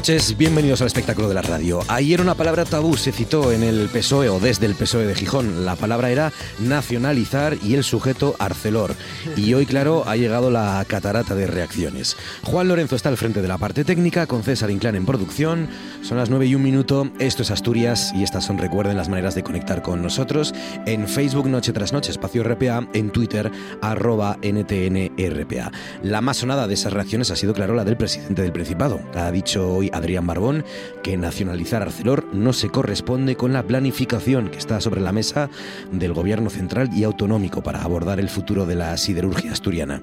Noches, bienvenidos al espectáculo de la radio. Ayer una palabra tabú se citó en el PSOE o desde el PSOE de Gijón. La palabra era nacionalizar y el sujeto Arcelor. Y hoy, claro, ha llegado la catarata de reacciones. Juan Lorenzo está al frente de la parte técnica, con César Inclán en producción. Son las 9 y un minuto. Esto es Asturias y estas son, recuerden, las maneras de conectar con nosotros. En Facebook Noche tras Noche, espacio RPA. En Twitter, arroba NTNRPA. La más sonada de esas reacciones ha sido, claro, la del presidente del Principado. Ha dicho hoy Adrián Barbón que nacionalizar Arcelor no se corresponde con la planificación que está sobre la mesa del gobierno central y autonómico para abordar el futuro de la siderurgia asturiana.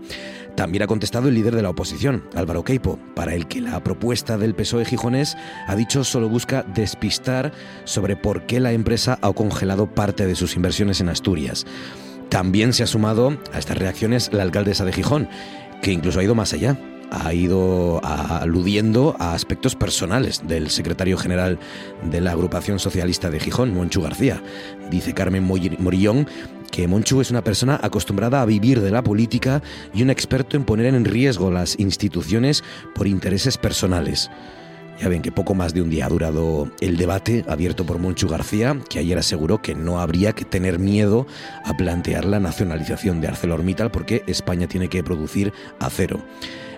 También ha contestado el líder de la oposición, Álvaro Queipo, para el que la propuesta del PSOE gijonés ha dicho solo busca despistar sobre por qué la empresa ha congelado parte de sus inversiones en Asturias. También se ha sumado a estas reacciones la alcaldesa de Gijón, que incluso ha ido más allá ha ido aludiendo a aspectos personales del secretario general de la agrupación socialista de Gijón, Monchu García. Dice Carmen Morillón que Monchu es una persona acostumbrada a vivir de la política y un experto en poner en riesgo las instituciones por intereses personales. Ya ven que poco más de un día ha durado el debate abierto por Monchu García, que ayer aseguró que no habría que tener miedo a plantear la nacionalización de ArcelorMittal porque España tiene que producir acero.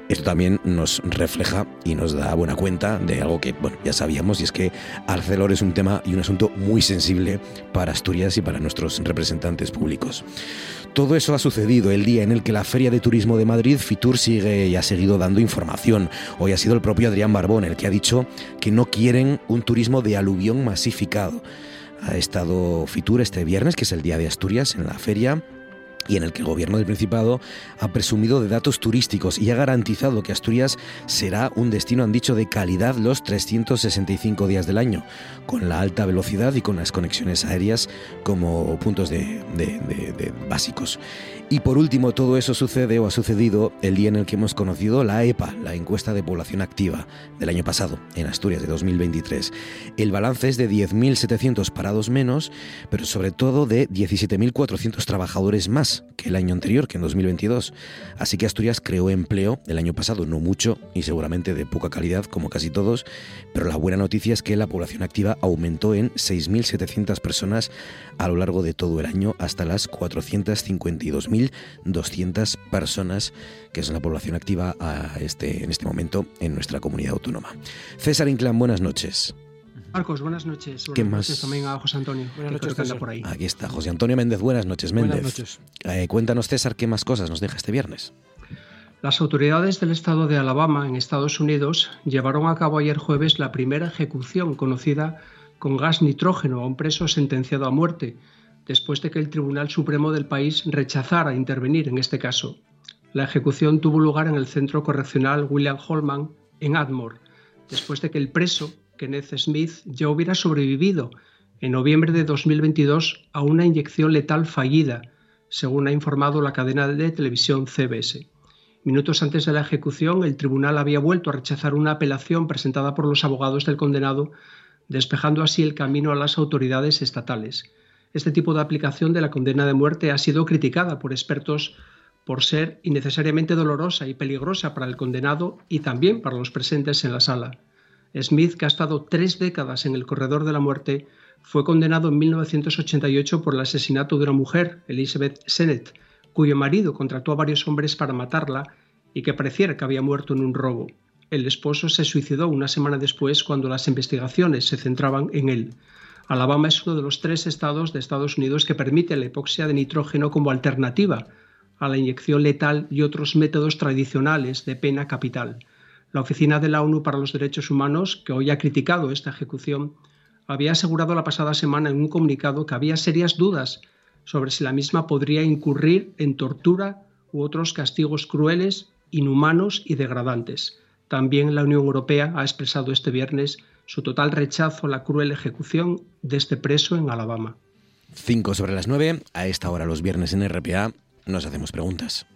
Esto también nos refleja y nos da buena cuenta de algo que bueno, ya sabíamos y es que Arcelor es un tema y un asunto muy sensible para Asturias y para nuestros representantes públicos. Todo eso ha sucedido el día en el que la Feria de Turismo de Madrid, Fitur, sigue y ha seguido dando información. Hoy ha sido el propio Adrián Barbón el que ha dicho que no quieren un turismo de aluvión masificado. Ha estado Fitur este viernes, que es el día de Asturias, en la feria y en el que el gobierno del Principado ha presumido de datos turísticos y ha garantizado que Asturias será un destino, han dicho, de calidad los 365 días del año, con la alta velocidad y con las conexiones aéreas como puntos de, básicos. Y por último, todo eso sucede o ha sucedido el día en el que hemos conocido la EPA, la encuesta de población activa del año pasado, en Asturias de 2023. El balance es de 10.700 parados menos, pero sobre todo de 17.400 trabajadores más que el año anterior, que en 2022. Así que Asturias creó empleo el año pasado, no mucho y seguramente de poca calidad, como casi todos, pero la buena noticia es que la población activa aumentó en 6.700 personas a lo largo de todo el año hasta las 452.200 personas, que es la población activa a este, en este momento en nuestra comunidad autónoma. César Inclán, buenas noches. Marcos, buenas noches. ¿Qué más? también a José Antonio. Buenas noches, César. por ahí. Aquí está, José Antonio Méndez. Buenas noches, Méndez. Buenas noches. Eh, cuéntanos, César, qué más cosas nos deja este viernes. Las autoridades del estado de Alabama, en Estados Unidos, llevaron a cabo ayer jueves la primera ejecución conocida con gas nitrógeno a un preso sentenciado a muerte, después de que el Tribunal Supremo del país rechazara intervenir en este caso. La ejecución tuvo lugar en el Centro Correccional William Holman, en Admore, después de que el preso, Kenneth Smith, ya hubiera sobrevivido en noviembre de 2022 a una inyección letal fallida, según ha informado la cadena de televisión CBS. Minutos antes de la ejecución, el tribunal había vuelto a rechazar una apelación presentada por los abogados del condenado, despejando así el camino a las autoridades estatales. Este tipo de aplicación de la condena de muerte ha sido criticada por expertos por ser innecesariamente dolorosa y peligrosa para el condenado y también para los presentes en la sala. Smith, que ha estado tres décadas en el corredor de la muerte, Fue condenado en 1988 por el asesinato de una mujer, Elizabeth Sennett, cuyo marido contrató a varios hombres para matarla y que pareciera que había muerto en un robo. El esposo se suicidó una semana después cuando las investigaciones se centraban en él. Alabama es uno de los tres estados de Estados Unidos que permite la hipoxia de nitrógeno como alternativa a la inyección letal y otros métodos tradicionales de pena capital. La Oficina de la ONU para los Derechos Humanos, que hoy ha criticado esta ejecución, había asegurado la pasada semana en un comunicado que había serias dudas sobre si la misma podría incurrir en tortura u otros castigos crueles, inhumanos y degradantes. También la Unión Europea ha expresado este viernes su total rechazo a la cruel ejecución de este preso en Alabama. 5 sobre las 9, a esta hora los viernes en RPA, nos hacemos preguntas.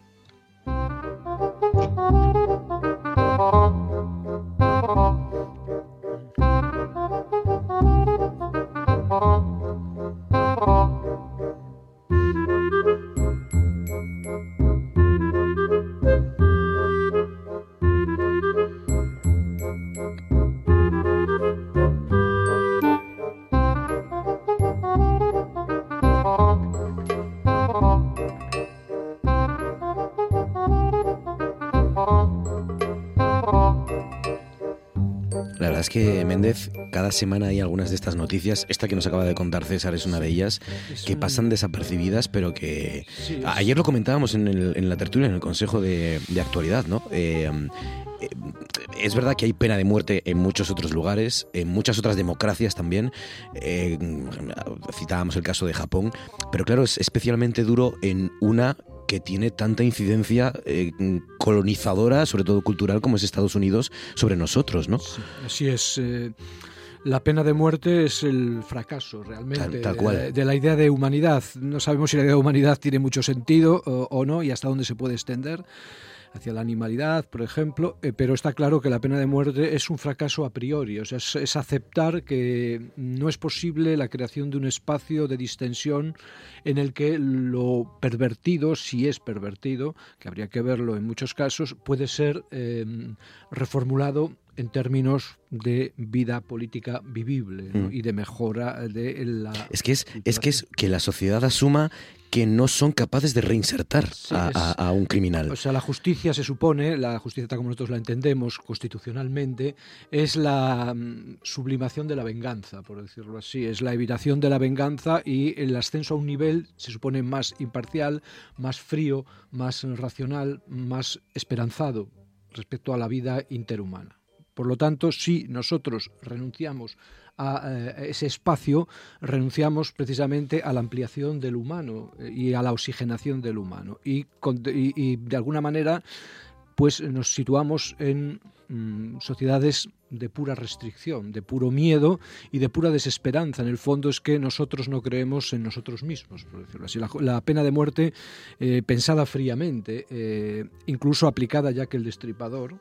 Que, Méndez, cada semana hay algunas de estas noticias. Esta que nos acaba de contar César es una de ellas, que pasan desapercibidas, pero que... Ayer lo comentábamos en, la tertulia, en el Consejo de, Actualidad, ¿no? Eh, eh, es verdad que hay pena de muerte en muchos otros lugares, en muchas otras democracias también. Eh, citábamos el caso de Japón, pero claro, es especialmente duro en una que tiene tanta incidencia eh, colonizadora, sobre todo cultural, como es Estados Unidos, sobre nosotros, ¿no? así es. Eh, la pena de muerte es el fracaso realmente De, la idea de humanidad. No sabemos si la idea de humanidad tiene mucho sentido o no y hasta dónde se puede extender hacia la animalidad, por ejemplo, eh, pero está claro que la pena de muerte es un fracaso a priori, o sea, es, aceptar que no es posible la creación de un espacio de distensión en el que lo pervertido, si es pervertido, que habría que verlo en muchos casos, puede ser eh, reformulado en términos de vida política vivible mm. y de mejora de la es que es, es que es que la sociedad asuma que no son capaces de reinsertar a, un criminal. O sea, la justicia se supone, la justicia tal como nosotros la entendemos constitucionalmente, es la mm, sublimación de la venganza, por decirlo así, es la evitación de la venganza y el ascenso a un nivel se supone más imparcial, más frío, más racional, más esperanzado respecto a la vida interhumana. Por lo tanto, si nosotros renunciamos a eh, ese espacio, renunciamos precisamente a la ampliación del humano eh, y a la oxigenación del humano. Y, de alguna manera, pues nos situamos en mm, sociedades de pura restricción, de puro miedo y de pura desesperanza. En el fondo es que nosotros no creemos en nosotros mismos, por decirlo así. La, pena de muerte, eh, pensada fríamente, incluso aplicada ya que el destripador,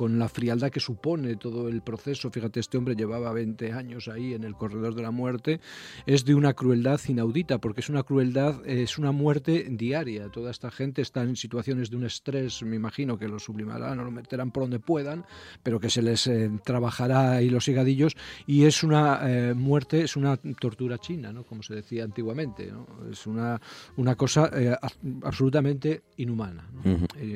con la frialdad que supone todo el proceso, fíjate, este hombre llevaba 20 años ahí en el corredor de la muerte, es de una crueldad inaudita, porque es una crueldad, es una muerte diaria. Toda esta gente está en situaciones de un estrés, me imagino que lo sublimarán o lo meterán por donde puedan, pero que se les eh, trabajará ahí los higadillos, y es una eh, muerte, es una tortura china, ¿no? como se decía antiguamente, es una, una cosa eh, absolutamente inhumana.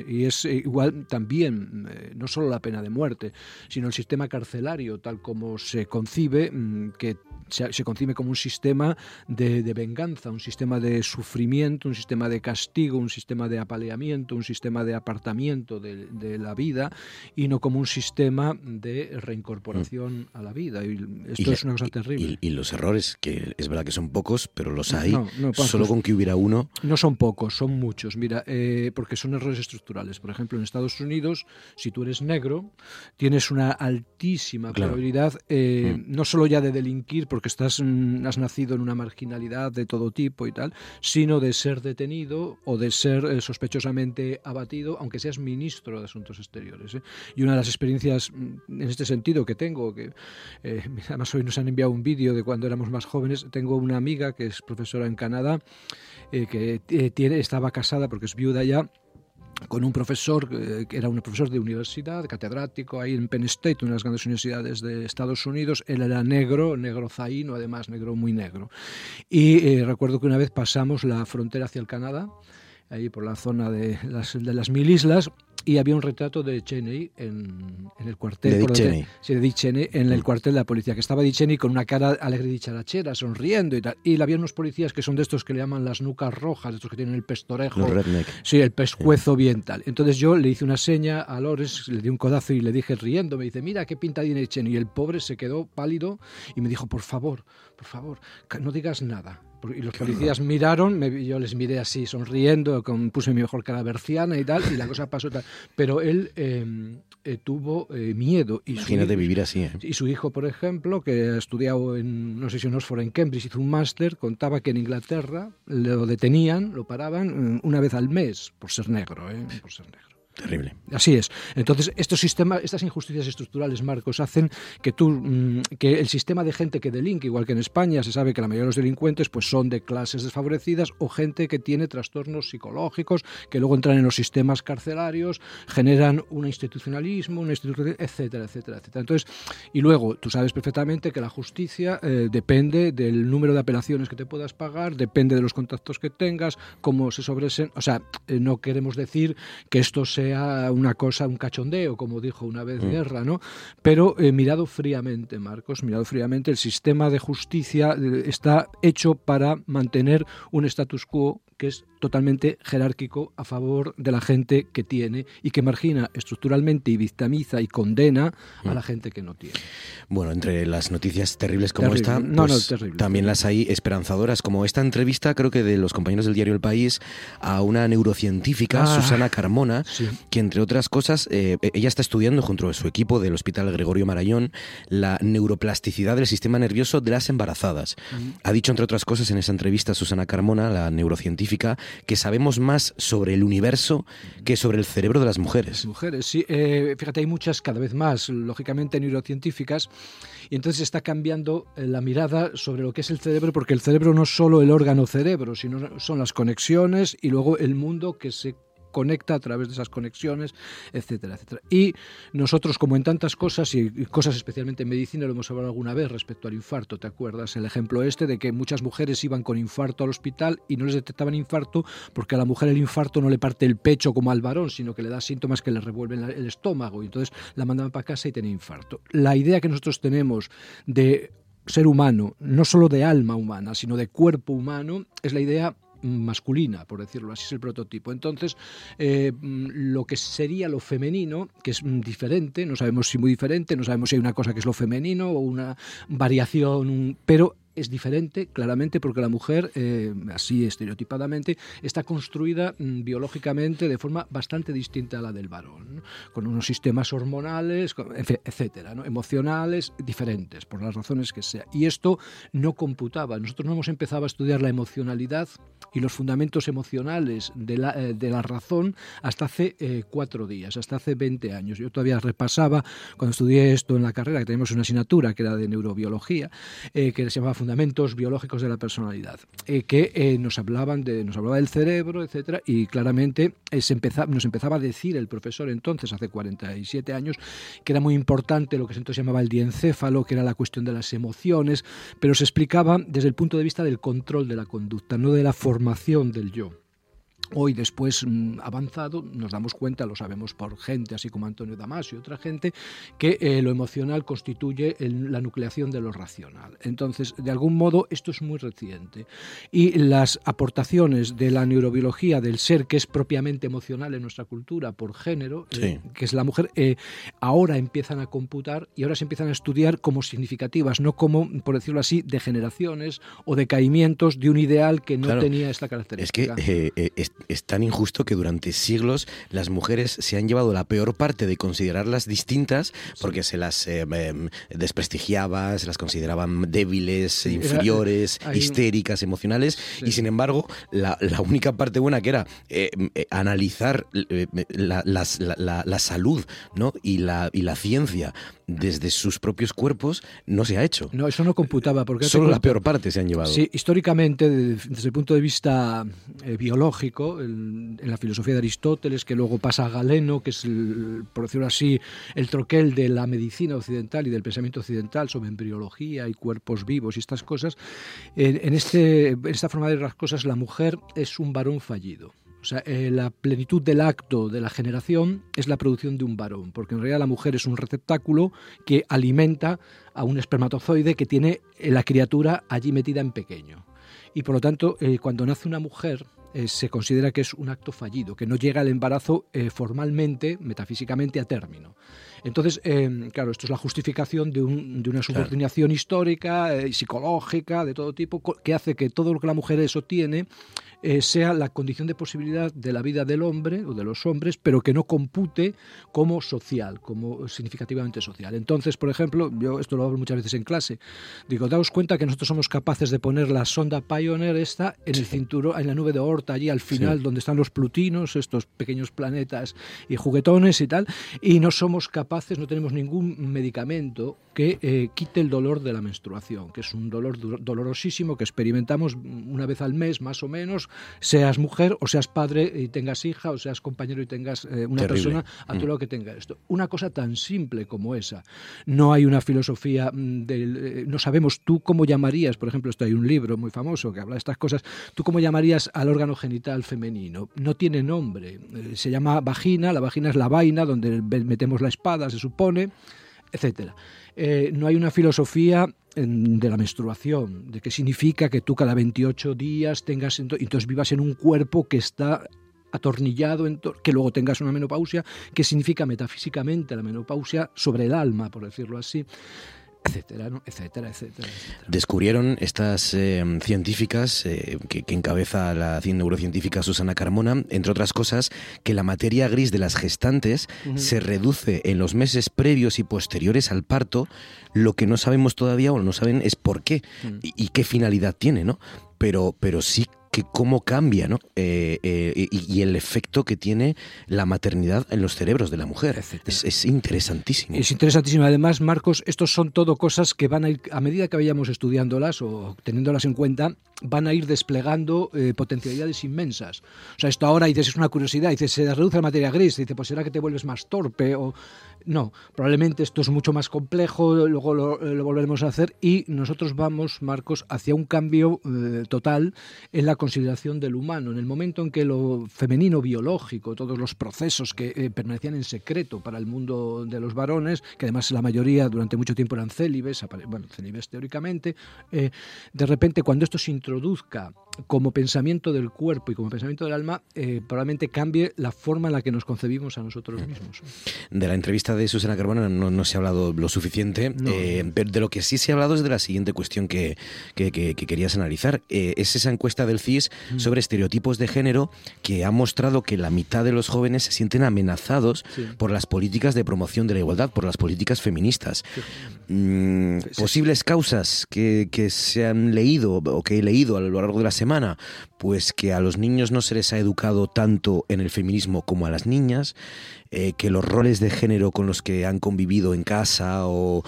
y es igual también, no solo la pena de muerte, sino el sistema carcelario, tal como se concibe, mm, que se, concibe como un sistema de, venganza, un sistema de sufrimiento, un sistema de castigo, un sistema de apaleamiento, un sistema de apartamiento de, la vida, y no como un sistema de reincorporación mm. a la vida. Y esto es una cosa terrible. Y, los errores, que es verdad que son pocos, pero los hay, solo con que hubiera uno. No son pocos, son muchos. Mira, eh, porque son errores estructurales. Por ejemplo, en Estados Unidos, si tú eres negro, tienes una altísima probabilidad, eh, mm. no solo ya de delinquir porque estás, mm, has nacido en una marginalidad de todo tipo y tal, sino de ser detenido o de ser eh, sospechosamente abatido, aunque seas ministro de Asuntos Exteriores. ¿eh? Y una de las experiencias mm, en este sentido que tengo, que además hoy nos han enviado un vídeo de cuando éramos más jóvenes, tengo una amiga que es profesora en Canadá, que tiene, estaba casada porque es viuda ya, con un profesor eh, que era un profesor de universidad, catedrático ahí en Penn State, una de las grandes universidades de Estados Unidos. Él era negro, negro zaino, además negro muy negro. Y eh, recuerdo que una vez pasamos la frontera hacia el Canadá, ahí por la zona de las, de las mil islas, y había un retrato de Cheney en, en el cuartel. De Dick Cheney. Sí, de Dick Cheney en el cuartel de la policía, que estaba Dick Cheney con una cara alegre y dicharachera, sonriendo y tal. Y había unos policías que son de estos que le llaman las nucas rojas, de estos que tienen el pestorejo. Los redneck. Sí, el pescuezo bien tal. Entonces yo le hice una seña a Lores, le di un codazo y le dije riendo, me dice, mira qué pinta tiene Cheney. Y el pobre se quedó pálido y me dijo, por favor, por favor, no digas nada. Y los policías miraron, me- yo les miré así sonriendo, con, puse mi mejor cara berciana y tal, y la cosa pasó tal. Pero él eh, eh, tuvo eh, miedo. Y su Imagínate hijo- vivir así. ¿eh? y su hijo, por ejemplo, que ha estudiado en, no sé si en Oxford en Cambridge, hizo un máster, contaba que en Inglaterra lo detenían, lo paraban mm, una vez al mes por ser negro, ¿eh? por ser negro. Terrible. Así es. Entonces, estos sistemas, estas injusticias estructurales, Marcos, hacen que tú, mm, que el sistema de gente que delinque, igual que en España, se sabe que la mayoría de los delincuentes pues, son de clases desfavorecidas o gente que tiene trastornos psicológicos, que luego entran en los sistemas carcelarios, generan un institucionalismo, una etcétera, etcétera, etcétera. Entonces, y luego, tú sabes perfectamente que la justicia eh, depende del número de apelaciones que te puedas pagar, depende de los contactos que tengas, cómo se sobresen. O sea, eh, no queremos decir que esto sea una cosa, un cachondeo, como dijo una vez Guerra, ¿no? Pero eh, mirado fríamente, Marcos, mirado fríamente, el sistema de justicia eh, está hecho para mantener un status quo que es totalmente jerárquico a favor de la gente que tiene y que margina estructuralmente y victimiza y condena a la gente que no tiene. Bueno, entre las noticias terribles como Terrible. esta, No, no, pues, terrible. también las hay esperanzadoras, como esta entrevista, creo que de los compañeros del diario El País, a una neurocientífica, Ah, Susana Carmona, sí. Que entre otras cosas, eh, ella está estudiando junto a su equipo del Hospital Gregorio Marañón la neuroplasticidad del sistema nervioso de las embarazadas. Ha dicho, entre otras cosas, en esa entrevista Susana Carmona, la neurocientífica, que sabemos más sobre el universo que sobre el cerebro de las mujeres. Mujeres, sí. Eh, fíjate, hay muchas cada vez más, lógicamente, neurocientíficas, y entonces está cambiando eh, la mirada sobre lo que es el cerebro, porque el cerebro no es solo el órgano cerebro, sino son las conexiones y luego el mundo que se conecta a través de esas conexiones, etcétera, etcétera. Y nosotros, como en tantas cosas, y cosas especialmente en medicina, lo hemos hablado alguna vez respecto al infarto, ¿te acuerdas? El ejemplo este de que muchas mujeres iban con infarto al hospital y no les detectaban infarto porque a la mujer el infarto no le parte el pecho como al varón, sino que le da síntomas que le revuelven el estómago y entonces la mandaban para casa y tenía infarto. La idea que nosotros tenemos de ser humano, no solo de alma humana, sino de cuerpo humano, es la idea masculina, por decirlo así, es el prototipo. Entonces, eh, mm, lo que sería lo femenino, que es mm, diferente, no sabemos si muy diferente, no sabemos si hay una cosa que es lo femenino o una variación, pero es diferente, claramente, porque la mujer, eh, así estereotipadamente, está construida mm, biológicamente de forma bastante distinta a la del varón, con unos sistemas hormonales, etcétera, ¿no? emocionales, diferentes, por las razones que sea. Y esto no computaba. Nosotros no hemos empezado a estudiar la emocionalidad y los fundamentos emocionales de la, eh, de la razón hasta hace eh, cuatro días, hasta hace 20 años. Yo todavía repasaba, cuando estudié esto en la carrera, que tenemos una asignatura que era de neurobiología, eh, que se llamaba Fundamentos Biológicos de la Personalidad, eh, que eh, nos hablaban de, nos hablaba del cerebro, etcétera, y claramente eh, se empeza- nos empezaba a decir el profesor entonces, hace 47 años, que era muy importante lo que se entonces llamaba el diencéfalo, que era la cuestión de las emociones, pero se explicaba desde el punto de vista del control de la conducta, no de la formación del yo. Hoy, después mm, avanzado, nos damos cuenta, lo sabemos por gente así como Antonio Damasio y otra gente, que eh, lo emocional constituye el- la nucleación de lo racional. Entonces, de algún modo, esto es muy reciente. Y las aportaciones de la neurobiología del ser que es propiamente emocional en nuestra cultura por género, eh, que es la mujer, eh, ahora empiezan a computar y ahora se empiezan a estudiar como significativas, no como, por decirlo así, degeneraciones o decaimientos de un ideal que no Claro. tenía esta Es característica. que eh, eh, es, tan injusto que durante siglos las mujeres se han llevado la peor parte de considerarlas distintas porque se las eh, em, desprestigiaba, se las consideraban débiles, Era- inferiores, hay histéricas, emocionales Sí. y sin embargo la, la única parte buena que era eh, eh, analizar la, las- la- la- la salud ¿no? y, la, y la ciencia desde sus propios cuerpos no se ha hecho. No, eso no computaba. porque Solo la peor parte se han llevado. Sí, históricamente, desde el punto de vista eh, biológico, en la filosofía de Aristóteles, que luego pasa a Galeno, que es, el, por decirlo así, el troquel de la medicina occidental y del pensamiento occidental sobre embriología y cuerpos vivos y estas cosas, en, este, en esta forma de ver las cosas, la mujer es un varón fallido. O sea, eh, la plenitud del acto de la generación es la producción de un varón, porque en realidad la mujer es un receptáculo que alimenta a un espermatozoide que tiene eh, la criatura allí metida en pequeño. Y por lo tanto, eh, cuando nace una mujer, se considera que es un acto fallido, que no llega el embarazo formalmente, metafísicamente, a término. Entonces, claro, esto es la justificación de, una subordinación histórica y psicológica de todo tipo, que hace que todo lo que la mujer eso tiene eh, sea la condición de posibilidad de la vida del hombre o de los hombres, pero que no compute como social, como significativamente social. Entonces, por ejemplo, yo esto lo hablo muchas veces en clase, digo, daos cuenta que nosotros somos capaces de poner la sonda Pioneer esta en el cinturón, en la nube de Horta, allí al final, donde están los plutinos, estos pequeños planetas y juguetones y tal, y no somos capaces, no tenemos ningún medicamento que eh, quite el dolor de la menstruación, que es un dolor dolorosísimo que experimentamos una vez al mes, más o menos, seas mujer o seas padre y tengas hija o seas compañero y tengas eh, una persona a tu mm. lado que tenga esto. Una cosa tan simple como esa. No hay una filosofía mm, del... Eh, no sabemos tú cómo llamarías, por ejemplo, esto hay un libro muy famoso que habla de estas cosas, tú cómo llamarías al órgano genital femenino. No tiene nombre. Eh, se llama vagina, la vagina es la vaina donde metemos la espada, se supone, etcétera. No hay una filosofía de la menstruación, de qué significa que tú cada 28 días tengas, entonces vivas en un cuerpo que está atornillado, que luego tengas una menopausia, qué significa metafísicamente la menopausia sobre el alma, por decirlo así etcétera, etcétera, etcétera, Descubrieron estas eh, científicas eh, que, encabeza la neurocientífica Susana Carmona, entre otras cosas, que la materia gris de las gestantes se reduce en los meses previos y posteriores al parto. Lo que no sabemos todavía o no saben es por qué mm. y, y, qué finalidad tiene, ¿no? Pero, pero sí que cómo cambia ¿no? Eh, eh, y, el efecto que tiene la maternidad en los cerebros de la mujer. Es, interesantísimo. Es interesantísimo. Además, Marcos, estos son todo cosas que van a ir, a medida que vayamos estudiándolas o teniéndolas en cuenta, van a ir desplegando eh, potencialidades inmensas. O sea, esto ahora dices, es una curiosidad, dices, se reduce la materia gris, dice, pues será que te vuelves más torpe o no, probablemente esto es mucho más complejo, luego lo, volveremos a hacer y nosotros vamos, Marcos, hacia un cambio total en la consideración del humano. En el momento en que lo femenino biológico, todos los procesos que eh, permanecían en secreto para el mundo de los varones, que además la mayoría durante mucho tiempo eran célibes, bueno, célibes teóricamente, eh, de repente cuando esto se introduzca como pensamiento del cuerpo y como pensamiento del alma, probablemente cambie la forma en la que nos concebimos a nosotros mismos. De la entrevista de Susana Carbona no, se ha hablado lo suficiente, eh, pero de lo que sí se ha hablado es de la siguiente cuestión que, querías analizar. Eh, es esa encuesta del CIS mm. sobre estereotipos de género que ha mostrado que la mitad de los jóvenes se sienten amenazados por las políticas de promoción de la igualdad, por las políticas feministas. Mm, posibles causas que, que se han leído o que he leído a lo largo de la semana, pues que a los niños no se les ha educado tanto en el feminismo como a las niñas, eh, que los roles de género con los que han convivido en casa o,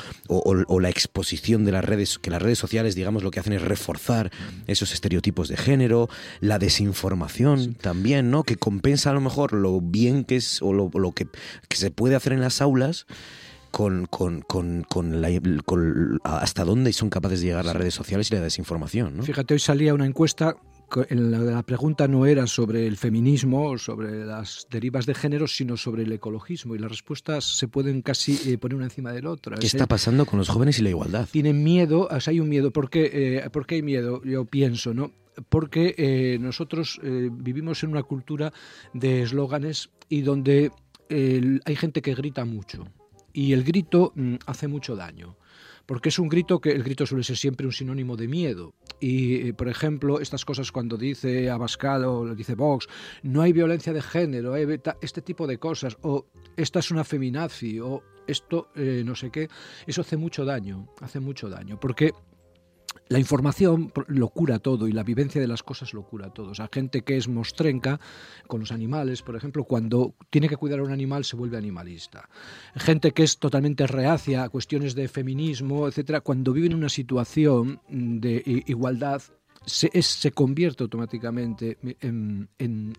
la exposición de las redes, que las redes sociales, digamos, lo que hacen es reforzar esos estereotipos de género, la desinformación también, ¿no? Que compensa a lo mejor lo bien que es o lo, que, se puede hacer en las aulas. Con, con, hasta dónde son capaces de llegar las redes sociales y la desinformación. ¿no? Fíjate, hoy salía una encuesta la, pregunta no era sobre el feminismo o sobre las derivas de género, sino sobre el ecologismo. Y las respuestas se pueden casi eh, poner una encima de la otra. ¿Qué está pasando con los jóvenes y la igualdad? Tienen miedo, o sea, hay un miedo. ¿Por qué, eh, ¿por qué hay miedo? Yo pienso, ¿no? Porque eh, nosotros vivimos en una cultura de eslóganes y donde hay gente que grita mucho. Y el grito mm, hace mucho daño porque es un grito que el grito suele ser siempre un sinónimo de miedo. Y, eh, por ejemplo, estas cosas cuando dice Abascal o dice Vox, no hay violencia de género, este tipo de cosas, o esta es una feminazi, o esto eh, no sé qué, eso hace mucho daño, hace mucho daño, porque la información lo cura todo y la vivencia de las cosas lo cura todo. O sea, gente que es mostrenca con los animales, por ejemplo, cuando tiene que cuidar a un animal se vuelve animalista. Gente que es totalmente reacia a cuestiones de feminismo, etcétera, cuando vive en una situación de igualdad se, se convierte automáticamente en,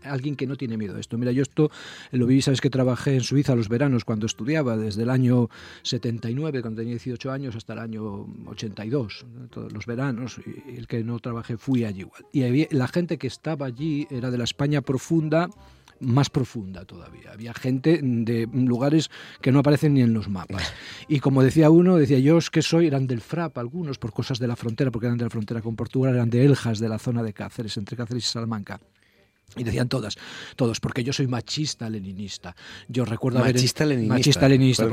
alguien que no tiene miedo a esto. Mira, yo esto lo vi, sabes que trabajé en Suiza los veranos cuando estudiaba, desde el año 79, cuando tenía 18 años, hasta el año 82, todos los veranos, y el que no trabajé fui allí igual. Y la gente que estaba allí era de la España profunda, más profunda todavía. Había gente de lugares que no aparecen ni en los mapas. Y como decía uno, decía yo que soy, eran del FRAP algunos por cosas de la frontera, porque eran de la frontera con Portugal, eran de Eljas, de la zona de Cáceres, entre Cáceres y Salamanca. Y decían todas, todos, porque yo soy machista leninista. Yo recuerdo machista leninista. Machista leninista.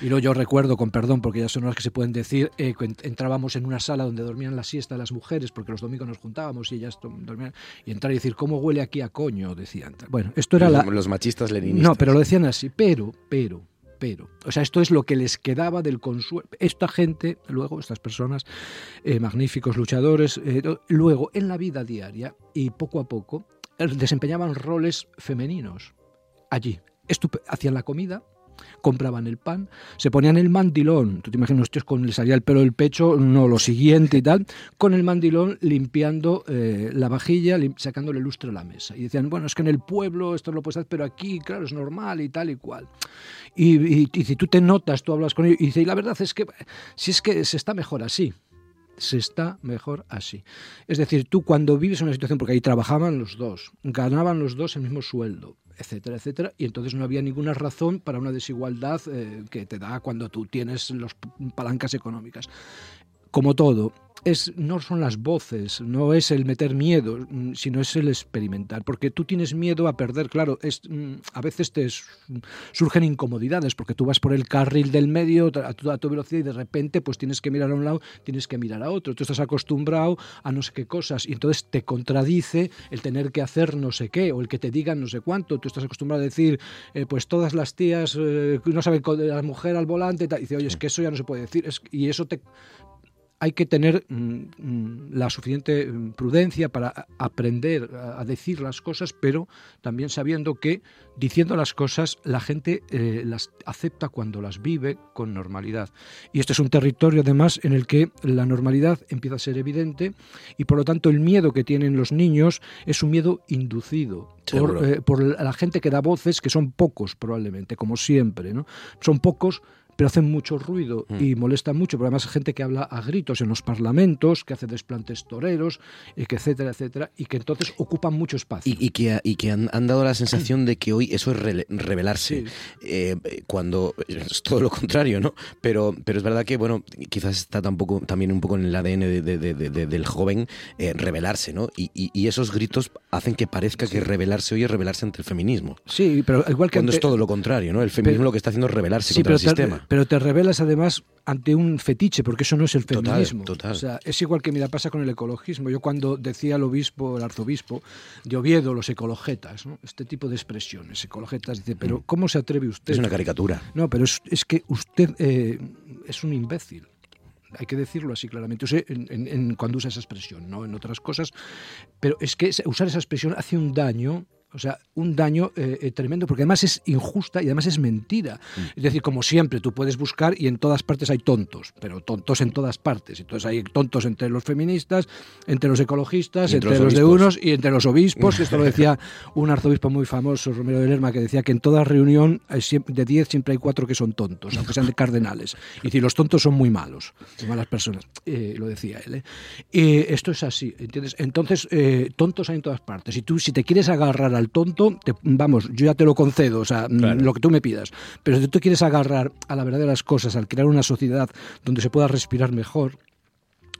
Y luego yo recuerdo, con perdón, porque ya son horas que se pueden decir, eh, entrábamos en una sala donde dormían la siesta las mujeres, porque los domingos nos juntábamos y ellas dormían, y entrar y decir, ¿cómo huele aquí a coño? Decían. Bueno, esto era los, la... Los machistas leninistas. No, pero lo decían así, pero, pero, pero. O sea, esto es lo que les quedaba del consuelo. Esta gente, luego, estas personas, eh, magníficos luchadores, eh, luego en la vida diaria y poco a poco desempeñaban roles femeninos allí. hacían la comida, compraban el pan, se ponían el mandilón, tú te imaginas, tíos, con le salía el pelo del pecho, no lo siguiente y tal, con el mandilón limpiando eh, la vajilla, sacándole lustre a la mesa. Y decían, bueno, es que en el pueblo esto lo puedes hacer, pero aquí, claro, es normal y tal y cual. Y, si tú te notas, tú hablas con ellos, y dice, y la verdad es que, si es que se está mejor así se está mejor así. Es decir, tú cuando vives una situación, porque ahí trabajaban los dos, ganaban los dos el mismo sueldo, etcétera, etcétera, y entonces no había ninguna razón para una desigualdad eh, que te da cuando tú tienes las palancas económicas. Como todo, es, no son las voces, no es el meter miedo, mm, sino es el experimentar, porque tú tienes miedo a perder, claro, es, mm, a veces te surgen incomodidades, porque tú vas por el carril del medio a toda tu velocidad y de repente pues tienes que mirar a un lado, tienes que mirar a otro, tú estás acostumbrado a no sé qué cosas y entonces te contradice el tener que hacer no sé qué o el que te digan no sé cuánto, tú estás acostumbrado a decir eh, pues todas las tías eh, no saben la mujer al volante y dice, oye, es que eso ya no se puede decir, y eso te hay que tener mm, mm, la suficiente mm, prudencia para aprender a decir las cosas, pero también sabiendo que diciendo las cosas la gente eh, las acepta cuando las vive con normalidad. Y este es un territorio además en el que la normalidad empieza a ser evidente y por lo tanto el miedo que tienen los niños es un miedo inducido por, eh, por, la gente que da voces, que son pocos probablemente, como siempre. ¿no? Son pocos pero hacen mucho ruido mm. y molestan mucho, pero además hay gente que habla a gritos en los parlamentos, que hace desplantes toreros, y que etcétera, etcétera, y que entonces ocupan mucho espacio. Y, que, y que han, dado la sensación de que hoy eso es revelarse, eh, cuando es todo lo contrario, ¿no? Pero, pero es verdad que, bueno, quizás está tampoco, también un poco en el ADN del joven eh, revelarse, ¿no? Y, esos gritos hacen que parezca que revelarse hoy es revelarse ante el feminismo. Sí, pero igual que... Cuando es todo lo contrario, ¿no? El feminismo lo que está haciendo es revelarse contra el sistema pero te revelas además ante un fetiche, porque eso no es el feminismo. O sea, es igual que mira, pasa con el ecologismo. Yo cuando decía el obispo, el arzobispo de Oviedo, los ecologetas, este tipo de expresiones, ecologetas, dice, pero mm. ¿cómo se atreve usted? Es una caricatura. No, pero es, que usted eh, es un imbécil hay que decirlo así claramente, cuando usa esa expresión, no en otras cosas, pero es que usar esa expresión hace un daño o sea, un daño eh, eh, tremendo, porque además es injusta y además es mentira. Mm. Es decir, como siempre, tú puedes buscar y en todas partes hay tontos, pero tontos en todas partes. Entonces hay tontos entre los feministas, entre los ecologistas, entre, los, de unos y entre los obispos. Esto lo decía un arzobispo muy famoso, Romero de Lerma, que decía que en toda reunión de 10 siempre hay cuatro que son tontos, aunque sean de cardenales. Y si los tontos son muy malos, son malas personas. Eh, lo decía él. esto es así, ¿entiendes? Entonces, tontos hay en todas partes. Y tú, si te quieres agarrar a al tonto, vamos, yo ya te lo concedo, o sea, lo que tú me pidas. Pero si tú quieres agarrar a la verdad de las cosas, al crear una sociedad donde se pueda respirar mejor,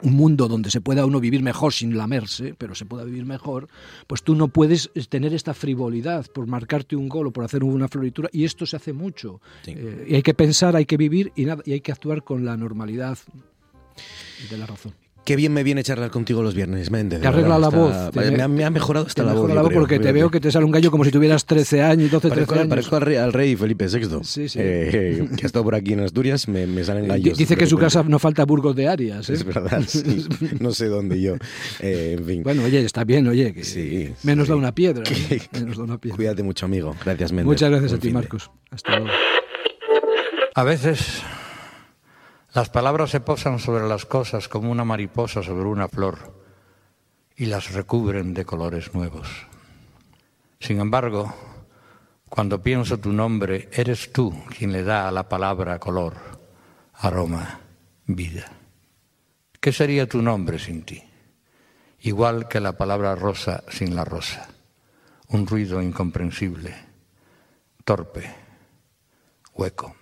un mundo donde se pueda uno vivir mejor sin lamerse, pero se pueda vivir mejor, pues tú no puedes tener esta frivolidad por marcarte un gol o por hacer una floritura, y esto se hace mucho. Eh, y hay que pensar, hay que vivir y, nada, y hay que actuar con la normalidad de la razón. Qué bien me viene charlar contigo los viernes, Méndez. Te arregla la voz. me, ha, mejorado hasta la voz. La voz porque te veo que te sale un gallo como si tuvieras 13 años, 12, 13 años. Parezco al rey, Felipe VI. Sí, sí. Eh, que ha estado por aquí en Asturias, me, me salen gallos. Dice que en su casa no falta Burgos de Arias. ¿eh? Es verdad, no sé dónde yo. Eh, en fin. Bueno, oye, está bien, oye. Que sí, menos da una piedra. Menos da una piedra. Cuídate mucho, amigo. Gracias, Méndez. Muchas gracias a ti, Marcos. Hasta luego. A veces las palabras se posan sobre las cosas como una mariposa sobre una flor y las recubren de colores nuevos. Sin embargo, cuando pienso tu nombre, eres tú quien le da a la palabra color, aroma, vida. ¿Qué sería tu nombre sin ti? Igual que la palabra rosa sin la rosa, un ruido incomprensible, torpe, hueco.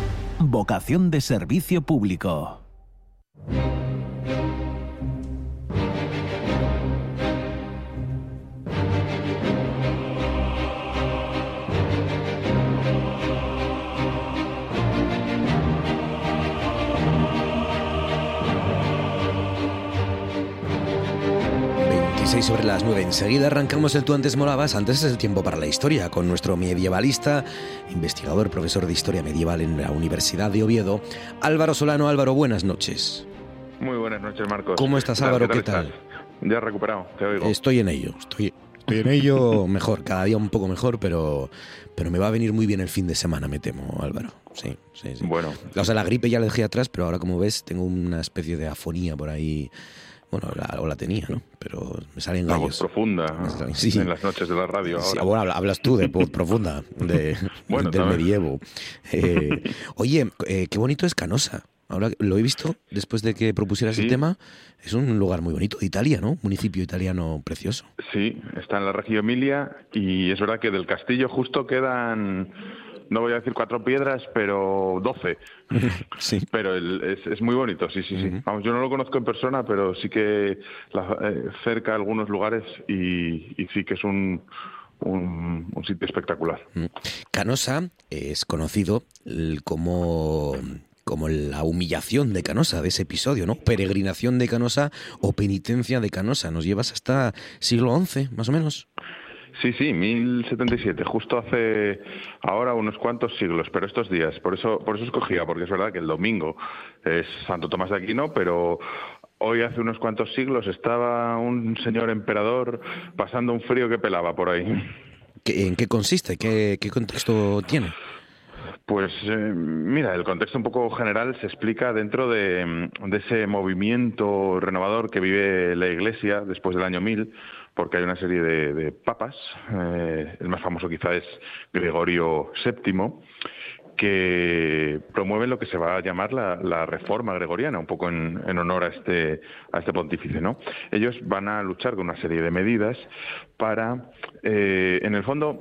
Vocación de servicio público. 6 sobre las 9. Enseguida arrancamos el Tú antes molabas, antes es el tiempo para la historia, con nuestro medievalista, investigador, profesor de historia medieval en la Universidad de Oviedo, Álvaro Solano. Álvaro, buenas noches. Muy buenas noches, Marcos. ¿Cómo estás, Álvaro? ¿Qué tal? Ya recuperado, te oigo. Estoy en ello, estoy, en ello mejor, cada día un poco mejor, pero, pero me va a venir muy bien el fin de semana, me temo, Álvaro. Sí, sí, sí. Bueno. O sea, la gripe ya la dejé atrás, pero ahora, como ves, tengo una especie de afonía por ahí bueno, la, o la tenía, ¿no? Pero me salen gallos. voz profunda en las noches de la radio. Ahora. Sí, bueno, hablas tú de voz profunda, de, del medievo. Eh, oye, eh, qué bonito es Canosa. Ahora lo he visto después de que propusieras el tema. Es un lugar muy bonito de Italia, ¿no? Municipio italiano precioso. Sí, está en la región Emilia y es verdad que del castillo justo quedan no voy a decir cuatro piedras, pero doce. sí. Pero es, muy bonito, sí, sí, sí. Vamos, yo no lo conozco en persona, pero sí que la, eh, cerca algunos lugares y, sí que es un, un, sitio espectacular. Canosa es conocido como como la humillación de Canosa, de ese episodio, ¿no? Peregrinación de Canosa o penitencia de Canosa. Nos llevas hasta siglo XI, más o menos. Sí, sí, 1077, justo hace ahora unos cuantos siglos, pero estos días. Por eso, por eso escogía, porque es verdad que el domingo es Santo Tomás de Aquino, pero hoy hace unos cuantos siglos estaba un señor emperador pasando un frío que pelaba por ahí. ¿En qué consiste? ¿Qué, contexto tiene? Pues eh, mira, el contexto un poco general se explica dentro de, de, ese movimiento renovador que vive la Iglesia después del año 1000 porque hay una serie de, papas, eh, el más famoso quizá es Gregorio VII, que promueven lo que se va a llamar la, reforma gregoriana, un poco en, honor a este, a este pontífice. ¿no? Ellos van a luchar con una serie de medidas para, eh, en el fondo,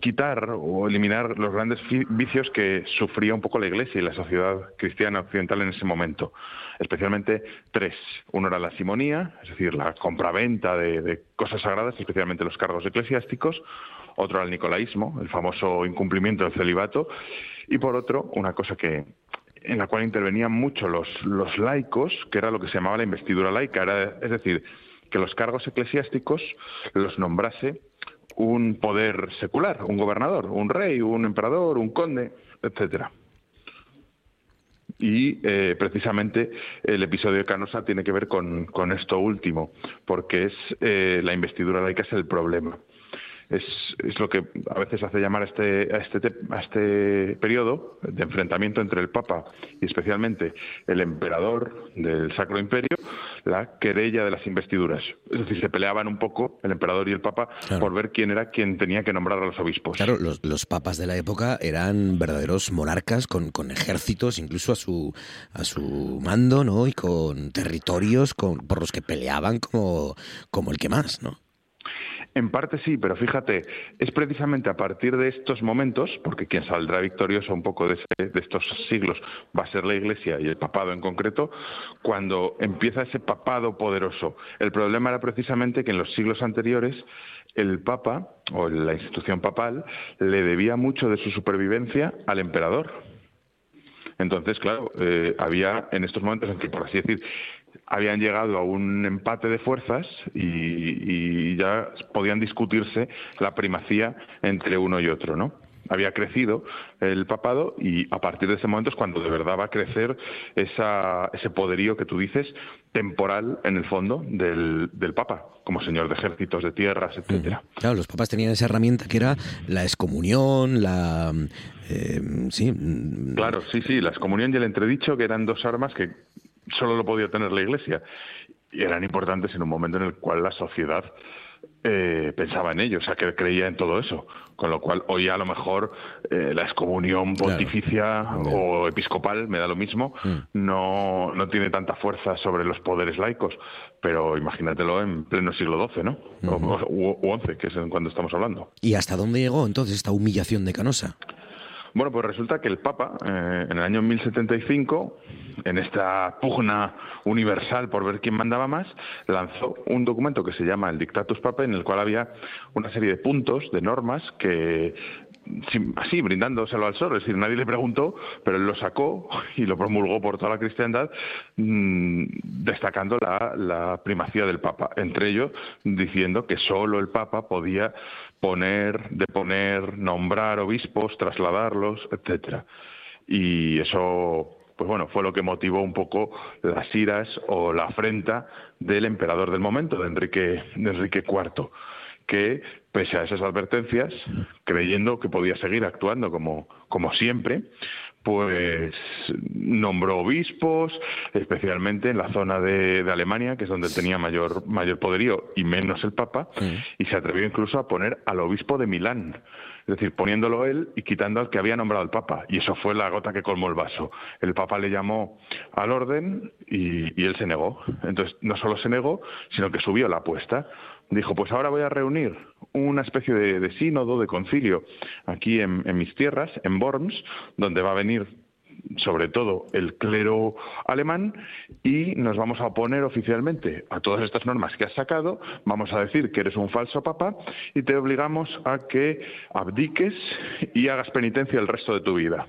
quitar o eliminar los grandes vicios que sufría un poco la Iglesia y la sociedad cristiana occidental en ese momento especialmente tres. Uno era la simonía, es decir, la compraventa de, cosas sagradas, especialmente los cargos eclesiásticos. Otro era el nicolaísmo, el famoso incumplimiento del celibato. Y por otro, una cosa que, en la cual intervenían mucho los, los laicos, que era lo que se llamaba la investidura laica, era, es decir, que los cargos eclesiásticos los nombrase un poder secular, un gobernador, un rey, un emperador, un conde, etcétera y eh, precisamente el episodio de Canosa tiene que ver con, esto último, porque es eh, la investidura laica es el problema. Es, es, lo que a veces hace llamar a este, a este, a este periodo de enfrentamiento entre el Papa y especialmente el emperador del Sacro Imperio, la querella de las investiduras. Es decir, se peleaban un poco el emperador y el Papa por ver quién era quien tenía que nombrar a los obispos. Claro, los, los papas de la época eran verdaderos monarcas con, con, ejércitos, incluso a su, a su mando, ¿no? Y con territorios con, por los que peleaban como, como el que más, ¿no? En parte sí, pero fíjate, es precisamente a partir de estos momentos, porque quien saldrá victorioso un poco de, de, estos siglos va a ser la Iglesia y el papado en concreto, cuando empieza ese papado poderoso. El problema era precisamente que en los siglos anteriores el Papa o la institución papal le debía mucho de su supervivencia al emperador. Entonces, claro, eh, había en estos momentos en que, por así decir, habían llegado a un empate de fuerzas y, y, ya podían discutirse la primacía entre uno y otro, ¿no? Había crecido el papado y a partir de ese momento es cuando de verdad va a crecer esa, ese poderío que tú dices temporal en el fondo del, del papa como señor de ejércitos, de tierras, etcétera. Claro, los papas tenían esa herramienta que era la excomunión, la eh, sí. Claro, sí, sí, la excomunión y el entredicho que eran dos armas que solo lo podía tener la Iglesia y eran importantes en un momento en el cual la sociedad eh, pensaba en ello, o sea, que creía en todo eso. Con lo cual, hoy a lo mejor eh, la excomunión pontificia claro. o episcopal, me da lo mismo, mm. no, no tiene tanta fuerza sobre los poderes laicos. Pero imagínatelo en pleno siglo XII, ¿no? O, XI, que es en cuando estamos hablando. ¿Y hasta dónde llegó entonces esta humillación de Canosa? Bueno, pues resulta que el Papa, eh, en el año 1075, en esta pugna universal por ver quién mandaba más, lanzó un documento que se llama el Dictatus Papae, en el cual había una serie de puntos, de normas, que así, brindándoselo al sol, es decir, nadie le preguntó, pero él lo sacó y lo promulgó por toda la cristiandad, mmm, destacando la, la primacía del Papa, entre ellos diciendo que solo el Papa podía poner, deponer, nombrar obispos, trasladarlos, etcétera. Y eso, pues bueno, fue lo que motivó un poco las iras o la afrenta del emperador del momento, de Enrique, de Enrique IV, que pese a esas advertencias, creyendo que podía seguir actuando como, como siempre, pues nombró obispos, especialmente en la zona de, de, Alemania, que es donde tenía mayor, mayor poderío y menos el Papa, sí. y se atrevió incluso a poner al obispo de Milán, es decir, poniéndolo él y quitando al que había nombrado el Papa. Y eso fue la gota que colmó el vaso. El Papa le llamó al orden y, y él se negó. Entonces, no solo se negó, sino que subió la apuesta dijo, pues ahora voy a reunir una especie de, sínodo, de concilio, aquí en, en, mis tierras, en Worms, donde va a venir sobre todo el clero alemán y nos vamos a oponer oficialmente a todas estas normas que has sacado, vamos a decir que eres un falso papa y te obligamos a que abdiques y hagas penitencia el resto de tu vida.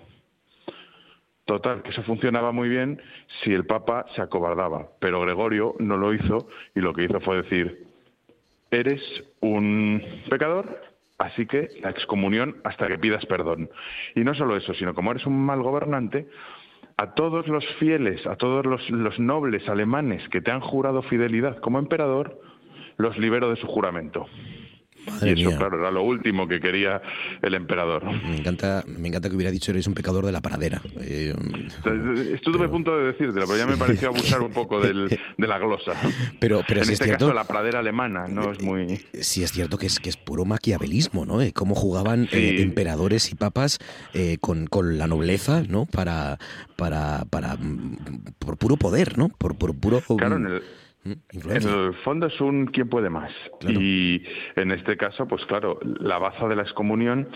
Total, que eso funcionaba muy bien si el Papa se acobardaba, pero Gregorio no lo hizo y lo que hizo fue decir, eres un pecador, así que la excomunión hasta que pidas perdón. Y no solo eso, sino como eres un mal gobernante, a todos los fieles, a todos los, los nobles alemanes que te han jurado fidelidad como emperador, los libero de su juramento. Madre y eso, mía. claro, era lo último que quería el emperador. Me encanta, me encanta que hubiera dicho eres un pecador de la paradera. Eh, Estuve a punto de decírtelo, pero ya me pareció abusar un poco del, de la glosa. Pero, pero en si este es cierto, caso, la pradera alemana no es muy. Sí, es cierto que es, que es puro maquiavelismo, ¿no? Eh, cómo jugaban sí. eh, emperadores y papas eh, con, con, la nobleza, ¿no? Para, para, para, por puro poder, ¿no? Por, por puro. Claro, en el Influencia. En el fondo es un quién puede más. Claro. Y en este caso, pues claro, la baza de la excomunión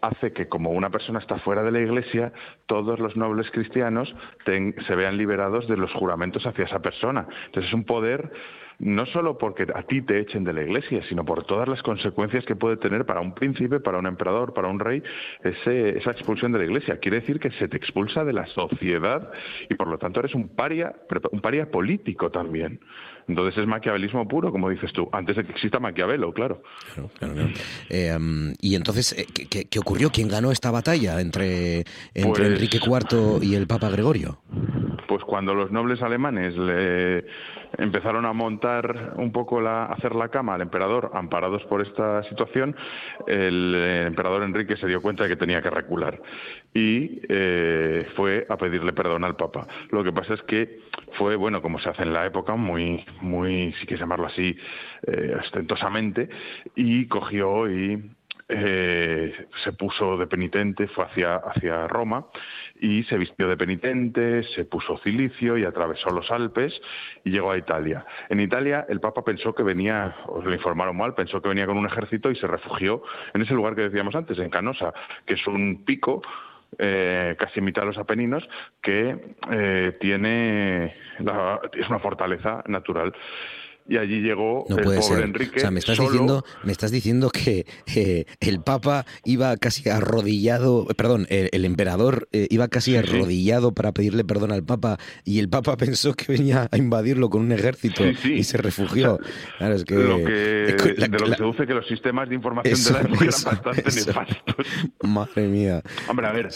hace que como una persona está fuera de la iglesia, todos los nobles cristianos ten, se vean liberados de los juramentos hacia esa persona. Entonces es un poder no solo porque a ti te echen de la iglesia, sino por todas las consecuencias que puede tener para un príncipe, para un emperador, para un rey, ese, esa expulsión de la iglesia. Quiere decir que se te expulsa de la sociedad y por lo tanto eres un paria, un paria político también. Entonces es maquiavelismo puro, como dices tú, antes de que exista Maquiavelo, claro. claro, claro, claro. Eh, um, y entonces, eh, ¿qué, ¿qué, ocurrió? ¿Quién ganó esta batalla entre, entre pues, Enrique IV y el Papa Gregorio? Pues cuando los nobles alemanes le empezaron a montar un poco la, hacer la cama al emperador, amparados por esta situación, el emperador Enrique se dio cuenta de que tenía que recular y eh, fue a pedirle perdón al Papa. Lo que pasa es que fue, bueno, como se hace en la época, muy, muy, si quieres llamarlo así, eh, ostentosamente, y cogió y eh, se puso de penitente, fue hacia, hacia Roma y se vistió de penitente, se puso cilicio y atravesó los Alpes y llegó a Italia. En Italia el Papa pensó que venía, os lo informaron mal, pensó que venía con un ejército y se refugió en ese lugar que decíamos antes, en Canosa, que es un pico eh, casi en mitad de los Apeninos, que eh, tiene es una fortaleza natural y allí llegó el pobre Enrique. O sea, me estás diciendo, me estás diciendo que eh, el Papa iba casi arrodillado, perdón, el, emperador eh, iba casi arrodillado para pedirle perdón al Papa y el Papa pensó que venía a invadirlo con un ejército y se refugió. claro, es que, de lo que se deduce que los sistemas de información de la época eran bastante nefastos. Madre mía. Hombre, a ver,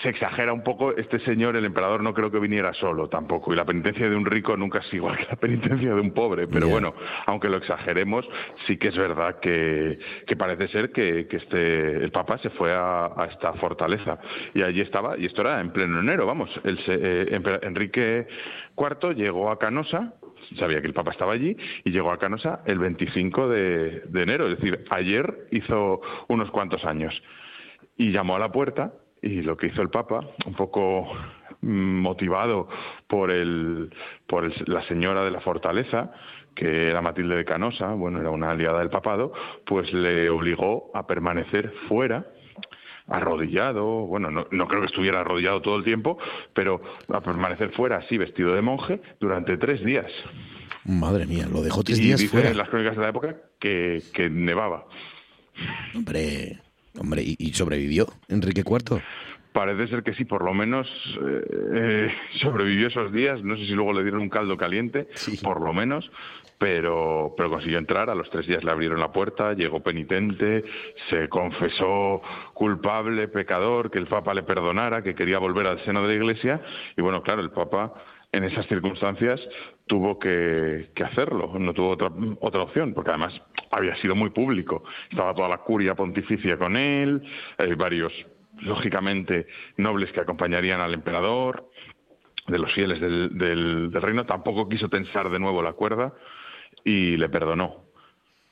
se exagera un poco. Este señor, el emperador, no creo que viniera solo tampoco. Y la penitencia de un rico nunca es igual que la penitencia de un pobre. Pero bueno, aunque lo exageremos, sí que es verdad que, parece ser que, este, el Papa se fue a, esta fortaleza y allí estaba, y esto era en pleno enero, vamos, el, eh, Enrique IV llegó a Canosa, sabía que el Papa estaba allí y llegó a Canosa el 25 de, de, enero, es decir, ayer hizo unos cuantos años. Y llamó a la puerta y lo que hizo el Papa, un poco motivado por, el, por la señora de la fortaleza, que era Matilde de Canosa, bueno, era una aliada del papado, pues le obligó a permanecer fuera arrodillado, bueno, no, creo que estuviera arrodillado todo el tiempo, pero a permanecer fuera así, vestido de monje, durante tres días. Madre mía, lo dejó tres días fuera. en las crónicas de la época que, que nevaba. Hombre, hombre, ¿y, sobrevivió Enrique IV? Parece ser que sí, por lo menos eh, sobrevivió esos días. No sé si luego le dieron un caldo caliente, por lo menos, pero, pero consiguió entrar. A los tres días le abrieron la puerta, llegó penitente, se confesó culpable, pecador, que el Papa le perdonara, que quería volver al seno de la Iglesia. Y bueno, claro, el Papa en esas circunstancias tuvo que, hacerlo, no tuvo otra, otra opción, porque además había sido muy público. Estaba toda la curia pontificia con él, varios lógicamente nobles que acompañarían al emperador, de los fieles del, del, reino, tampoco quiso tensar de nuevo la cuerda y le perdonó.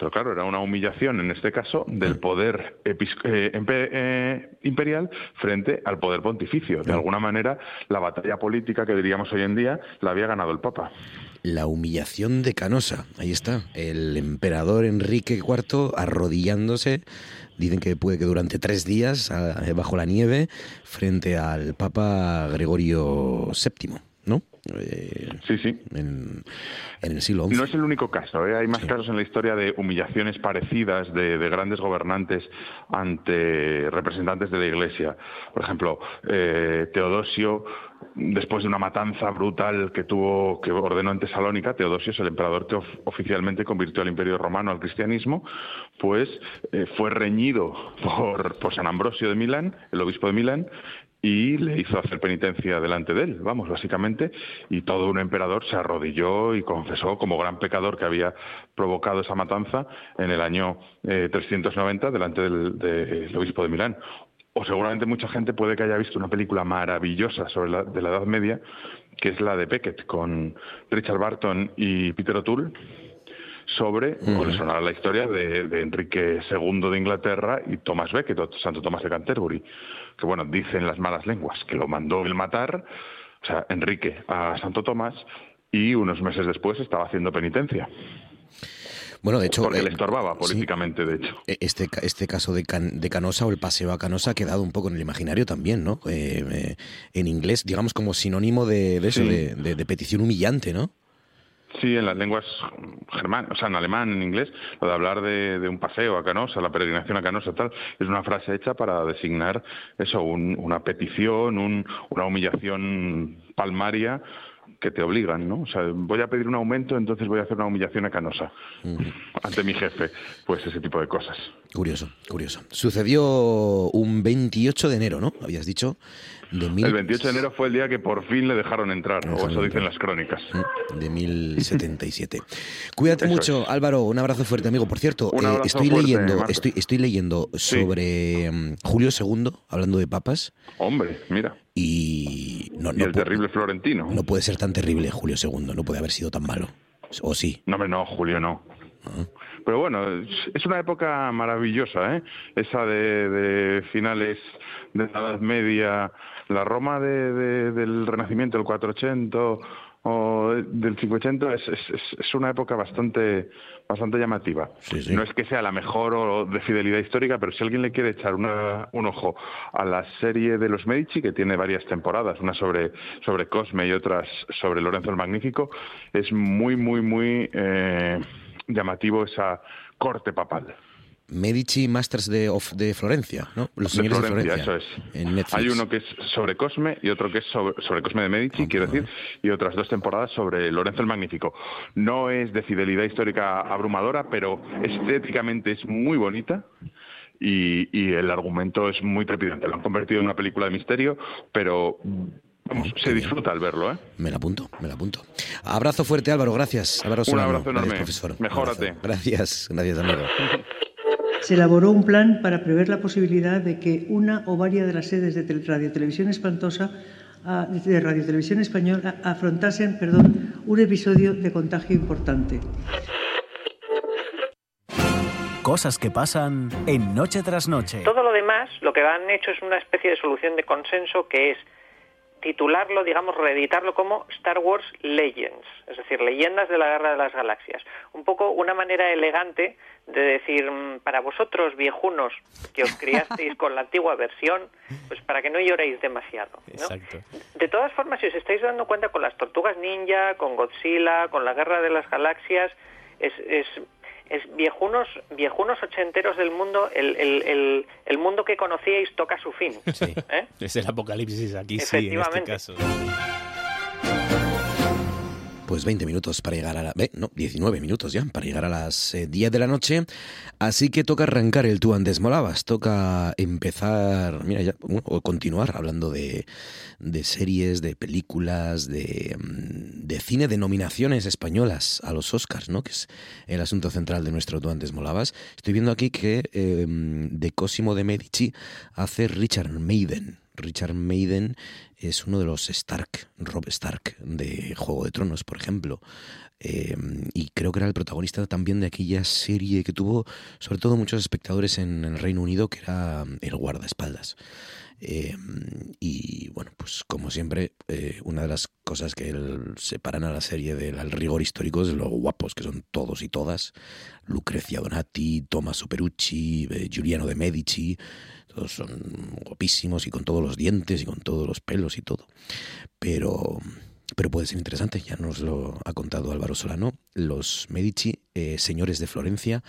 Pero claro, era una humillación en este caso del poder eh, eh, imperial frente al poder pontificio. De alguna manera, la batalla política que diríamos hoy en día la había ganado el Papa. La humillación de Canosa, ahí está, el emperador Enrique IV arrodillándose Dicen que puede que durante tres días bajo la nieve frente al Papa Gregorio VII. Eh, sí, sí. En, el siglo XI. No es el único caso. ¿eh? Hay más casos en la historia de humillaciones parecidas de, grandes gobernantes ante representantes de la Iglesia. Por ejemplo, eh, Teodosio después de una matanza brutal que tuvo, que ordenó en Tesalónica, Teodosio es el emperador que oficialmente convirtió al Imperio Romano al cristianismo, pues fue reñido por, por San Ambrosio de Milán, el obispo de Milán, y le hizo hacer penitencia delante de él, vamos, básicamente, y todo un emperador se arrodilló y confesó como gran pecador que había provocado esa matanza en el año 390 eh, delante del obispo de Milán. O seguramente mucha gente puede que haya visto una película maravillosa sobre la, de la Edad Media, que es la de Beckett, con Richard Barton y Peter O'Toole, sobre, o le sonará la historia de, Enrique II de Inglaterra y Thomas Becket, Santo Tomás de Canterbury, que bueno, dicen las malas lenguas, que lo mandó el matar, o sea, Enrique a Santo Tomás, y unos meses después estaba haciendo penitencia. Bueno, de hecho... Porque le eh, estorbaba políticamente, de hecho. E, este, este caso de, de, Canosa o el paseo a Canosa ha quedado un poco en el imaginario también, ¿no? Eh, eh, en inglés, digamos como sinónimo de, eso, de, petición humillante, ¿no? Sí, en las lenguas germanas, o sea, en alemán, en inglés, lo de hablar de, un paseo a Canosa, la peregrinación a Canosa, tal, es una frase hecha para designar eso, una petición, una humillación palmaria que te obligan, ¿no? O sea, voy a pedir un aumento, entonces voy a hacer una humillación a Canosa ante mi jefe. Pues ese tipo de cosas. Curioso, curioso. Sucedió un 28 de enero, ¿no? Habías dicho. El 28 de enero fue el día que por fin le dejaron entrar, o eso dicen las crónicas. De 1077. Cuídate mucho, Álvaro. Un abrazo fuerte, amigo. Por cierto, eh, estoy, leyendo, estoy, estoy leyendo sobre mm, Julio II, hablando de papas. Hombre, mira. Y, no, el terrible Florentino. No puede ser tan terrible Julio II, no puede haber sido tan malo. ¿O sí? No, no, Julio no. Ah. Pero bueno, es una época maravillosa, ¿eh? Esa de, finales de la Edad Media, la Roma de, del Renacimiento, el 480 o del 580 es, es, una época bastante bastante llamativa. No es que sea la mejor o de fidelidad histórica, pero si alguien le quiere echar una, un ojo a la serie de los Medici, que tiene varias temporadas, una sobre, sobre Cosme y otras sobre Lorenzo el Magnífico, es muy, muy, muy eh, llamativo esa corte papal. Medici Masters de, de Florencia, ¿no? Los de Florencia, eso es. Hay uno que es sobre Cosme y otro que es sobre, Cosme de Medici, quiero decir, y otras dos temporadas sobre Lorenzo el Magnífico. No es de fidelidad histórica abrumadora, pero estéticamente es muy bonita. Y, y el argumento es muy trepidante. Lo han convertido en una película de misterio, pero se disfruta al verlo, ¿eh? Me la apunto, me la apunto. Abrazo fuerte, Álvaro, gracias. Un abrazo enorme. profesor. Mejórate. Gracias, gracias, amigo. Se elaboró un plan para prever la posibilidad de que una o varias de las sedes de Radio Televisión Espantosa ah, de Radio Televisión Española afrontasen, perdón, un episodio de contagio importante. Cosas que pasan en noche tras noche. Todo lo demás, lo que han hecho es una especie de solución de consenso que es titularlo, digamos, reeditarlo como Star Wars Legends, es decir, leyendas de la Guerra de las Galaxias. Un poco una manera elegante de decir, mm, para vosotros viejunos que os criasteis con la antigua versión, pues para que no lloréis demasiado. De todas formas, si os estáis dando cuenta con las tortugas ninja, con Godzilla, con la Guerra de las Galaxias, es, es es viejunos, viejunos ochenteros del mundo, el, el, el, mundo que conocíais toca su fin. Sí, ¿eh? es el apocalipsis aquí, sí, en este caso pues 20 minutos para llegar a la... no, 19 minutos ya, para llegar a las 10 eh, de la noche. Así que toca arrancar el Tú antes molabas, toca empezar, mira, ya, o continuar hablando de, de series, de películas, de, mm, de, cine, de nominaciones españolas a los Oscars, ¿no? Que es el asunto central de nuestro Tú antes molabas. Estoy viendo aquí que em, de Cosimo de Medici hace Richard Maiden. Richard Maiden es uno de los Stark, Rob Stark, de Juego de Tronos, por ejemplo. Em, y creo que era el protagonista también de aquella serie que tuvo, sobre todo, muchos espectadores en el Reino Unido, que era El Guardaespaldas. Em, y bueno, pues como siempre, eh, una de las cosas que separan a la serie del rigor histórico es lo guapos que son todos y todas. Lucrecia Donati, Tommaso Perucci, eh, Giuliano de Medici, todos son guapísimos y con todos los dientes y con todos los pelos y todo. Pero, pero puede ser interesante, ya nos lo ha contado Álvaro Solano. Los Medici, eh, Señores de Florencia,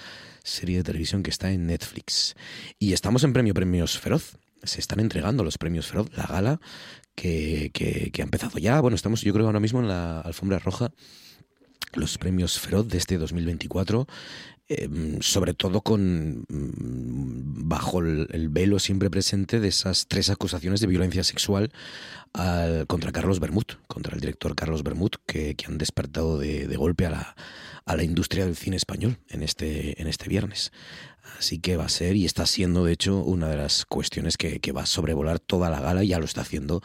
serie de televisión que está en Netflix. Y estamos en Premio Premios Feroz. Se están entregando los premios Feroz, la gala que, que, que ha empezado ya. Bueno, estamos yo creo ahora mismo en la alfombra roja los premios Feroz de este 2024 Em, sobre todo con mm, bajo el, velo siempre presente de esas tres acusaciones de violencia sexual contra Carlos Bermud, contra el director Carlos Bermud, que, han despertado de, golpe a la, a la, industria del cine español en este, en este viernes. Así que va a ser y está siendo, de hecho, una de las cuestiones que, que va a sobrevolar toda la gala, y ya lo está haciendo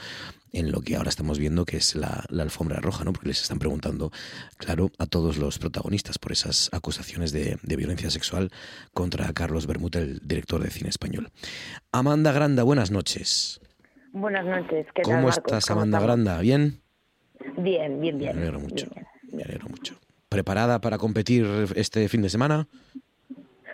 en lo que ahora estamos viendo que es la, alfombra roja, ¿no? Porque les están preguntando, claro, a todos los protagonistas por esas acusaciones de, violencia sexual contra Carlos Bermúdez, el director de cine español. Amanda Granda, buenas noches. Buenas noches. ¿Qué ¿Cómo estás, Amanda Granda? ¿Bien? Bien, bien, bien. Me alegro mucho. Me alegro mucho. ¿Preparada para competir este fin de semana?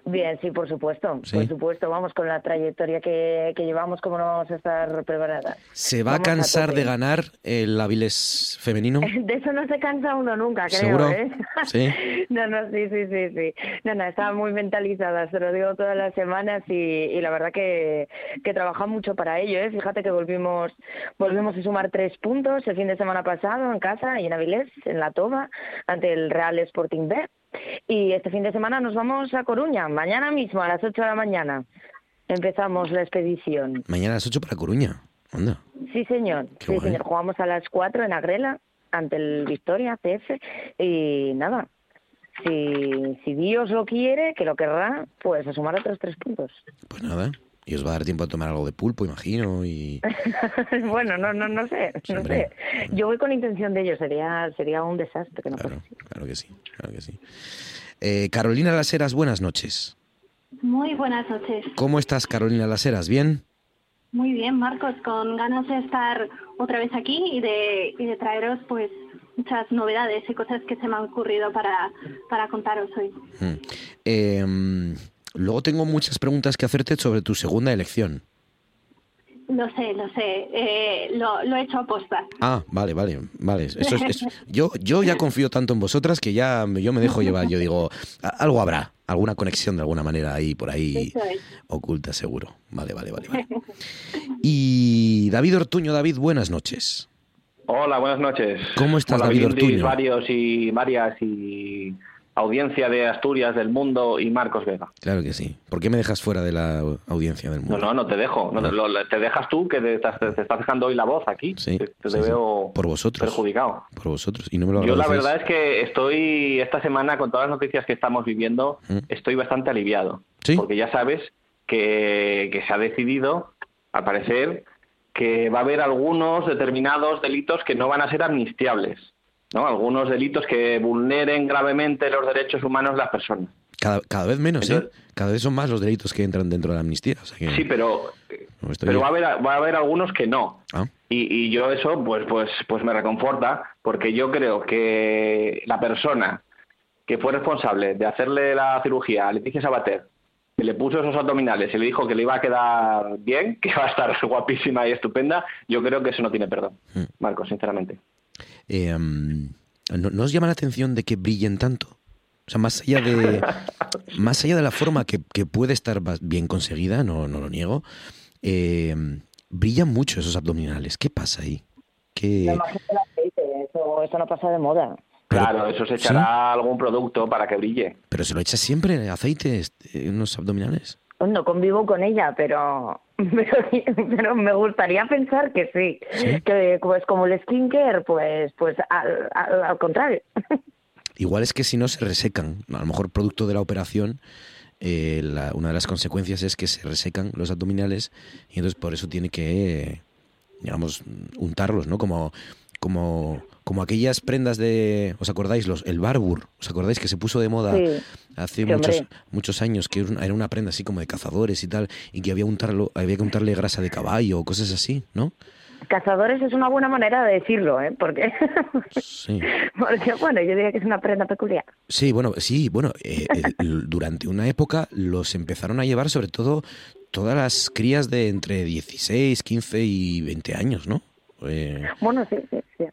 Bien, sí, por supuesto, por supuesto. Vamos, con la trayectoria que, llevamos, ¿cómo no vamos a estar preparadas? ¿Se va a cansar de ganar el Avilés femenino? De eso no se cansa uno nunca, creo, ¿Seguro? ¿eh? Sí. no, no, sí, sí, sí, sí. No, no, estaba muy mentalizada, se lo digo todas las semanas y, la verdad que, que trabaja mucho para ello, ¿eh? Fíjate que volvimos, volvimos a sumar tres puntos el fin de semana pasado en casa y en Avilés, en la toma, ante el Real Sporting B. Y este fin de semana nos vamos a Coruña, mañana mismo a las 8 de la mañana. Empezamos la expedición. Mañana a las 8 para Coruña. ¿Dónde? Sí, señor. sí, señor. Jugamos a las 4 en Agrela ante el Victoria CF y nada. Si, si Dios lo quiere, que lo querrá, pues a sumar otros tres puntos. Pues nada. Y os va a dar tiempo a tomar algo de pulpo, imagino, y... bueno, no, no, no sé, no sé. Yo voy con intención de ello, sería, sería un desastre que no claro, claro que sí, claro que sí. Eh, Carolina Laseras, buenas noches. Muy buenas noches. ¿Cómo estás, Carolina Laseras? ¿Bien? Muy bien, Marcos, con ganas de estar otra vez aquí y de, y de traeros, pues, muchas novedades y cosas que se me han ocurrido para, para contaros hoy. Hmm. Eh, Luego tengo muchas preguntas que hacerte sobre tu segunda elección. Lo sé, lo sé. Eh, lo, he hecho aposta. Ah, vale, vale, vale. Eso es, yo, yo ya confío tanto en vosotras que ya yo me dejo llevar. Yo digo, algo habrá, alguna conexión de alguna manera ahí, por ahí, oculta seguro. Vale, vale, vale, vale. Y David Ortuño, David, buenas noches. Hola, buenas noches. ¿Cómo estás, David Ortuño? varios y varias y audiencia de Asturias, del mundo y Marcos Vega. Claro que sí. ¿Por qué me dejas fuera de la audiencia del mundo? No, no, no te dejo. No, te dejas tú, que te estás, dejando hoy la voz aquí. Sí, te, veo Por vosotros. perjudicado. Por vosotros. Y no me lo Yo la verdad es que estoy, esta semana, con todas las noticias que estamos viviendo, mm. estoy bastante aliviado. ¿Sí? Porque ya sabes que, que se ha decidido, al parecer, que va a haber algunos determinados delitos que no van a ser amnistiables. ¿No? algunos delitos que vulneren gravemente los derechos humanos de las personas. Cada, vez menos, ¿eh? Cada vez son más los delitos que entran dentro de la amnistía. sí, pero, pero va, a haber, va a haber algunos que no. Ah. Y, yo eso pues, pues, pues me reconforta porque yo creo que la persona que fue responsable de hacerle la cirugía a Leticia Sabater, que le puso esos abdominales y le dijo que le iba a quedar bien, que va a estar guapísima y estupenda, yo creo que eso no tiene perdón, mm. Marco, sinceramente. Eh, ¿no, os llama la atención de que brillen tanto? O sea, más allá de, más allá de la forma que, puede estar bien conseguida, no, no lo niego, eh, brillan mucho esos abdominales. ¿Qué pasa ahí? ¿Qué... eso, no pasa de moda. claro, eso se echará algún producto para que brille. Pero se lo echa siempre aceite en los abdominales. No convivo con ella, pero pero, me gustaría pensar que sí, que pues como el skincare, pues pues al, contrario. Igual es que si no se resecan, a lo mejor producto de la operación, eh, una de las consecuencias es que se resecan los abdominales y entonces por eso tiene que, digamos, untarlos, ¿no? Como como, como aquellas prendas de, ¿os acordáis? Los, el Barbour, ¿os acordáis que se puso de moda hace muchos, muchos años, que era una prenda así como de cazadores y tal, y que había, untarlo, había que untarle grasa de caballo o cosas así, ¿no? Cazadores es una buena manera de decirlo, ¿eh? Porque, sí. porque bueno, yo diría que es una prenda peculiar. Sí, bueno, sí, bueno, eh, durante una época los empezaron a llevar sobre todo todas las crías de entre 16, 15 y 20 años, ¿no? Bueno, sí, sí, sí.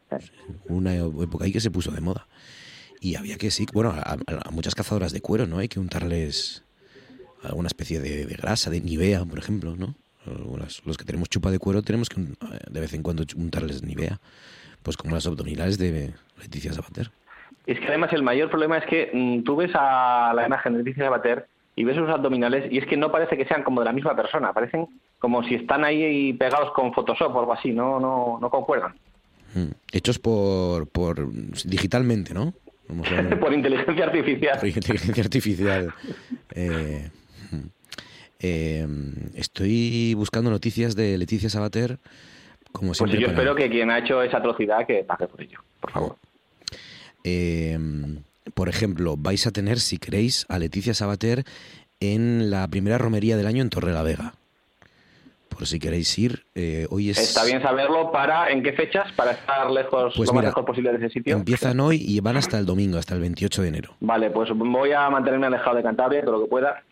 Una época ahí que se puso de moda. Y había que, sí, bueno, a, muchas cazadoras de cuero, ¿no? Hay que untarles alguna especie de, grasa, de nivea, por ejemplo, ¿no? Los, que tenemos chupa de cuero tenemos que de vez en cuando untarles nivea, pues como las abdominales de Leticia Sabater. Es que además el mayor problema es que mm, tú ves a la imagen de Leticia Sabater y ves sus abdominales y es que no parece que sean como de la misma persona, parecen como si están ahí pegados con Photoshop o algo así, no, no, no concuerdan. Mm. Hechos por, por digitalmente, ¿no? por inteligencia artificial. Por inteligencia artificial. Eh, mm. eh, estoy buscando noticias de Leticia Sabater. Como pues siempre pues yo espero que quien ha hecho esa atrocidad que pague por ello, por favor. Eh, por ejemplo, vais a tener, si queréis, a Leticia Sabater en la primera romería del año en Torre la Vega. Por si queréis ir, eh, hoy es... Está bien saberlo para en qué fechas, para estar lejos, pues lo más lejos posible de ese sitio. Empiezan hoy y van hasta el domingo, hasta el 28 de enero. Vale, pues voy a mantenerme alejado de Cantabria todo lo que pueda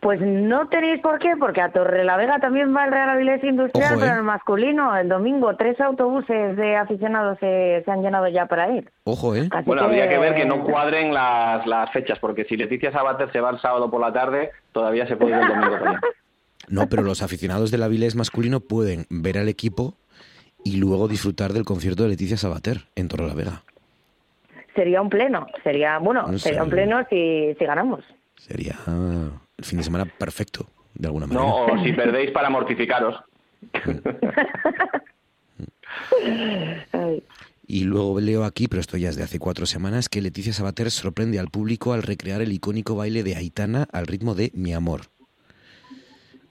Pues no tenéis por qué, porque a Torre la Vega también va el Real Avilés Industrial, pero ¿eh? el masculino, el domingo, tres autobuses de aficionados se, han llenado ya para ir. Ojo, ¿eh? bueno, habría que ver que no cuadren las, las fechas, porque si Leticia Sabater se va el sábado por la tarde, todavía se puede ir el domingo por No, pero los aficionados del Avilés masculino pueden ver al equipo y luego disfrutar del concierto de Leticia Sabater en Torre la Vega. Sería un pleno, sería, bueno, sería un pleno si, si ganamos. Sería el fin de semana perfecto, de alguna manera. No, o si perdéis para mortificaros. Y luego leo aquí, pero esto ya es de hace cuatro semanas, que Leticia Sabater sorprende al público al recrear el icónico baile de Aitana al ritmo de Mi Amor.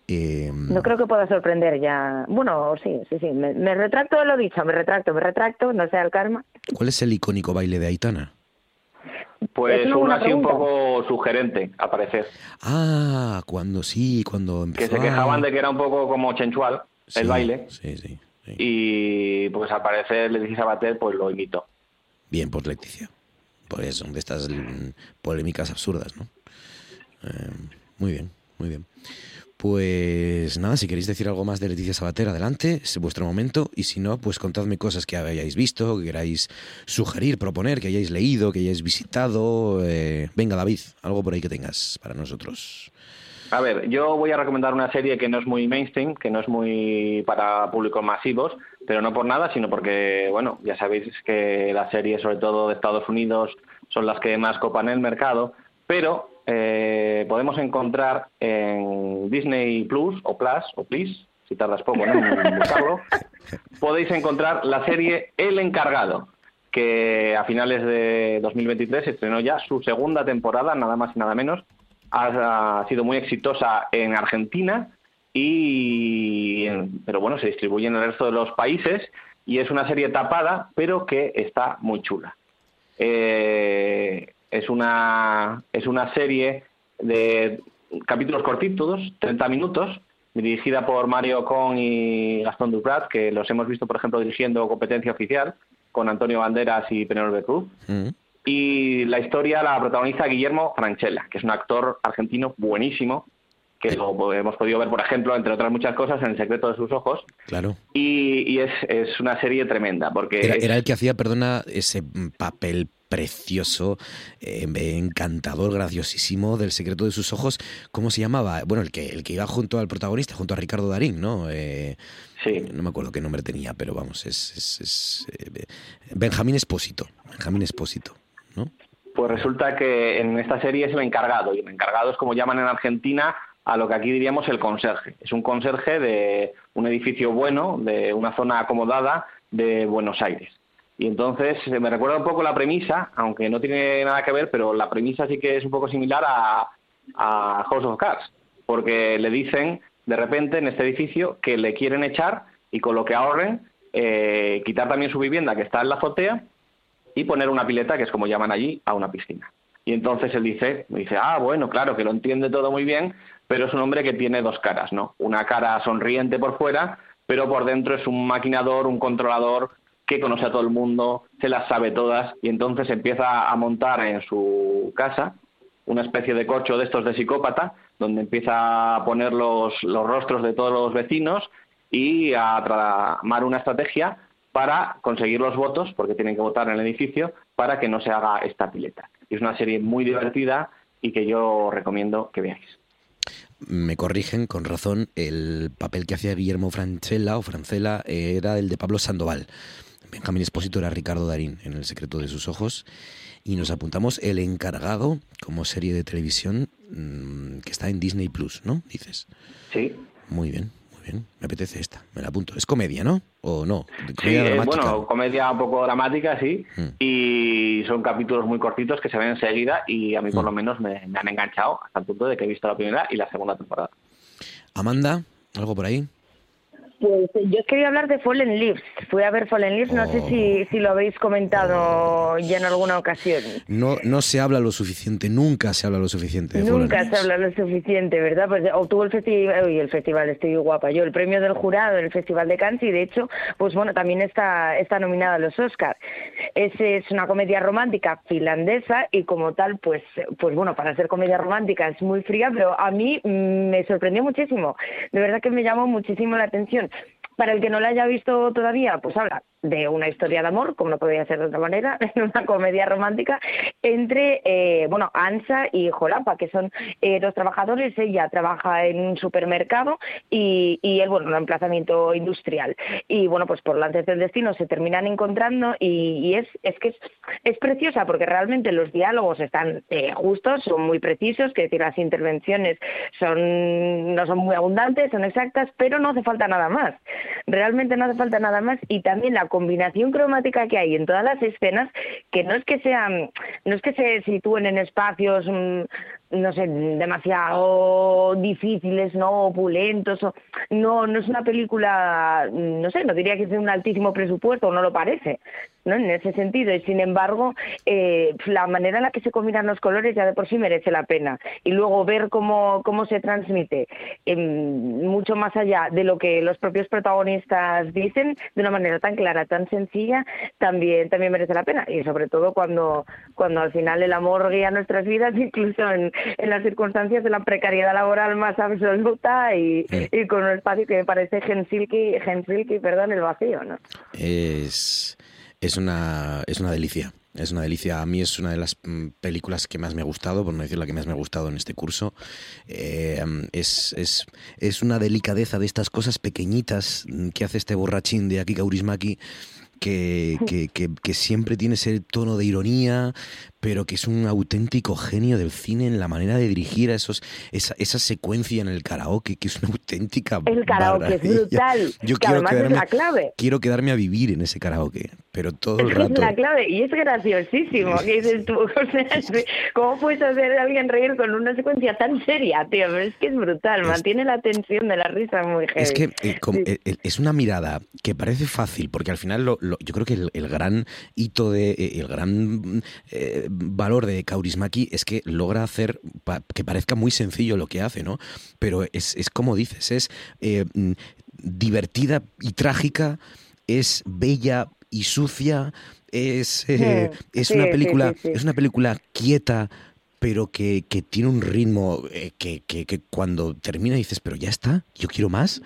Em, no creo que pueda sorprender ya. Bueno, sí, sí, sí. Me, retracto de lo dicho, me retracto, me retracto, no sea el karma. ¿Cuál es el icónico baile de Aitana? Pues una así un poco sugerente, a parecer. Ah, cuando sí, cuando empezó. Que se quejaban de que era un poco como chenchual el baile. Sí, sí, Y pues al parecer Leticia Sabater pues lo imitó. Bien por Leticia. Por eso, de estas polémicas absurdas, ¿no? Eh, muy bien, muy bien. Pues nada, si queréis decir algo más de Leticia Sabater, adelante, es vuestro momento. Y si no, pues contadme cosas que hayáis visto, que queráis sugerir, proponer, que hayáis leído, que hayáis visitado. Eh, venga, David, algo por ahí que tengas para nosotros. A ver, yo voy a recomendar una serie que no es muy mainstream, que no es muy para públicos masivos, pero no por nada, sino porque, bueno, ya sabéis que las series, sobre todo de Estados Unidos, son las que más copan el mercado, pero eh, podemos encontrar en Disney Plus o Plus o Please, si tardas poco en buscarlo, podéis encontrar la serie El Encargado, que a finales de 2023 estrenó ya su segunda temporada, nada más y nada menos. Ha, sido muy exitosa en Argentina y pero bueno se distribuye en el resto de los países y es una serie tapada pero que está muy chula. Eh, es una, es una serie de capítulos cortitos, 30 minutos, dirigida por Mario Con y Gastón Duprat, que los hemos visto, por ejemplo, dirigiendo Competencia Oficial con Antonio Banderas y Penélope Cruz. Mm. Y la historia la protagoniza Guillermo Franchella, que es un actor argentino buenísimo, que lo hemos podido ver, por ejemplo, entre otras muchas cosas, en El secreto de sus ojos. Claro. Y, es, es, una serie tremenda, porque... Era, era, el que hacía, perdona, ese papel precioso, eh, encantador, graciosísimo, del secreto de sus ojos. ¿Cómo se llamaba? Bueno, el que, el que iba junto al protagonista, junto a Ricardo Darín, ¿no? Eh, sí. No me acuerdo qué nombre tenía, pero vamos, es, es, eh, Benjamín Espósito. Benjamín Espósito, ¿no? Pues resulta que en esta serie es el encargado, y el encargado es como llaman en Argentina a lo que aquí diríamos el conserje. Es un conserje de un edificio bueno, de una zona acomodada de Buenos Aires. Y entonces me recuerda un poco la premisa, aunque no tiene nada que ver, pero la premisa sí que es un poco similar a, House of Cards, porque le dicen de repente en este edificio que le quieren echar y con lo que ahorren eh, quitar también su vivienda que está en la azotea y poner una pileta, que es como llaman allí, a una piscina. Y entonces él dice, dice, ah, bueno, claro, que lo entiende todo muy bien, pero es un hombre que tiene dos caras, ¿no? Una cara sonriente por fuera, pero por dentro es un maquinador, un controlador que conoce a todo el mundo, se las sabe todas y entonces empieza a montar en su casa una especie de cocho de estos de psicópata, donde empieza a poner los, los rostros de todos los vecinos y a tramar una estrategia para conseguir los votos, porque tienen que votar en el edificio, para que no se haga esta pileta. Es una serie muy divertida y que yo recomiendo que veáis. Me corrigen con razón, el papel que hacía Guillermo Francella o Francella era el de Pablo Sandoval. Benjamín Espósito era Ricardo Darín en El secreto de sus ojos y nos apuntamos El encargado como serie de televisión mm, que está en Disney Plus, ¿no? Dices. Sí. Muy bien, muy bien. Me apetece esta, me la apunto. Es comedia, ¿no? ¿O no? Comedia sí, bueno, comedia un poco dramática, sí. Mm. Y son capítulos muy cortitos que se ven enseguida y a mí por mm. lo menos me, me han enganchado hasta el punto de que he visto la primera y la segunda temporada. Amanda, ¿algo por ahí? Pues yo quería hablar de Fallen Leaves. Fui a ver Fallen Leaves, no sé si, si lo habéis comentado ya en alguna ocasión. No, no se habla lo suficiente, nunca se habla lo suficiente de Nunca Fallen se habla lo suficiente, ¿verdad? Pues obtuvo el festival, el festival, estoy guapa yo, el premio del jurado en el Festival de Cannes y de hecho, pues bueno, también está, está nominada a los Oscars. Es, es una comedia romántica finlandesa y como tal, pues, pues bueno, para ser comedia romántica es muy fría, pero a mí mm, me sorprendió muchísimo. De verdad que me llamó muchísimo la atención. Para el que no la haya visto todavía, pues habla de una historia de amor, como no podía ser de otra manera, en una comedia romántica, entre, eh, bueno, Ansa y Jolapa, que son eh, dos trabajadores. Ella trabaja en un supermercado y, y él, bueno, en un emplazamiento industrial. Y bueno, pues por lances del destino se terminan encontrando y, y es, es que es, es, preciosa porque realmente los diálogos están eh, justos, son muy precisos, que decir, las intervenciones son no son muy abundantes, son exactas, pero no hace falta nada más. Realmente no hace falta nada más y también la combinación cromática que hay en todas las escenas, que no es que sean, no es que se sitúen en espacios mm, no sé, demasiado difíciles, no opulentos, o, no, no es una película, no sé, no diría que es de un altísimo presupuesto, no lo parece, ¿no? En ese sentido, y sin embargo, eh, la manera en la que se combinan los colores ya de por sí merece la pena. Y luego ver cómo, cómo se transmite eh, mucho más allá de lo que los propios protagonistas dicen, de una manera tan clara, tan sencilla, también, también merece la pena. Y sobre todo cuando, cuando al final el amor guía nuestras vidas, incluso en, en las circunstancias de la precariedad laboral más absoluta y, y con un espacio que me parece gensilky, gensilky perdón, el vacío, ¿no? Es, es, una, es una delicia. Es una delicia. A mí es una de las mm, películas que más me ha gustado, por no decir la que más me ha gustado en este curso. Eh, es, es, es, una delicadeza de estas cosas pequeñitas que hace este borrachín de Aki Kaurismaki que, que, que, que, siempre tiene ese tono de ironía, pero que es un auténtico genio del cine en la manera de dirigir a esos, esa, esa secuencia en el karaoke, que es una auténtica. El karaoke es brutal. Yo que quiero quedarme, es la clave. quiero quedarme a vivir en ese karaoke, pero todo el Es rato. la clave y es graciosísimo. que dices tú, o sea, es- ¿Cómo puedes hacer a alguien reír con una secuencia tan seria, tío? Pero es que es brutal, mantiene la tensión de la risa muy heavy. Es que eh, eh, eh, es una mirada que parece fácil, porque al final lo- lo- yo creo que el, el gran hito de el gran eh, valor de Kaurismaki es que logra hacer pa- que parezca muy sencillo lo que hace, ¿no? Pero es, es como dices, es eh, mm, divertida y trágica, es bella y sucia, es, eh, Mm, es sí, una película, sí. es una película quieta, pero que, que tiene un ritmo eh, que, que- que cuando termina dices, pero ya está, yo quiero más.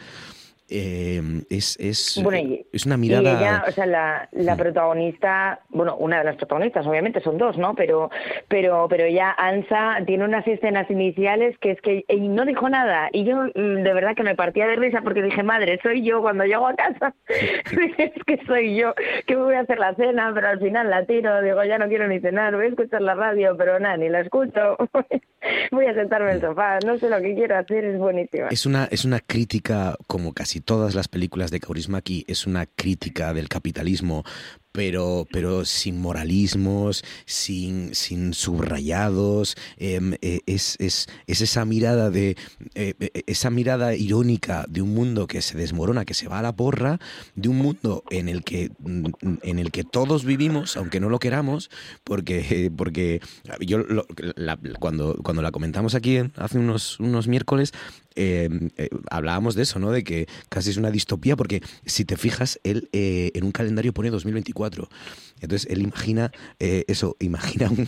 Eh, es, es, Bueno, y- es una Y mirada... ella, o sea, la, la protagonista, bueno, una de las protagonistas, obviamente son dos, ¿no? Pero, pero, pero ella, Ansa, tiene unas escenas iniciales que es que y no dijo nada. Y yo, de verdad, que me partía de risa porque dije, madre, soy yo cuando llego a casa. es que soy yo, que voy a hacer la cena, pero al final la tiro, digo, ya no quiero ni cenar, voy a escuchar la radio, pero nada, ni la escucho. voy a sentarme en el sofá, no sé lo que quiero hacer, es buenísima. Es una, es una crítica, como casi todas las películas de Kaurismäki, es una crítica del capitalismo, pero, pero sin moralismos, sin, sin subrayados. em, eh, es, es, es esa mirada de eh, eh, esa mirada irónica de un mundo que se desmorona, que se va a la porra, de un mundo en el que en el que todos vivimos, aunque no lo queramos, porque, porque yo lo- cuando, cuando la comentamos aquí hace unos, unos miércoles, eh, eh, hablábamos de eso, ¿no? De que casi es una distopía, porque si te fijas, él eh, en un calendario pone 2024. Entonces él imagina eh, eso, imagina un,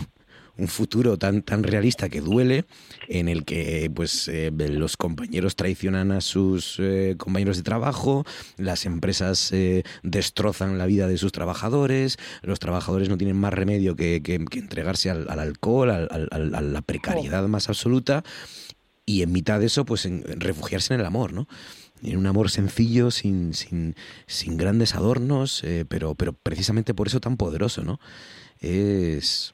un futuro tan, tan realista que duele, en el que pues eh, los compañeros traicionan a sus eh, compañeros de trabajo, las empresas eh, destrozan la vida de sus trabajadores, los trabajadores no tienen más remedio que, que- que entregarse al, al alcohol, al- al- al- a la precariedad más absoluta, y en mitad de eso, pues en- refugiarse en el amor, ¿no? En un amor sencillo, sin, sin, sin grandes adornos, eh, pero, pero precisamente por eso tan poderoso, ¿no? Es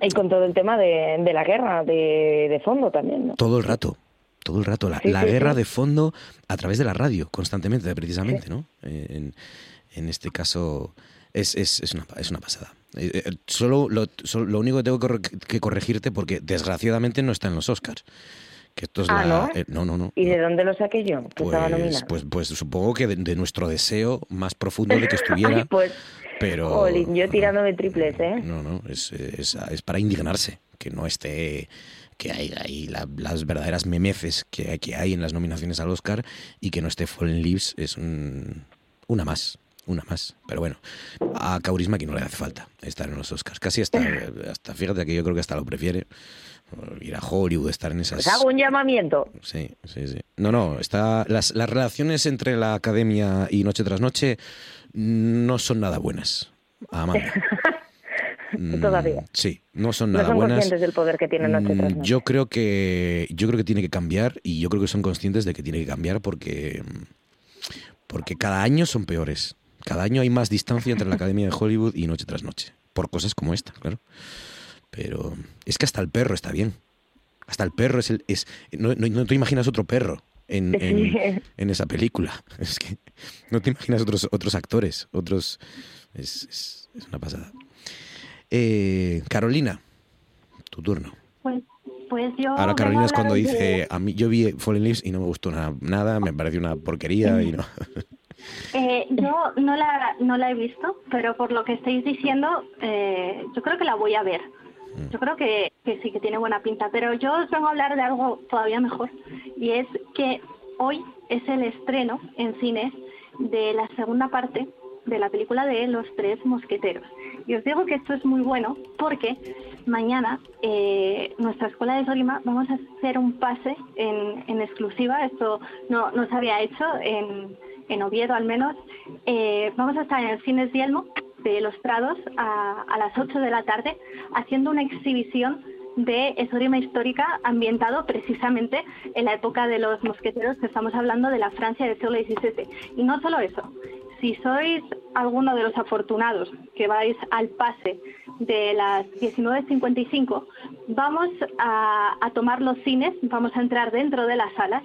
Y con todo el tema de, de la guerra de, de fondo también, ¿no? todo el rato, todo el rato, la, Sí, la sí, guerra sí. de fondo a través de la radio, constantemente, precisamente, ¿no? En, en este caso es, es, es, una, es una pasada. Eh, eh, Solo lo, solo lo único que tengo que corregirte, porque desgraciadamente no está en los Oscars, Que esto es Ah, la- ¿no? eh, no, no, no. ¿Y de dónde lo saqué yo? Pues, nominado. pues, pues supongo que de, de nuestro deseo más profundo de que estuviera, Ay, pues, pero jolín, yo tirándome triples, ¿eh? no, no, es, es, es para indignarse que no esté, que hay, hay la- las verdaderas memeces que, que hay en las nominaciones al Oscar y que no esté Fallen Leaves es un- una más, una más. Pero bueno, a Kaurisma que no le hace falta estar en los Oscars. Casi hasta, hasta fíjate que yo creo que hasta lo prefiere. Ir a Hollywood, estar en esas... Pues hago un llamamiento. Sí, sí, sí. No, no, está, las, las relaciones entre la academia y Noche tras Noche no son nada buenas. Amanda. Mm, Todavía. Sí, no son No nada son buenas. conscientes del poder que tiene Noche tras Mm, Noche. Yo creo que yo creo que tiene que cambiar y yo creo que son conscientes de que tiene que cambiar porque porque cada año son peores. Cada año hay más distancia entre la Academia de Hollywood y Noche tras Noche por cosas como esta, claro. Pero es que hasta el perro está bien. Hasta el perro es el es no, no- no te imaginas otro perro en, en- esa película. Es que no te imaginas otros otros actores, otros es, es- es una pasada. Eh, Carolina, tu turno. Pues, pues yo. Ahora Carolina es cuando de- dice, a mí yo vi Fallen Leaves y no me gustó nada, nada me pareció una porquería y no. Eh, yo no la, no la he visto, pero por lo que estáis diciendo, eh, yo creo que la voy a ver. Yo creo que, que sí, que tiene buena pinta. Pero yo os vengo a hablar de algo todavía mejor. Y es que hoy es el estreno en cines de la segunda parte de la película de Los Tres Mosqueteros. Y os digo que esto es muy bueno porque mañana eh, nuestra escuela de Solima vamos a hacer un pase en, en exclusiva. Esto no, no se había hecho en, en Oviedo al menos. Eh, vamos a estar en el Cines Dielmo de Los Prados a, las 8 de la tarde haciendo una exhibición de esgrima histórica ambientado precisamente en la época de los mosqueteros, que estamos hablando de la Francia del siglo XVII. Y no solo eso, si sois alguno de los afortunados que vais al pase de las 19.55, vamos a tomar los cines, vamos a entrar dentro de las salas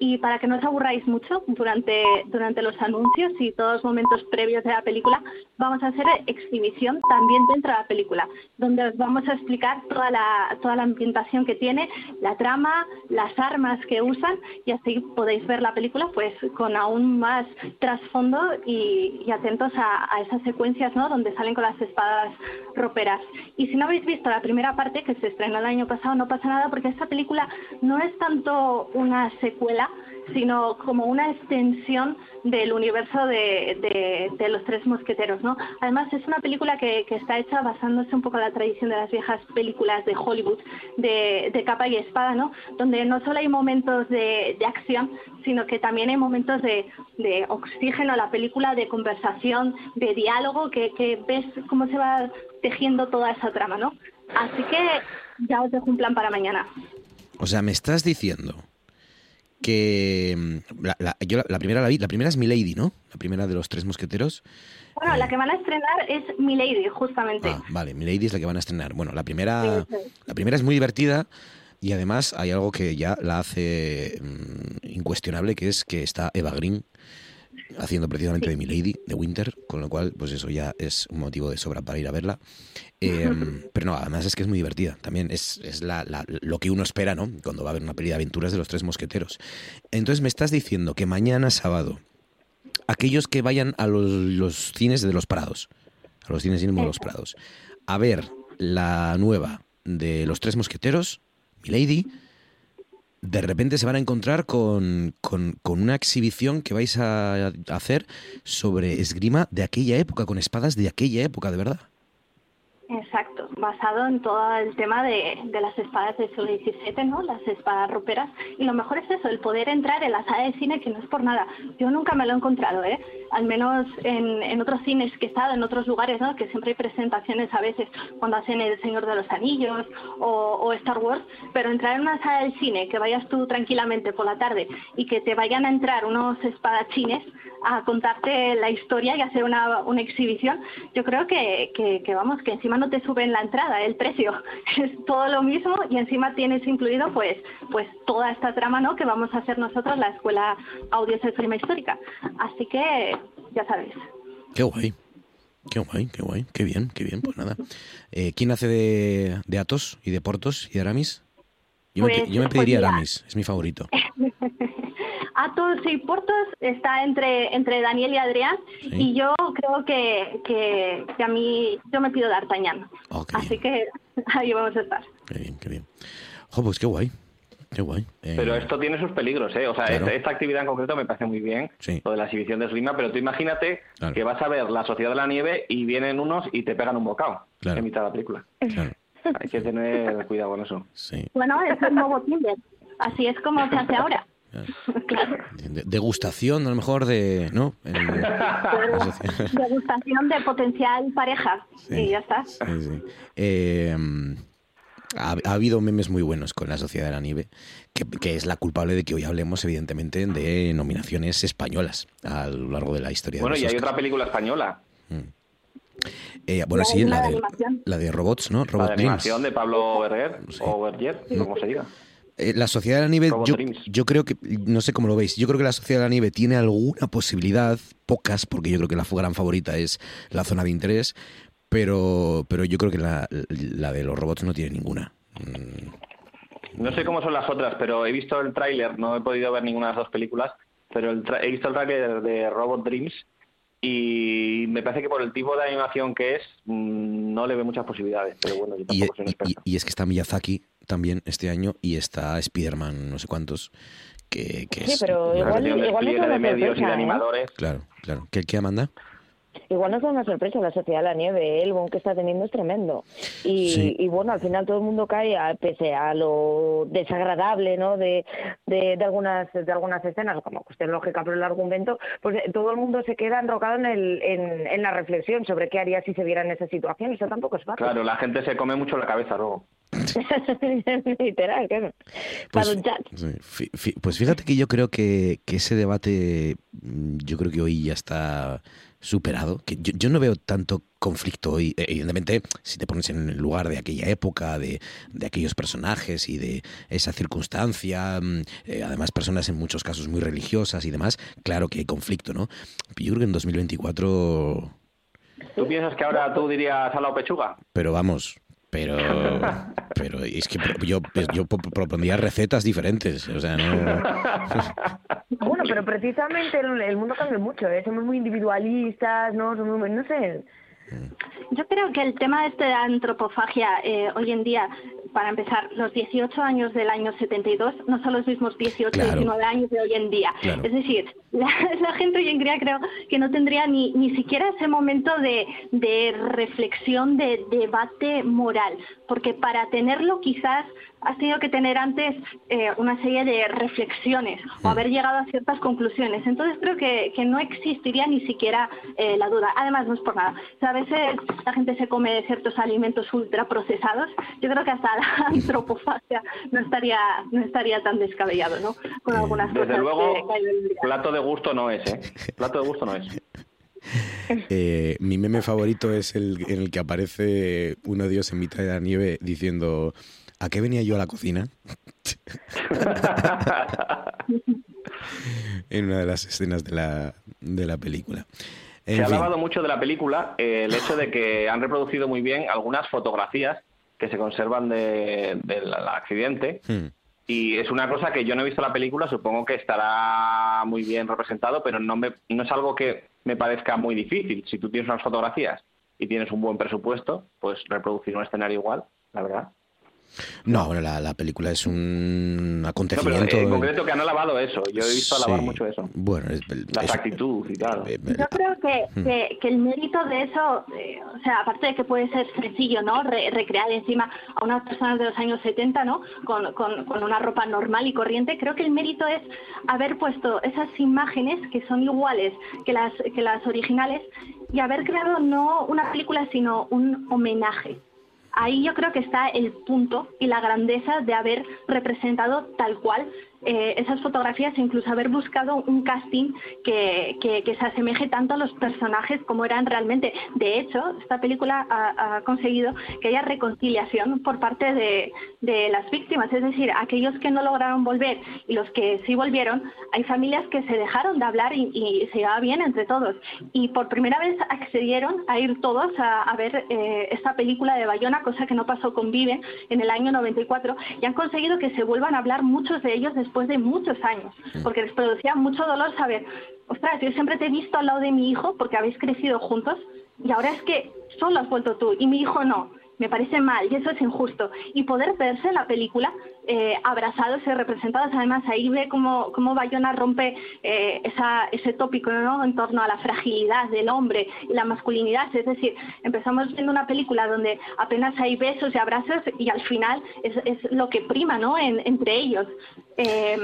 y para que no os aburráis mucho durante, durante los anuncios y todos los momentos previos de la película, vamos a hacer exhibición también dentro de la película, donde os vamos a explicar toda la, toda la ambientación que tiene, la trama, las armas que usan y así podéis ver la película pues con aún más trasfondo y, atentos a, a esas secuencias ¿no? donde salen con las espadas roperas. Y si no habéis visto la primera parte que se estrenó el año pasado, no pasa nada porque esta película no es tanto una secuela, sino como una extensión del universo de, de- los tres mosqueteros, ¿no? Además es una película que, que está hecha basándose un poco en la tradición de las viejas películas de Hollywood, de, de capa y espada, ¿no? Donde no solo hay momentos de, acción, sino que también hay momentos de, de oxígeno a la película, de conversación, de diálogo, que, que ves cómo se va tejiendo toda esa trama, ¿no? Así que ya os dejo un plan para mañana. O sea, me estás diciendo que mm, la, la- yo la, la primera la vi, la primera es Milady, ¿no? La primera de los tres mosqueteros. Bueno, la que van a estrenar es Milady, justamente. Ah, vale, Milady es la que van a estrenar. Bueno, la primera, Sí, sí. la primera es muy divertida y además hay algo que ya la hace mm, incuestionable, que es que está Eva Green haciendo precisamente de Milady, de Winter, con lo cual, pues eso ya es un motivo de sobra para ir a verla. Eh, pero no, además es que es muy divertida. También es, es la- la- lo que uno espera, ¿no? Cuando va a haber una peli de aventuras de los tres mosqueteros. Entonces me estás diciendo que mañana sábado, aquellos que vayan a los, los cines de los Prados, a los cines de los Prados, a ver la nueva de los tres mosqueteros, Milady, de repente se van a encontrar con, con- una exhibición que vais a hacer sobre esgrima de aquella época, con espadas de aquella época, de verdad. Exacto, basado en todo el tema de, las espadas del siglo XVII, ¿no? Las espadas roperas. Y lo mejor es eso, el poder entrar en la sala de cine, que no es por nada. Yo nunca me lo he encontrado, ¿eh? Al menos en, otros cines que he estado, en otros lugares, ¿no? Que siempre hay presentaciones a veces cuando hacen El Señor de los Anillos o, Star Wars. Pero entrar en una sala del cine, que vayas tú tranquilamente por la tarde y que te vayan a entrar unos espadachines a contarte la historia y hacer una, una exhibición, yo creo que, que, vamos, que encima no te suben la entrada, el precio, es todo lo mismo y encima tienes incluido pues, pues toda esta trama ¿no? que vamos a hacer nosotros, la Escuela Audio Film Histórica. Así que ya sabéis. Qué guay. Qué guay, qué guay, qué bien, qué bien, pues nada. Eh, ¿Quién hace de, de Atos y de Portos y de Aramis? Yo, me, Pues- yo me pues pediría. Aramis, es mi favorito. Atos y Portos está entre, entre Daniel y Adrián Sí. y yo creo que, que, que a mí yo me pido D'Artagnan. Oh, Así que ahí vamos a estar. Qué bien, qué bien. Jo, pues qué guay. Qué guay. Eh, Pero esto tiene sus peligros, ¿eh? O sea, Claro. esta, esta actividad en concreto me parece muy bien, Sí. lo de la exhibición de esgrima, pero tú imagínate Claro. que vas a ver La Sociedad de la Nieve y vienen unos y te pegan un bocado Claro. en mitad de la película. Claro, Hay que tener cuidado con eso. sí. Bueno, es el nuevo Tinder. Así es como se hace ahora. Claro. De- degustación, a lo mejor, de. ¿No? Degustación de potencial pareja. Sí. Y ya está. Sí, sí. Eh, ha, ha habido memes muy buenos con la Sociedad de la Nieve, que, que es la culpable de que hoy hablemos, evidentemente, de nominaciones españolas a lo largo de la historia. Bueno, de y hay otra película española, Eh, bueno, La sí, la de la de robots, ¿no? la de Dreams. de Pablo Berger, o Berger, como se diga. Eh, la Sociedad de la Nieve, yo, yo creo que, no sé cómo lo veis, yo creo que la Sociedad de la Nieve tiene alguna posibilidad, pocas, porque yo creo que la gran favorita es la zona de interés, pero, pero yo creo que la, la de los robots no tiene ninguna. Mm, No sé cómo son las otras, pero he visto el tráiler, no he podido ver ninguna de las dos películas, pero el he visto el tráiler de Robot Dreams y me parece que por el tipo de animación que es, mm, no le ve muchas posibilidades, pero bueno, yo Y, tampoco soy un y- experto. y es que está Miyazaki también este año y está Spider-Man no sé cuántos, que, que Sí, es... pero igual, de igual no es de una medios y de sorpresa, ¿eh? animadores. Claro, claro. ¿Qué, qué Amanda? Igual no es una sorpresa la Sociedad de la Nieve, el boom que está teniendo es tremendo. Y, Sí. y bueno, al final todo el mundo cae, a- pese a lo desagradable ¿no? de, de, de algunas de algunas escenas, como cuestión lógica por el argumento, pues eh, todo el mundo se queda enrocado en, el, en, en la reflexión sobre qué haría si se viera en esa situación. Eso tampoco es fácil. Claro, la gente se come mucho la cabeza luego. Literal, claro. Pues, sí, pues fíjate que yo creo que, que ese debate, mm, yo creo que hoy ya está superado. Que yo, yo no veo tanto conflicto hoy. Eh, Evidentemente, si te pones en el lugar de aquella época, de, de aquellos personajes y de esa circunstancia, mm, eh, además personas en muchos casos muy religiosas y demás, claro que hay conflicto, ¿no? Yo creo que en 2024, ¿Tú piensas que ahora tú dirías a la pechuga? pero vamos, pero pero es que pro- yo yo pro- propondría recetas diferentes, o sea, no Bueno, pero precisamente el, el mundo cambia mucho, ¿eh? somos muy individualistas, no, somos muy- no sé. Yo creo que el tema este de antropofagia eh, hoy en día, para empezar, los 18 años del año 72 no son los mismos 18, Claro. 19 años de hoy en día. Claro. Es decir, la, la gente hoy en día creo que no tendría ni, ni siquiera ese momento de, de reflexión, de debate moral, porque para tenerlo quizás has tenido que tener antes eh, una serie de reflexiones o haber llegado a ciertas conclusiones. Entonces creo que, que no existiría ni siquiera eh, la duda. Además, no es por nada. O sea, a veces la gente se come ciertos alimentos ultraprocesados. Yo creo que hasta la antropofagia no estaría, no estaría tan descabellado, ¿no? Con algunas Desde cosas luego, que plato de gusto no es, ¿eh? Plato de gusto no es. Eh, mi meme favorito es el en el que aparece uno de Dios en mitad de la nieve diciendo ¿A qué venía yo a la cocina? en una de las escenas de la, de la película. En Se ha hablado mucho de la película eh, el hecho de que han reproducido muy bien algunas fotografías que se conservan de- del accidente. hmm, Y es una cosa que yo no he visto la película, supongo que estará muy bien representado, pero no, me, no es algo que me parezca muy difícil. Si tú tienes unas fotografías y tienes un buen presupuesto, pues reproducir un escenario igual, la verdad. No, bueno, la, la película es un No, pero acontecimiento. en concreto que han alabado eso. Yo he visto alabar Sí, mucho eso. Bueno, es, La exactitud y tal. eh, Yo creo que, Hmm. que, que el mérito de eso, eh, o sea, aparte de que puede ser sencillo, ¿no? Re- recrear encima a unas personas de los años 70, ¿no? Con, con, con una ropa normal y corriente, creo que el mérito es haber puesto esas imágenes que son iguales que las, que las originales y haber creado no una película, sino un homenaje. Ahí yo creo que está el punto y la grandeza de haber representado tal cual eh, esas fotografías incluso haber buscado un casting que, que, se asemeje tanto a los personajes como eran realmente. De hecho, esta película ha, conseguido que haya reconciliación por parte de, de, las víctimas, es decir, aquellos que no lograron volver y los que sí volvieron, hay familias que se dejaron de hablar y, se llevaba bien entre todos. Y por primera vez accedieron a ir todos a, ver eh, esta película de Bayona, cosa que no pasó con Vive en el año 94, y han conseguido que se vuelvan a hablar muchos de ellos después de muchos años, porque les producía mucho dolor saber, ostras, yo siempre te he visto al lado de mi hijo porque habéis crecido juntos y ahora es que solo has vuelto tú y mi hijo no. Me parece mal y eso es injusto. Y poder verse en la película eh, abrazados y representados, además ahí ve cómo, cómo Bayona rompe eh, esa, ese tópico ¿no? en torno a la fragilidad del hombre y la masculinidad. Es decir, empezamos viendo una película donde apenas hay besos y abrazos y al final es, es lo que prima ¿no? entre ellos. Eh,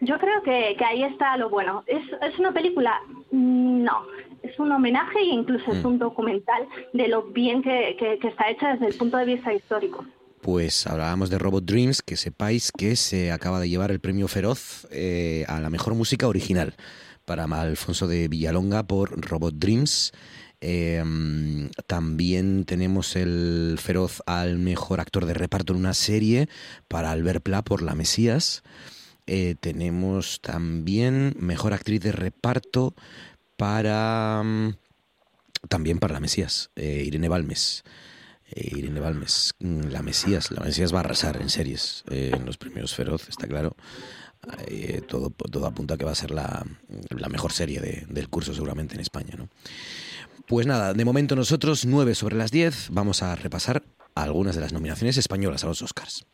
yo creo que, que, ahí está lo bueno. ¿Es, ¿Es, una película? No. Es un homenaje e incluso es mm. un documental de lo bien que, que, está hecha desde el punto de vista histórico. Pues hablábamos de Robot Dreams, que sepáis que se acaba de llevar el premio Feroz eh, a la mejor música original para Alfonso de Villalonga por Robot Dreams. Em, también tenemos el Feroz al mejor actor de reparto en una serie para Albert Pla por La Mesías. Eh, tenemos también mejor actriz de reparto para. Mm, también para la Mesías, eh, Irene Balmes. Eh, Irene Balmes, mm, la Mesías. La Mesías va a arrasar en series, en los premios Feroz, está claro. todo, todo apunta a que va a ser la, la mejor serie del curso seguramente en España. ¿no? Pues nada, de momento nosotros, 9 sobre las 10, vamos a repasar algunas de las nominaciones españolas a los Oscars.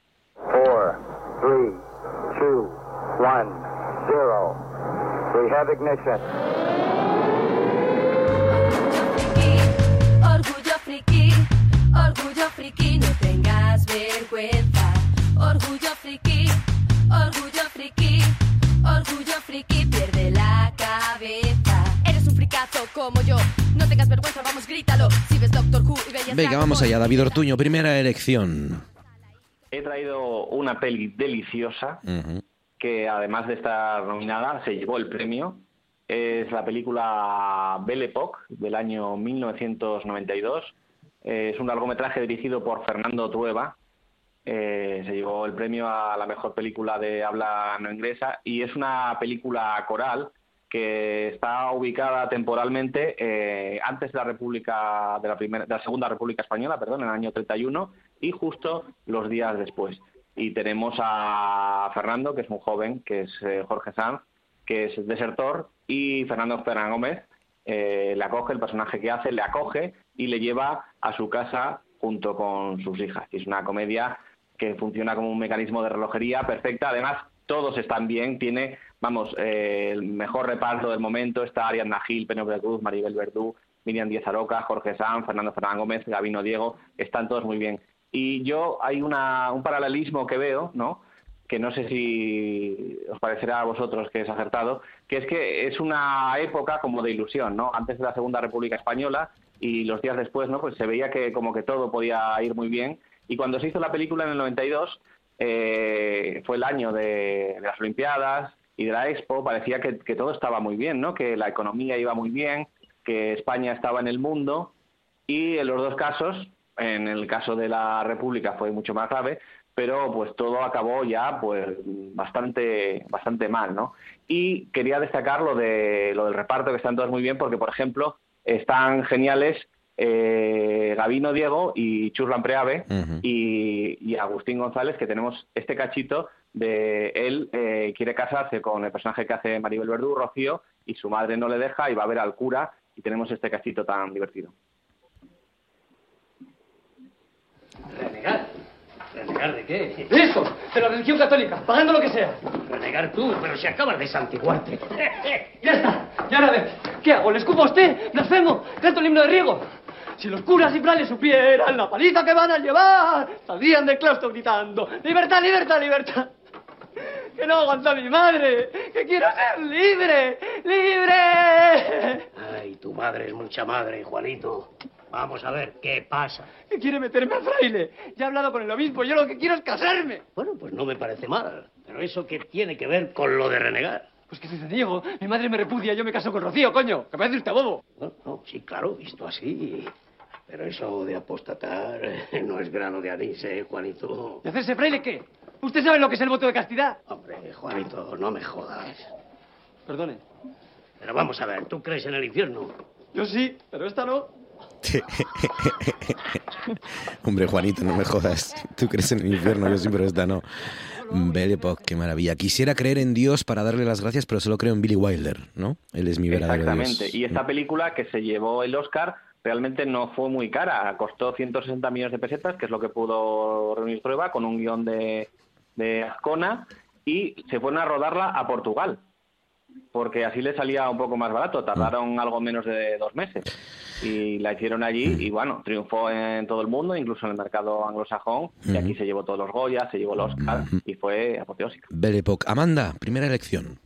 one, zero. We have ignition. Orgullo friki, no tengas vergüenza. Orgullo friki, orgullo friki, orgullo friki, pierde la cabeza. Eres un fricazo como yo, no tengas vergüenza, vamos, grítalo. Si ves Doctor Who y veías Venga, vamos allá, David Ortuño, primera elección. He traído una peli deliciosa. Uh -huh que además de estar nominada, se llevó el premio. Es la película Belle Époque del año 1992. Es un largometraje dirigido por Fernando Trueba. Eh, se llevó el premio a la mejor película de habla no inglesa y es una película coral que está ubicada temporalmente eh, antes de la República de la, primera, Segunda República Española, perdón, en el año 31 y justo los días después y tenemos a Fernando, que es un joven, que es eh, Jorge Sanz, que es desertor, y Fernando Fernández Gómez eh, le acoge, el personaje que hace, le acoge y le lleva a su casa junto con sus hijas. es una comedia que funciona como un mecanismo de relojería perfecta. Además, todos están bien, tiene, vamos, eh, el mejor reparto del momento. Está Ariadna Gil, Penélope Cruz, Maribel Verdú, Miriam Díaz Aroca, Jorge Sanz, Fernando Fernández Gómez, Gabino Diego, están todos muy bien. Y yo hay una, un paralelismo que veo, ¿no? que no sé si os parecerá a vosotros que es acertado, que es que es una época como de ilusión, ¿no? Antes de la Segunda República Española y los días después, ¿no? Pues se veía que como que todo podía ir muy bien. Y cuando se hizo la película en el 92, eh, fue el año de, las Olimpiadas y de la Expo, parecía que, que todo estaba muy bien, ¿no? Que la economía iba muy bien, que España estaba en el mundo y en los dos casos en el caso de la República fue mucho más grave, pero pues todo acabó ya pues bastante bastante mal, ¿no? Y quería destacar lo de lo del reparto que están todos muy bien porque por ejemplo están geniales eh, Gabino Diego y Churlan Preave y, Agustín González que tenemos este cachito de él eh, quiere casarse con el personaje que hace Maribel Verdú, Rocío, y su madre no le deja y va a ver al cura y tenemos este cachito tan divertido. ¿Renegar? ¿Renegar de qué? ¡Eso! De la religión católica, pagando lo que sea. Renegar tú, pero si acabas de santiguarte. ¡Ya está! ¡Ya ahora ve! ¿Qué hago? ¿Le escupo a usted? ¡Blasfemo! ¡Canto el himno de riego! Si los curas y frailes supieran la paliza que van a llevar, saldrían del claustro gritando ¡Libertad, libertad, libertad! ¡Que no aguanta mi madre! ¡Que quiero ser libre! ¡Libre! Ay, tu madre es mucha madre, Juanito. Vamos a ver, ¿qué pasa? ¿Qué quiere meterme al fraile? Ya he hablado con el obispo, yo lo que quiero es casarme. Bueno, pues no me parece mal. Pero eso qué tiene que ver con lo de renegar. Pues que se niego. Mi madre me repudia, yo me caso con Rocío, coño. Que parece usted bobo. No, no, sí, claro, visto así. Pero eso de apostatar no es grano de anís, ¿eh, Juanito? ¿Y hacerse fraile qué? ¿Usted sabe lo que es el voto de castidad? Hombre, Juanito, no me jodas. Perdone. Pero vamos a ver, ¿tú crees en el infierno? Yo sí, pero esta no. Hombre, Juanito, no me jodas. Tú crees en el infierno, yo sí, pero esta no. Belle Époque, qué maravilla. Quisiera creer en Dios para darle las gracias, pero solo creo en Billy Wilder, ¿no? Él es mi verdadero Exactamente. Dios. Y esta película que se llevó el Oscar realmente no fue muy cara. Costó 160 millones de pesetas, que es lo que pudo reunir Trueba, con un guion de, de Azcona, y se fueron a rodarla a Portugal, porque así le salía un poco más barato. Tardaron algo menos de dos meses. Y la hicieron allí y bueno, triunfó en todo el mundo, incluso en el mercado anglosajón. Y aquí se llevó todos los Goya, se llevó el Oscar y fue apoteósica. Belle Époque. Amanda, primera elección.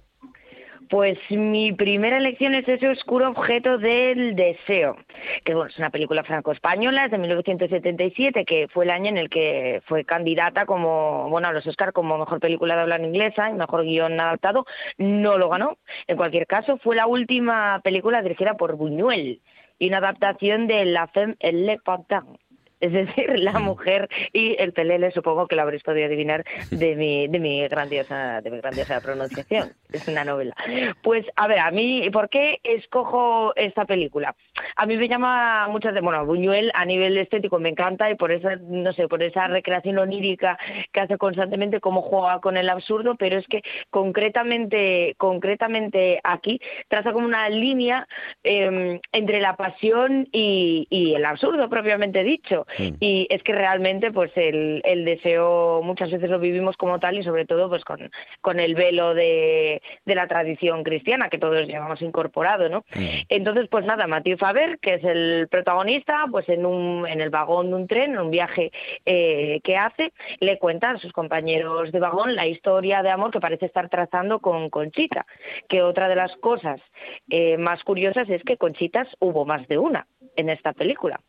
Pues mi primera elección es ese oscuro objeto del deseo, que bueno, es una película franco-española de 1977, que fue el año en el que fue candidata como, bueno, a los Oscar como mejor película de habla inglesa y mejor guion adaptado. No lo ganó. En cualquier caso, fue la última película dirigida por Buñuel y una adaptación de La Femme et le Pantin, es decir, la mujer y el pelele, supongo que lo habréis podido adivinar de mi, de mi grandiosa, de mi grandiosa pronunciación. Es una novela. Pues, a ver, a mí, ¿por qué escojo esta película? A mí me llama mucho de, bueno, Buñuel a nivel estético me encanta y por esa, no sé, por esa recreación onírica que hace constantemente como juega con el absurdo, pero es que concretamente, concretamente aquí traza como una línea eh, entre la pasión y, y el absurdo propiamente dicho. Y es que realmente pues el, el, deseo muchas veces lo vivimos como tal y sobre todo pues con, con el velo de, de, la tradición cristiana que todos llevamos incorporado, ¿no? Entonces pues nada, Mathieu Faber, que es el protagonista, pues en, un, en el vagón de un tren, en un viaje eh, que hace, le cuenta a sus compañeros de vagón la historia de amor que parece estar trazando con Conchita, que otra de las cosas eh, más curiosas es que Conchitas hubo más de una en esta película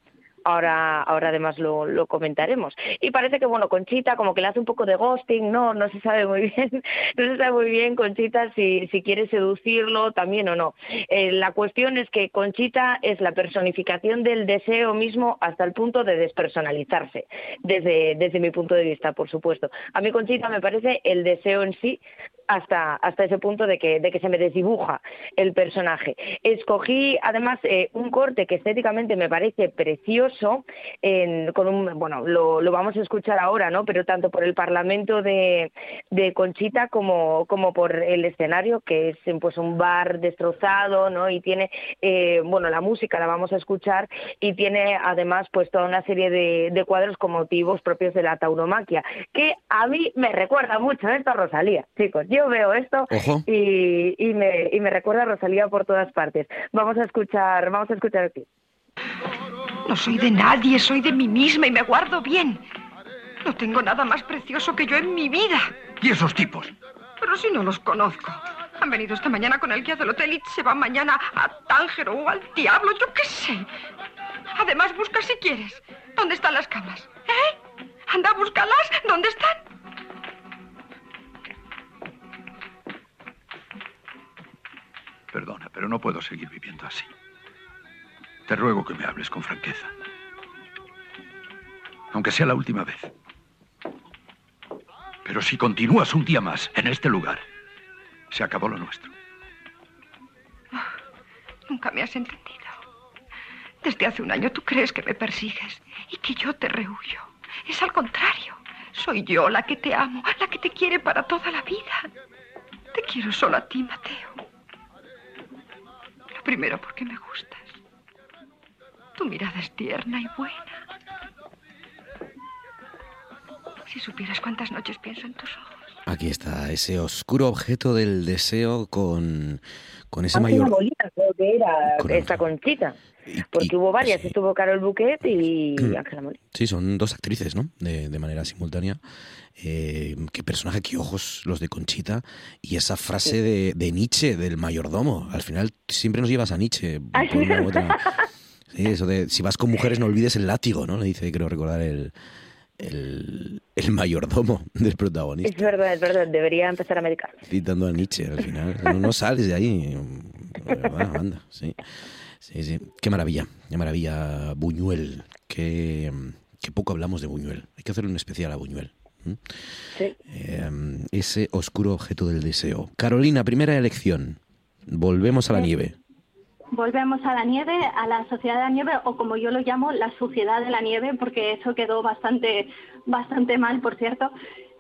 ahora, ahora además lo, comentaremos. Y parece que, bueno, Conchita como que le hace un poco de ghosting, no, no se sabe muy bien, no se sabe muy bien Conchita si, si quiere seducirlo también o no. Eh, la cuestión es que Conchita es la personificación del deseo mismo hasta el punto de despersonalizarse, desde, desde mi punto de vista, por supuesto. A mí Conchita me parece el deseo en sí hasta, hasta ese punto de que, de que se me desdibuja el personaje. Escogí además eh, un corte que estéticamente me parece precioso, en, con un, bueno, lo, lo, vamos a escuchar ahora, ¿no? Pero tanto por el Parlamento de, de Conchita como, como por el escenario, que es pues un bar destrozado, ¿no? Y tiene, eh, bueno, la música la vamos a escuchar y tiene además pues toda una serie de, de cuadros con motivos propios de la tauromaquia, que a mí me recuerda mucho esto a Rosalía, chicos yo veo esto y, y, me, y me recuerda a Rosalía por todas partes. Vamos a escuchar, vamos a escuchar aquí. No soy de nadie, soy de mí misma y me guardo bien. No tengo nada más precioso que yo en mi vida. ¿Y esos tipos? Pero si no los conozco. Han venido esta mañana con el guía del hotel y se van mañana a Tánger o al diablo, yo qué sé. Además, busca si quieres. ¿Dónde están las camas? ¿Eh? Anda, búscalas. ¿Dónde están? Perdona, pero no puedo seguir viviendo así. Te ruego que me hables con franqueza. Aunque sea la última vez. Pero si continúas un día más en este lugar, se acabó lo nuestro. Oh, nunca me has entendido. Desde hace un año tú crees que me persigues y que yo te rehuyo. Es al contrario. Soy yo la que te amo, la que te quiere para toda la vida. Te quiero solo a ti, Mateo. Primero porque me gustas. Tu mirada es tierna y buena. Si supieras cuántas noches pienso en tus ojos. Aquí está, ese oscuro objeto del deseo con, con ese mayor... Molina, creo que era con esta Conchita. Porque y, hubo varias, sí. estuvo Carol Bouquet y Ángela Molina. Sí, son dos actrices, ¿no? De, de manera simultánea. Eh, qué personaje, qué ojos los de Conchita. Y esa frase sí. de, de, Nietzsche, del mayordomo. Al final siempre nos llevas a Nietzsche. Por una u otra. Sí, eso de si vas con mujeres no olvides el látigo, ¿no? Le dice, creo recordar el, el, el, mayordomo del protagonista. Es verdad, es verdad, debería empezar a medicar. Citando a Nietzsche al final. No, no sales de ahí. Verdad, anda, sí. Sí, sí. Qué maravilla, qué maravilla Buñuel. Qué, qué poco hablamos de Buñuel. Hay que hacerle un especial a Buñuel. Sí. Eh, ese oscuro objeto del deseo. Carolina, primera elección. Volvemos a la nieve. Volvemos a la nieve, a la sociedad de la nieve, o como yo lo llamo, la suciedad de la nieve, porque eso quedó bastante, bastante mal, por cierto.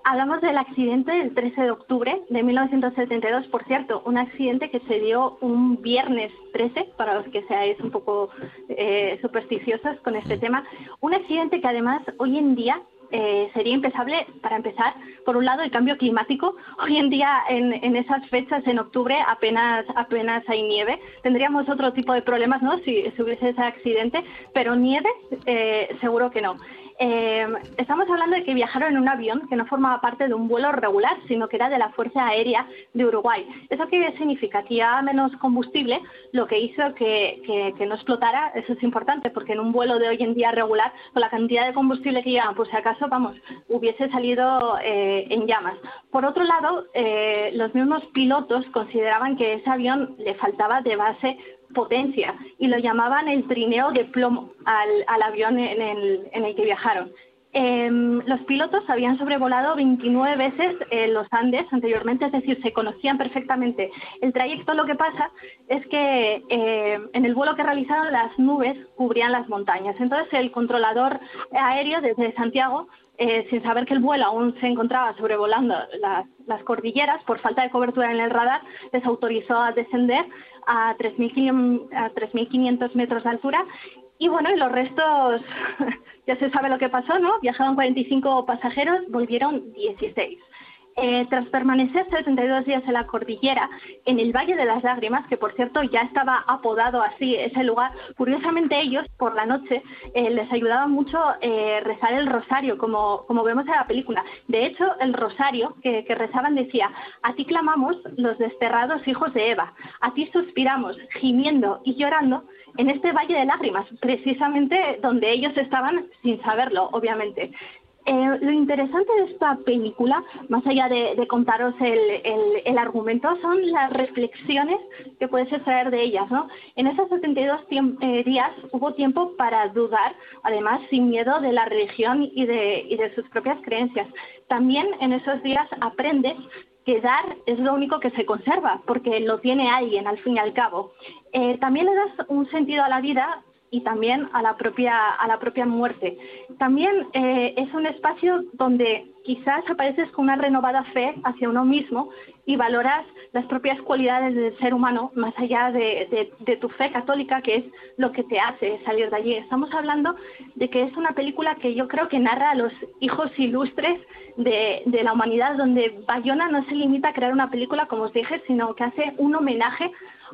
Hablamos del accidente del 13 de octubre de 1972, por cierto, un accidente que se dio un viernes 13, para los que seáis un poco eh, supersticiosos con este tema. Un accidente que además hoy en día eh, sería impensable, para empezar, por un lado, el cambio climático. Hoy en día, en, esas fechas, en octubre, apenas, apenas hay nieve. Tendríamos otro tipo de problemas, ¿no? Si, si hubiese ese accidente, pero nieve, eh, seguro que no. Eh, estamos hablando de que viajaron en un avión que no formaba parte de un vuelo regular, sino que era de la Fuerza Aérea de Uruguay. ¿Eso qué significa? Que llevaba menos combustible, lo que hizo que, no explotara. Eso es importante, porque en un vuelo de hoy en día regular, con la cantidad de combustible que llevaban, pues si acaso, vamos, hubiese salido eh, en llamas. Por otro lado, eh, los mismos pilotos consideraban que ese avión le faltaba de base potencia y lo llamaban el trineo de plomo al, avión en el, que viajaron. Em, los pilotos habían sobrevolado 29 veces eh, los Andes anteriormente, es decir, se conocían perfectamente el trayecto. Lo que pasa es que eh, en el vuelo que realizaron las nubes cubrían las montañas. Entonces el controlador aéreo desde Santiago eh, sin saber que el vuelo aún se encontraba sobrevolando las, las, cordilleras, por falta de cobertura en el radar, les autorizó a descender a 3.500 metros de altura. Y bueno, y los restos, ya se sabe lo que pasó, ¿no? Viajaron 45 pasajeros, volvieron 16. Eh, tras permanecer 72 días en la cordillera, en el Valle de las Lágrimas, que por cierto ya estaba apodado así ese lugar, curiosamente ellos por la noche eh, les ayudaba mucho eh, rezar el rosario, como, como vemos en la película. De hecho, el rosario que, que rezaban decía, a ti clamamos los desterrados hijos de Eva, a ti suspiramos, gimiendo y llorando en este valle de lágrimas, precisamente donde ellos estaban sin saberlo, obviamente. Eh, lo interesante de esta película, más allá de, contaros el, argumento, son las reflexiones que puedes extraer de ellas. ¿no? En esos 72 eh, días hubo tiempo para dudar, además sin miedo de la religión y de, y sus propias creencias. También en esos días aprendes que dar es lo único que se conserva, porque lo tiene alguien al fin y al cabo. Eh, también le das un sentido a la vida y también a la propia, a la propia muerte. También eh, es un espacio donde quizás apareces con una renovada fe hacia uno mismo y valoras las propias cualidades del ser humano más allá de, tu fe católica, que es lo que te hace salir de allí. Estamos hablando de que es una película que yo creo que narra a los hijos ilustres de, de la humanidad, donde Bayona no se limita a crear una película, como os dije, sino que hace un homenaje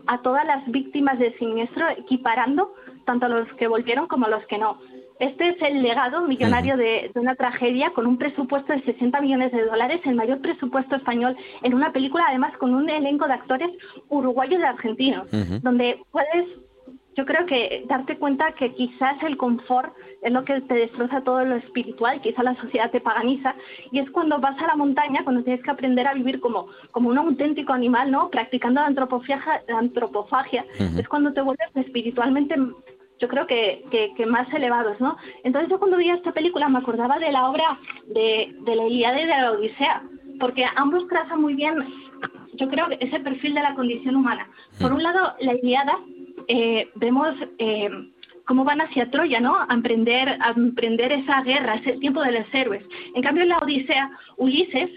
a todas las víctimas del siniestro, equiparando tanto a los que volvieron como a los que no. Este es el legado millonario de, una tragedia con un presupuesto de 60 millones de dólares, el mayor presupuesto español en una película, además con un elenco de actores uruguayos y argentinos, donde puedes yo creo que darte cuenta que quizás el confort es lo que te destroza todo lo espiritual, quizás la sociedad te paganiza, y es cuando vas a la montaña, cuando tienes que aprender a vivir como, como un auténtico animal, ¿no? Practicando la antropofagia, antropofagia es cuando te vuelves espiritualmente yo creo que, que, más elevados, ¿no? Entonces yo cuando veía esta película me acordaba de la obra de, de la Ilíada y de la Odisea, porque ambos trazan muy bien, yo creo, ese perfil de la condición humana. Por un lado, la Ilíada eh, vemos eh, cómo van hacia Troya, ¿no? A emprender, a emprender esa guerra, ese tiempo de los héroes. En cambio, en la Odisea, Ulises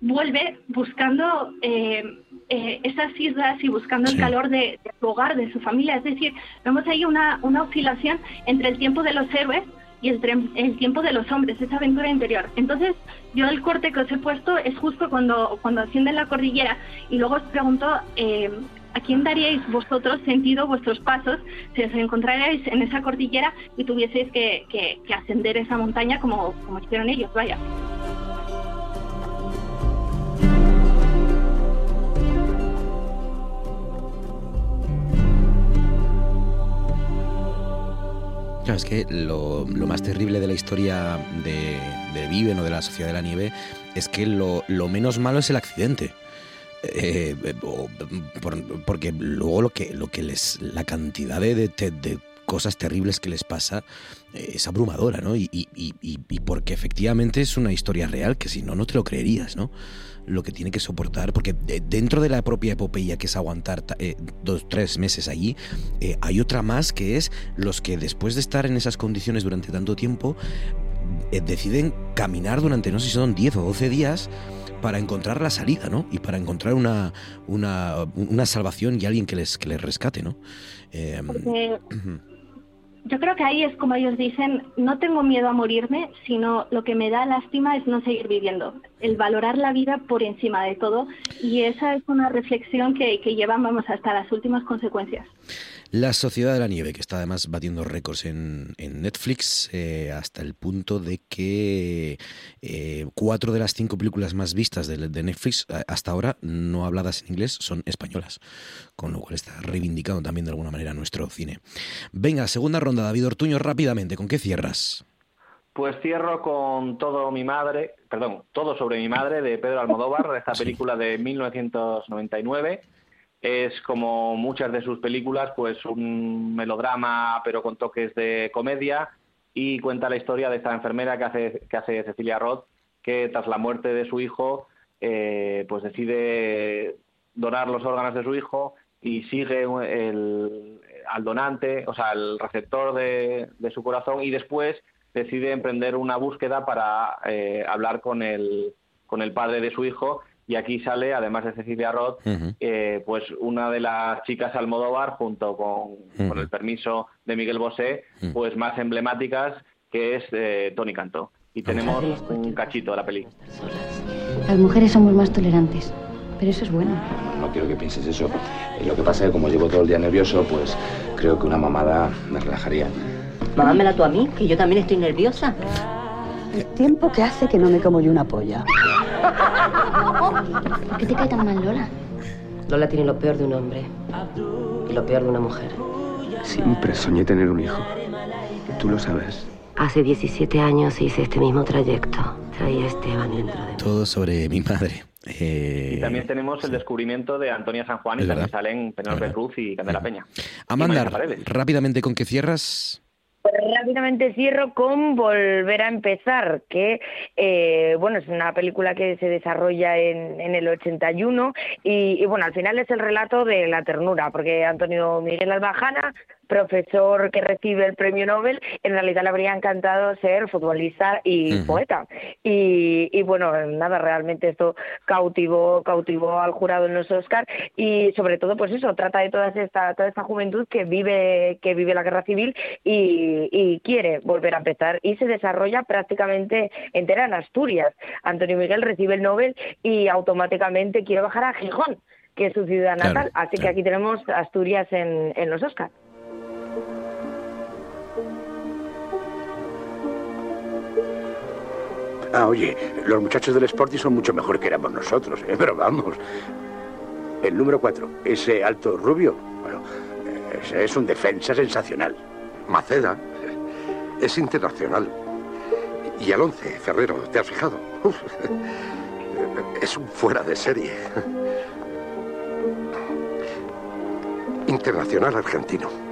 vuelve buscando eh, esas islas y buscando el calor de, su hogar, de su familia. Es decir, vemos ahí una, una oscilación entre el tiempo de los héroes y el, el, tiempo de los hombres, esa aventura interior. Entonces, yo el corte que os he puesto es justo cuando, cuando ascienden la cordillera y luego os pregunto eh, ¿A quién daríais vosotros sentido vuestros pasos si os encontrarais en esa cordillera y tuvieseis que, ascender esa montaña como, como hicieron ellos? Vaya. Es que lo, más terrible de la historia de Viven o de la Sociedad de la Nieve es que lo, menos malo es el accidente. Eh, porque luego lo que, lo que les. la cantidad de, de, cosas terribles que les pasa eh, es abrumadora, ¿no? Y, y, y, porque efectivamente es una historia real que si no, no te lo creerías, ¿no? Lo que tiene que soportar, porque dentro de la propia epopeya que es aguantar eh, dos, tres meses allí, hay otra más que es los que después de estar en esas condiciones durante tanto tiempo, eh, deciden caminar durante, no sé si son 10 o 12 días, para encontrar la salida, ¿no? Y para encontrar una, una, una salvación y alguien que les, que les rescate, ¿no? Eh, yo creo que ahí es como ellos dicen, no tengo miedo a morirme, sino lo que me da lástima es no seguir viviendo, el valorar la vida por encima de todo. Y esa es una reflexión que, que llevan, vamos, hasta las últimas consecuencias. La Sociedad de la Nieve, que está además batiendo récords en, Netflix, eh, hasta el punto de que eh, cuatro de las cinco películas más vistas de, Netflix eh, hasta ahora, no habladas en inglés, son españolas, con lo cual está reivindicando también de alguna manera nuestro cine. Venga, segunda ronda, David Ortuño, rápidamente, ¿con qué cierras? Pues cierro con Todo mi madre, perdón, Todo sobre mi madre de Pedro Almodóvar, esta película de 1999 es como muchas de sus películas, pues un melodrama pero con toques de comedia y cuenta la historia de esta enfermera que hace, que hace Cecilia Roth, que tras la muerte de su hijo, eh, pues decide donar los órganos de su hijo y sigue el, al donante, o sea, al receptor de, su corazón y después decide emprender una búsqueda para eh, hablar con el, con el padre de su hijo y aquí sale, además de Cecilia Roth, eh, pues una de las chicas Almodóvar, junto con, con el permiso de Miguel Bosé, pues más emblemáticas, que es eh, Tony Cantó. Y tenemos un cachito de la peli. Las mujeres somos más tolerantes, pero eso es bueno. No quiero que pienses eso. Eh, lo que pasa es que como llevo todo el día nervioso, pues creo que una mamada me relajaría. Mámamela tú a mí, que yo también estoy nerviosa. El tiempo que hace que no me como yo una polla. ¿Por qué te cae tan mal Lola? Lola tiene lo peor de un hombre y lo peor de una mujer. Siempre soñé tener un hijo. Tú lo sabes. Hace 17 años hice este mismo trayecto. Traía a Esteban dentro de mí. Todo sobre mi madre. Eh, y también tenemos el descubrimiento de Antonia San Juan y también salen Penélope Cruz y Candela Peña. Amanda, rápidamente, ¿con qué cierras? Pues rápidamente cierro con Volver a empezar, que eh, bueno es una película que se desarrolla en, en el 81 y, y, bueno al final es el relato de la ternura, porque Antonio Miguel Albajana profesor que recibe el premio Nobel, en realidad le habría encantado ser futbolista y poeta. Y, bueno, nada, realmente esto cautivó, cautivó al jurado en los Oscars y sobre todo, pues eso, trata de toda esta, toda esta juventud que vive, que vive la guerra civil y, y quiere volver a empezar y se desarrolla prácticamente entera en Asturias. Antonio Miguel recibe el Nobel y automáticamente quiere bajar a Gijón que es su ciudad natal. Así que aquí tenemos Asturias en, en los Oscars. Ah, oye, los muchachos del Sporting son mucho mejor que éramos nosotros, ¿eh? pero vamos. El número cuatro, ese alto rubio, bueno, es un defensa sensacional. Maceda es internacional. Y al once, Ferrero, ¿te has fijado? es un fuera de serie. Internacional argentino.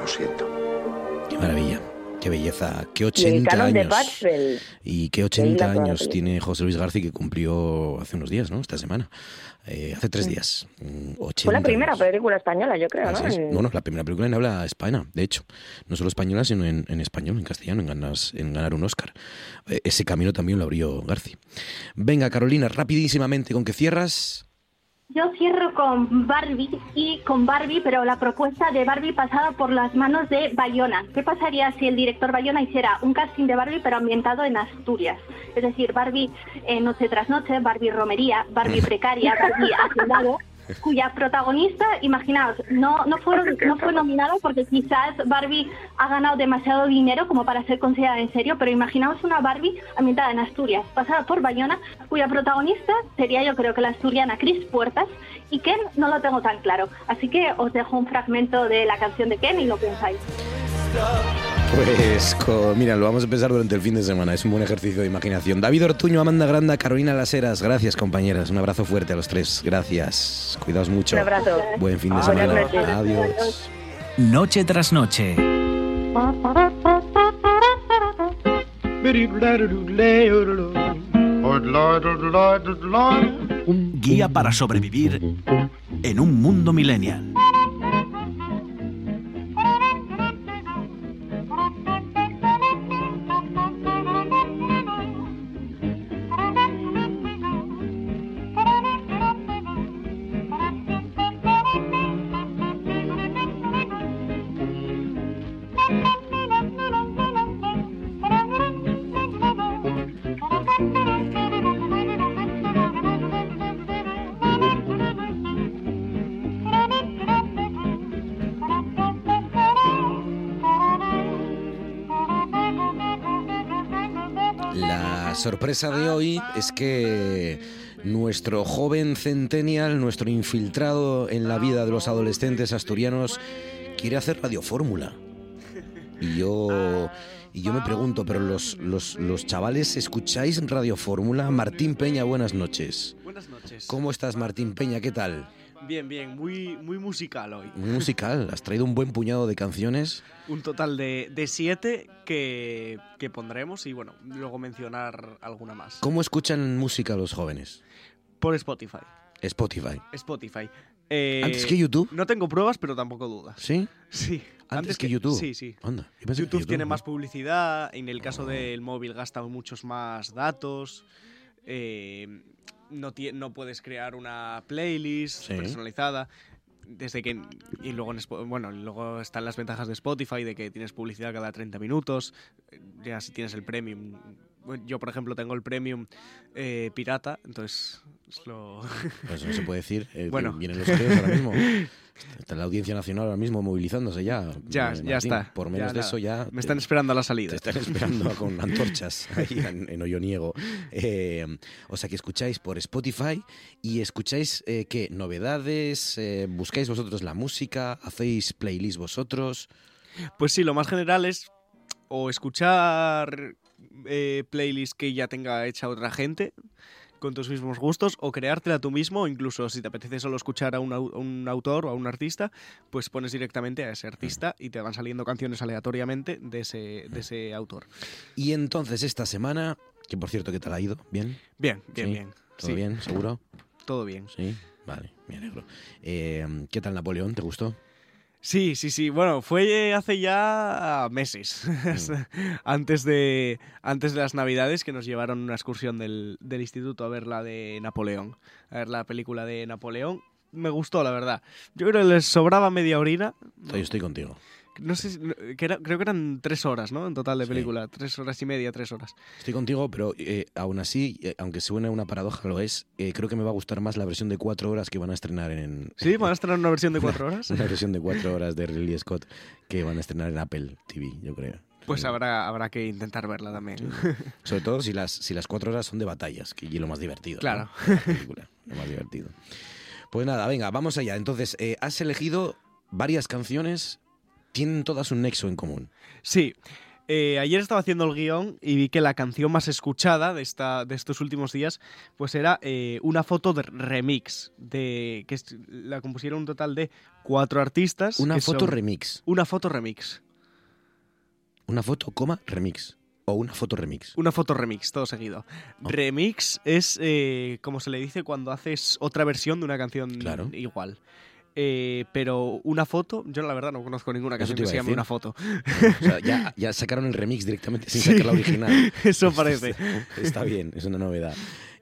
Lo siento. Qué maravilla. Qué belleza, qué 80 años. Y qué 80 años tiene José Luis García que cumplió hace unos días, ¿no? Esta semana. Eh, hace tres días. Fue la primera película española, yo creo, ¿no? Bueno, la primera película en habla hispana, de hecho. No solo española, sino en, español, en castellano, en, en ganar un Oscar. Eh, ese camino también lo abrió García. Venga, Carolina, rapidísimamente, ¿con qué cierras? Yo cierro con Barbie y con Barbie, pero la propuesta de Barbie pasada por las manos de Bayona. ¿Qué pasaría si el director Bayona hiciera un casting de Barbie pero ambientado en Asturias? Es decir, Barbie eh, noche tras noche, Barbie romería, Barbie precaria, Barbie hacendado cuya protagonista, imaginaos, no, no, fue, no fue nominada porque quizás Barbie ha ganado demasiado dinero como para ser considerada en serio, pero imaginaos una Barbie ambientada en Asturias, pasada por Bayona, cuya protagonista sería yo creo que la asturiana Cris Puertas, y Ken no lo tengo tan claro. Así que os dejo un fragmento de la canción de Ken y lo pensáis. Pues mira, lo vamos a pensar durante el fin de semana. Es un buen ejercicio de imaginación. David Ortuño, Amanda Granda, Carolina Laseras. Gracias, compañeras. Un abrazo fuerte a los tres. Gracias. Cuidaos mucho. Un abrazo. Buen fin de semana. Adiós. Noche tras noche. Guía para sobrevivir en un mundo millennial. Sorpresa de hoy es que nuestro joven centennial, nuestro infiltrado en la vida de los adolescentes asturianos, quiere hacer radiofórmula. Y yo, y yo me pregunto, ¿pero los, los, los chavales escucháis radiofórmula? Martín Peña, buenas noches. Buenas noches. ¿Cómo estás, Martín Peña? ¿Qué tal? Bien, bien, muy, muy musical hoy. Muy musical, has traído un buen puñado de canciones. Un total de, de siete que, que pondremos y bueno, luego mencionar alguna más. ¿Cómo escuchan música los jóvenes? Por Spotify. Spotify. Spotify. Eh, ¿Antes que YouTube? No tengo pruebas, pero tampoco dudas. ¿Sí? Sí. ¿Antes que YouTube? Sí, sí. Anda, YouTube YouTube, tiene ¿no? más publicidad, en el caso del móvil gasta muchos más datos. eh, no, no puedes crear una playlist Sí. personalizada. Desde que. Y luego, en bueno, luego están las ventajas de Spotify de que tienes publicidad cada 30 minutos. Ya si tienes el premium. Yo, por ejemplo, tengo el premium eh, pirata, entonces es lo. Eso no se puede decir. eh, Bueno. Vienen los geos ahora mismo. Está la Audiencia Nacional ahora mismo movilizándose ya. Ya, eh, ya Martín. está. Por menos Ya de eso ya... Me están esperando a la salida. Te están esperando con antorchas ahí en, en Olloniego. Eh, o sea que escucháis por Spotify y escucháis eh, qué novedades, eh, buscáis vosotros la música, hacéis playlist vosotros. Pues sí, lo más general es o escuchar eh, playlists que ya tenga hecha otra gente con tus mismos gustos o creártela tú mismo, o incluso si te apetece solo escuchar a un, au- a un autor o a un artista, pues pones directamente a ese artista y te van saliendo canciones aleatoriamente de ese, de ese autor. Y entonces esta semana, que por cierto, ¿qué tal ha ido? ¿Bien? Bien, bien, ¿Sí? bien. ¿Todo Sí. bien? ¿Seguro? Todo bien. Sí, vale, me alegro. Eh, ¿Qué tal Napoleón? ¿Te gustó? Sí, sí, sí. Bueno, fue hace ya meses, antes, de, antes de las Navidades, que nos llevaron una excursión del, del instituto a ver la de Napoleón, a ver la película de Napoleón. Me gustó, la verdad. Yo creo que les sobraba media orina. Yo estoy contigo. No sé, si- que era- creo que eran tres horas, ¿no? En total de película. Tres horas y media, tres horas. Estoy contigo, pero eh, aún así, eh, aunque suene una paradoja, lo es, eh, creo que me va a gustar más la versión de cuatro horas que van a estrenar en... ¿Sí? ¿Van a estrenar una versión de cuatro horas? Una versión de cuatro horas de Ridley Scott que van a estrenar en Apple TV, yo creo. Pues habrá, habrá que intentar verla también. Sobre todo si las, si las cuatro horas son de batallas, que y lo más divertido. Claro. de la película, lo más divertido. Pues nada, venga, vamos allá. Entonces, eh, has elegido varias canciones, tienen todas un nexo en común. Sí. Eh, ayer estaba haciendo el guion y vi que la canción más escuchada de, esta, de estos últimos días pues era eh, una foto de remix, de, que la compusieron un total de cuatro artistas. Una foto son- remix. Una foto remix. Una foto, coma, remix. O una foto remix. Una foto remix, todo seguido. Remix es, eh, como se le dice, cuando haces otra versión de una canción Claro. igual. Eh, pero una foto, yo la verdad no conozco ninguna canción que se llame una foto. O sea, ya, ya sacaron el remix directamente sin Sí, sacar la original. eso parece. Está bien, es una novedad.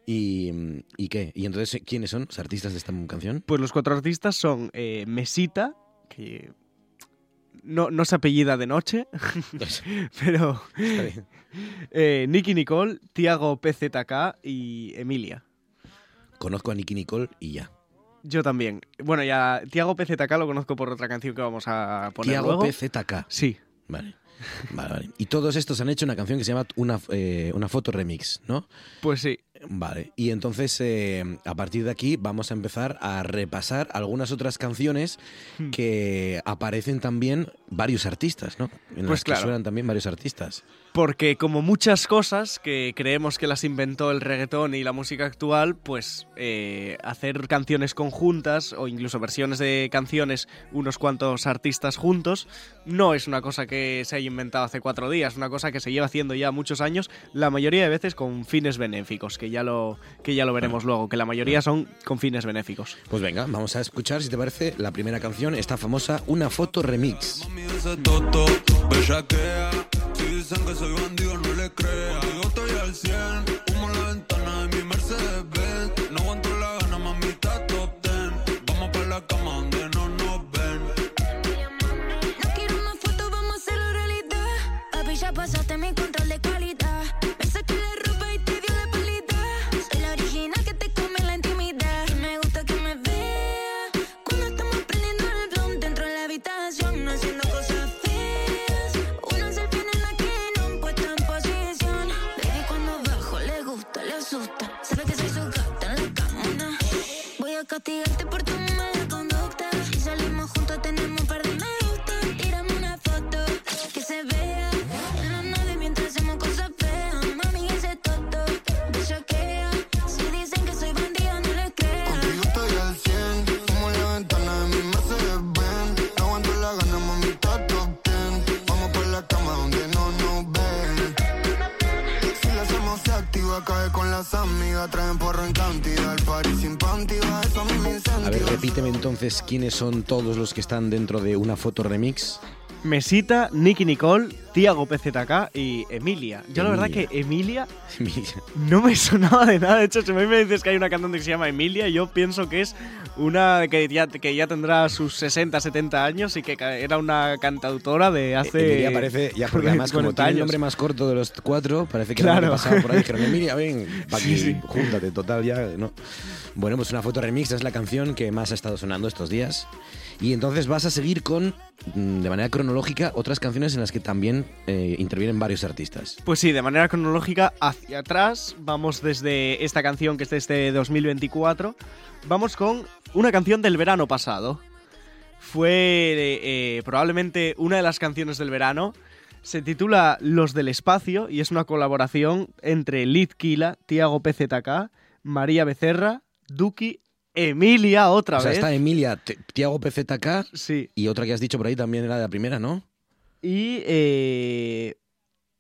¿Y, ¿Y qué? ¿Y entonces quiénes son los artistas de esta canción? Pues los cuatro artistas son eh, Mesita, que no, no se apellida de noche, pero Está bien. eh, Nicky Nicole, Tiago PZK y Emilia. Conozco a Nicky Nicole y ya. Yo también. Bueno, ya Tiago PZK lo conozco por otra canción que vamos a poner Tiago luego. PZK. Sí. Vale. Vale, vale. Y todos estos han hecho una canción que se llama Una, eh, una foto remix, ¿no? Pues sí. Vale. Y entonces, eh, a partir de aquí, vamos a empezar a repasar algunas otras canciones Hmm. que aparecen también varios artistas, ¿no? En Pues las que suenan también varios artistas. Porque como muchas cosas que creemos que las inventó el reggaetón y la música actual, pues eh, hacer canciones conjuntas o incluso versiones de canciones unos cuantos artistas juntos no es una cosa que se haya inventado hace cuatro días, una cosa que se lleva haciendo ya muchos años, la mayoría de veces con fines benéficos, que ya lo, que ya lo veremos luego, que la mayoría son con fines benéficos. Pues venga, vamos a escuchar, si te parece, la primera canción, esta famosa Una foto remix. ese toto, bellaquea. Si dicen que soy bandido, no le crea. Yo estoy al 100, humo en la ventana de mi Mercedes castigarte se activa, cae con las amigas. Traen porro en cantidad, el party sin panty. va, Eso a mí me incentiva. A ver, repíteme entonces quiénes son todos los que están dentro de Una foto remix. Mesita, Nicky Nicole, Tiago PZK y Emilia. Yo la verdad Emilia. que Emilia Emilia. no me sonaba de nada. De hecho, si me dices que hay una cantante que se llama Emilia, yo pienso que es una que ya, que ya tendrá sus 60, 70 años y que era una cantautora de hace. Emilia parece, ya porque además como 40 tiene el nombre más corto de los cuatro, parece que Claro. pasado por ahí dijeron, Emilia, ven, pa' aquí, sí. júntate, total ya, ¿no? Bueno, pues una foto remix es la canción que más ha estado sonando estos días. Y entonces vas a seguir con, mm, de manera cronológica, otras canciones en las que también eh, intervienen varios artistas. Pues sí, de manera cronológica hacia atrás, vamos desde esta canción que es de este 2024, vamos con una canción del verano pasado. Fue eh, probablemente una de las canciones del verano. Se titula Los del Espacio y es una colaboración entre Lid Kila, Tiago PZK, María Becerra, Duki, Emilia otra o sea, vez. está Emilia, Tiago PZK Sí. y otra que has dicho por ahí también era de la primera, ¿no? Y. eh,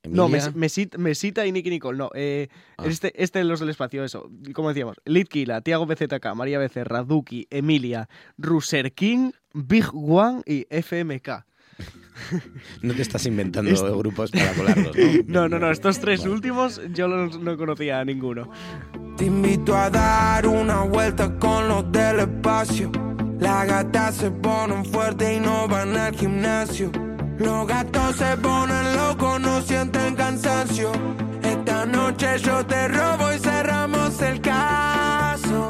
No, Mesita y Nicky Nicole, no. eh, Ah. este, este de los del espacio, eso. Como decíamos, Litkila, Tiago BZK, María Becerra, Duki, Emilia, Ruser King, Big One y FMK. No te estás inventando Est- grupos para colarlos, ¿no? No, no, no, estos tres últimos yo los- no conocía a ninguno. Te invito a dar una vuelta con los del espacio. Las gatas se ponen fuertes y no van al gimnasio. Los gatos se ponen locos, no sienten cansancio. Esta noche yo te robo y cerramos el caso.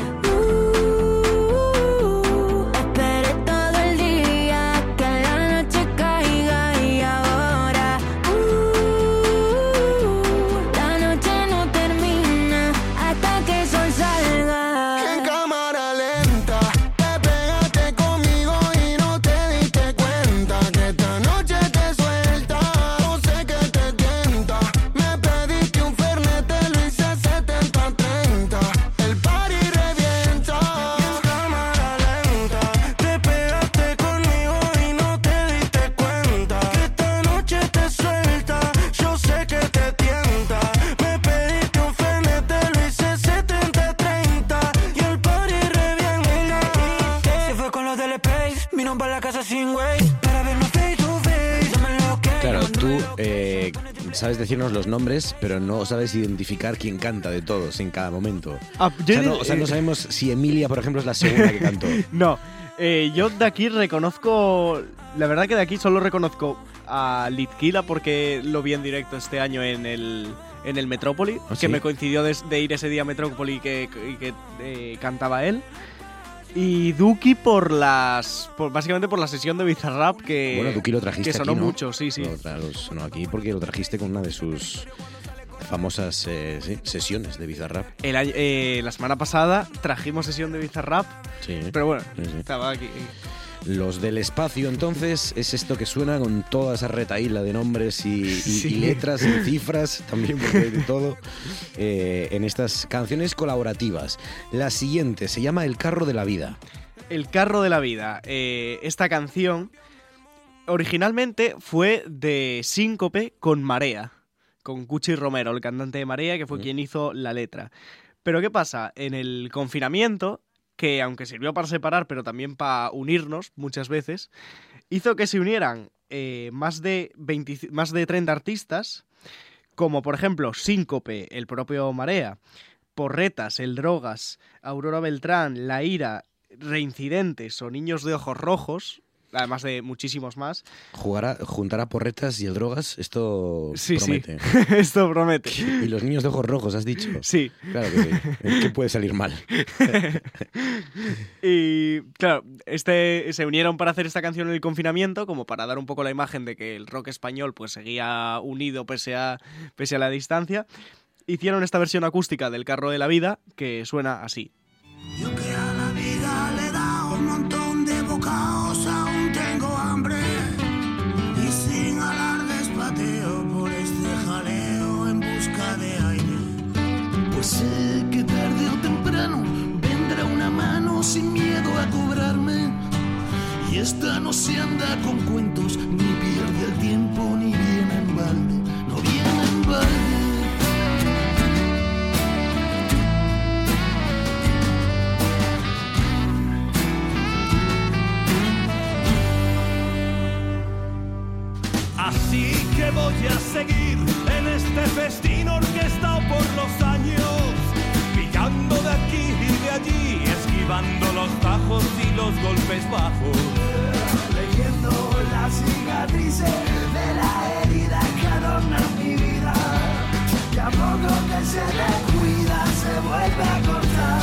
Tú eh, sabes decirnos los nombres, pero no sabes identificar quién canta de todos en cada momento. Ah, o, sea, no, o sea, no sabemos si Emilia, por ejemplo, es la segunda que cantó. No, eh, yo de aquí reconozco. La verdad que de aquí solo reconozco a Litkila porque lo vi en directo este año en el, en el Metrópoli, ¿Ah, que sí? me coincidió de, de ir ese día a Metrópoli y que, y que eh, cantaba él. Y Duki por las. Por, básicamente por la sesión de Bizarrap que. Bueno, Duki lo trajiste Que sonó aquí, ¿no? mucho, sí, sí. Lo lo sonó aquí porque lo trajiste con una de sus famosas eh, sí, sesiones de Bizarrap. El eh, la semana pasada trajimos sesión de Bizarrap. Sí. Pero bueno, Sí, sí. estaba aquí. Los del espacio, entonces, es esto que suena con toda esa retaíla de nombres y, y- Sí. y letras y cifras, también porque hay de todo, eh, en estas canciones colaborativas. La siguiente se llama El carro de la vida. El carro de la vida. Eh, esta canción originalmente fue de Síncope con Marea, con Cuchi Romero, el cantante de Marea, que fue quien hizo la letra. Pero ¿qué pasa? En el confinamiento, que aunque sirvió para separar, pero también para unirnos muchas veces, hizo que se unieran eh, más, de 20 más de 30 artistas, como por ejemplo Síncope, el propio Marea, Porretas, El Drogas, Aurora Beltrán, La Ira, Reincidentes o Niños de Ojos Rojos, además de muchísimos más. Jugará, juntará porretas y el drogas, esto Sí, promete. sí, esto promete. Y los niños de ojos rojos, has dicho. Sí. Claro que sí. ¿Qué puede salir mal? Y claro, este, se unieron para hacer esta canción en el confinamiento, como para dar un poco la imagen de que el rock español pues seguía unido pese a, pese a la distancia. Hicieron esta versión acústica del Carro de la Vida, que suena así. Sé que tarde o temprano vendrá una mano sin miedo a cobrarme. Y esta no se anda con cuentos, ni pierde el tiempo, ni viene en balde. No viene en balde. Así que voy a seguir en este festín orquestado por los años, aquí y de allí, esquivando los bajos y los golpes bajos. leyendo las cicatrices de la herida que adornan mi vida. Y a poco que se descuida se vuelve a cortar.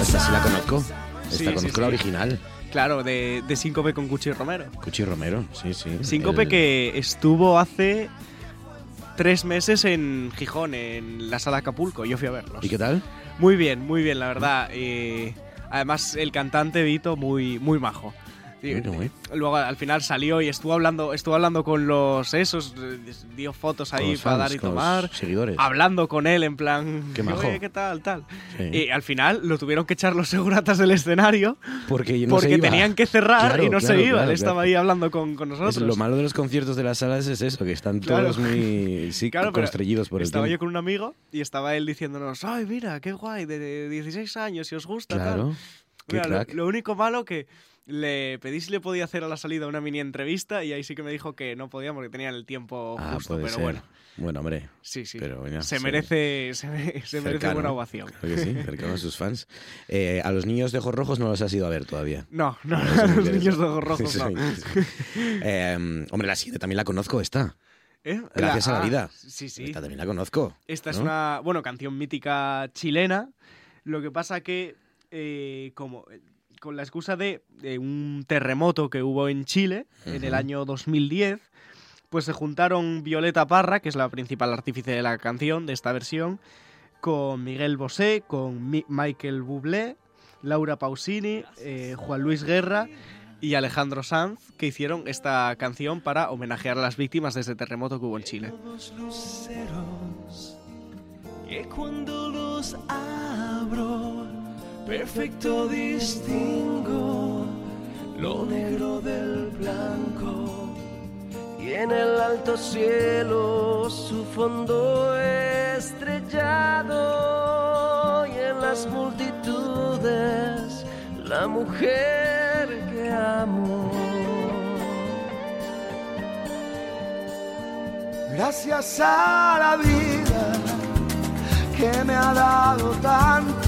Esta sí la conozco. Esta Sí, conozco sí, la original. Claro, de, de Síncope con Cuchi Romero. Cuchi Romero, sí, sí. Síncope El- que estuvo hace tres meses en Gijón, en la sala Acapulco. Yo fui a verlos. ¿Y qué tal? Muy bien, muy bien, la verdad. Eh, además, el cantante Vito, muy, muy majo. Sí, muy. Luego al final salió y estuvo hablando, estuvo hablando con los esos, eh, dio fotos ahí para fans, dar y tomar. seguidores. Hablando con él en plan, Qué majo. "Oye, ¿qué tal? tal. Sí. Y al final lo tuvieron que echar los seguratas del escenario Porque, no porque tenían que cerrar Claro, y no claro, se iba. claro, Él estaba ahí hablando con, con nosotros. Es lo malo de los conciertos de las salas es eso, que están todos muy sí, constreñidos por el Estaba yo con un amigo y estaba él diciéndonos, ay, mira, qué guay, de 16 años, si os gusta. tal". Claro, Mira, lo único malo que le pedí si le podía hacer a la salida una mini entrevista y ahí sí que me dijo que no podía porque tenían el tiempo Ah, justo, puede pero ser. bueno. Bueno, hombre. Sí, sí. Pero, bueno, se merece, se, me- se merece buena ovación. Que sí, cercano a sus fans. Eh, a los niños de ojos rojos no los has ido a ver todavía. No, no, me los niños de ojos rojos no. Eh, hombre, la siguiente también la conozco, esta. ¿Eh? Gracias a la ah, vida. Sí, sí. Esta también la conozco. Esta es una, bueno, canción mítica chilena. Lo que pasa que, eh, como con la excusa de, de un terremoto que hubo en Chile en el año 2010, pues se juntaron Violeta Parra, que es la principal artífice de la canción, de esta versión, con Miguel Bosé, con Mi- Michael Bublé, Laura Pausini, eh, Juan Luis Guerra y Alejandro Sanz, que hicieron esta canción para homenajear a las víctimas de ese terremoto que hubo en Chile. Los luceros que cuando los abro perfecto distingo lo negro del blanco y en el alto cielo su fondo estrellado y en las multitudes la mujer que amo. Gracias a la vida que me ha dado tanto,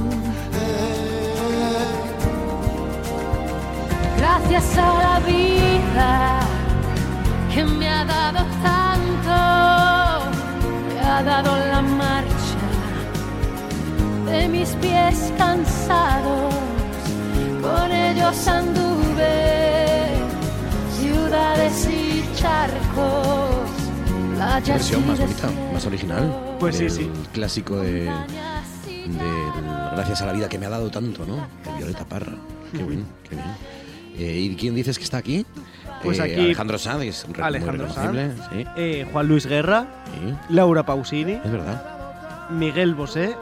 Gracias a la vida que me ha dado tanto, me ha dado la marcha de mis pies cansados, con ellos anduve ciudades y charcos, playas versión y más bonita, más original. Pues sí, sí. clásico de, del Gracias a la vida que me ha dado tanto, ¿no? De Violeta Parra. Qué bien, qué bien. Eh, ¿Y quién dices que está aquí? Pues Eh, aquí- Alejandro Sanz, que es muy Alejandro Sanz, sí. eh, Juan Luis Guerra, Laura Pausini, Es verdad. Miguel Bosé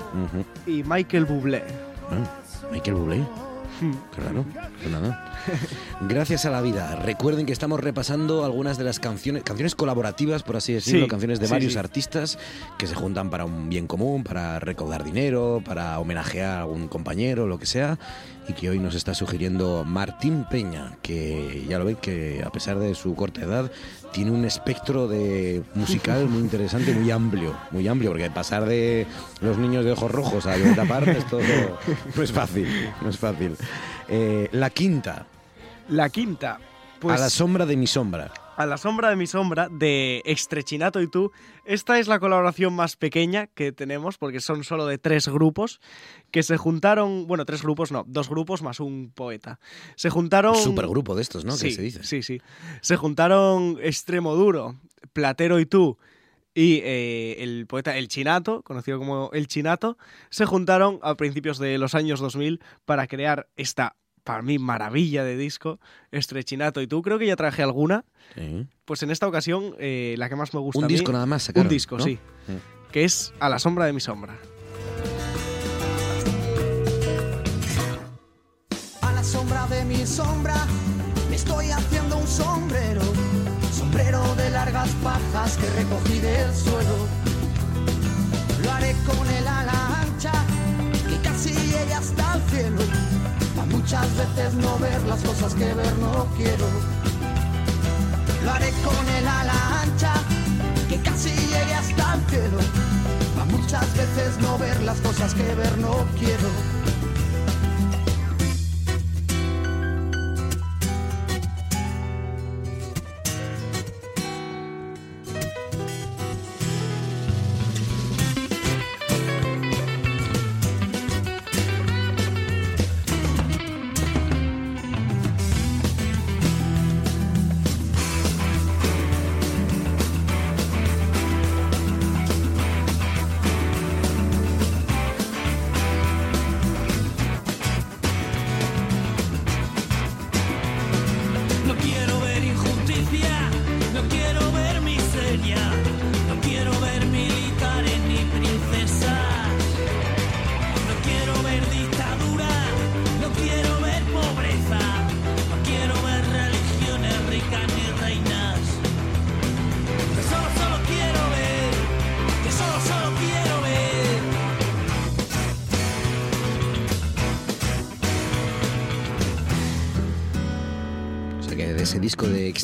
y Michael Bublé. Ah, Michael Bublé. Hmm. Qué raro. Pues nada. Gracias a la vida. Recuerden que estamos repasando algunas de las canciones, canciones colaborativas, por así decirlo, Sí, canciones de sí, varios sí. artistas que se juntan para un bien común, para recaudar dinero, para homenajear a algún compañero, lo que sea, y que hoy nos está sugiriendo Martín Peña, que ya lo veis que a pesar de su corta edad tiene un espectro de musical muy interesante, muy amplio, muy amplio, porque pasar de los niños de ojos rojos a Parra esto no es fácil, no es fácil. Eh, la quinta, La quinta, pues a la sombra de mi sombra. A la sombra de mi sombra, de Extrechinato y tú. Esta es la colaboración más pequeña que tenemos, porque son solo de tres grupos, que se juntaron, bueno, tres grupos no, dos grupos más un poeta. Se juntaron... Un supergrupo de estos, ¿no? Sí, se dice. sí, sí. Se juntaron Extremo Duro, Platero y tú, y eh, el poeta El Chinato, conocido como El Chinato, se juntaron a principios de los años 2000 para crear esta, para mí, maravilla de disco, Estrechinato y tú. Creo que ya traje alguna. Sí. Pues en esta ocasión, eh, la que más me gusta Un a mí- disco nada más sacaron, Un disco, ¿no? sí. Que es A la sombra de mi sombra. A la sombra de mi sombra me estoy haciendo un sombrero, sombrero de largas pajas que recogí del suelo. Lo haré con el ala ancha que casi llegue hasta el cielo, muchas veces no ver las cosas que ver no quiero. Lo haré con el ala ancha que casi llegue hasta el cielo, para muchas veces no ver las cosas que ver no quiero.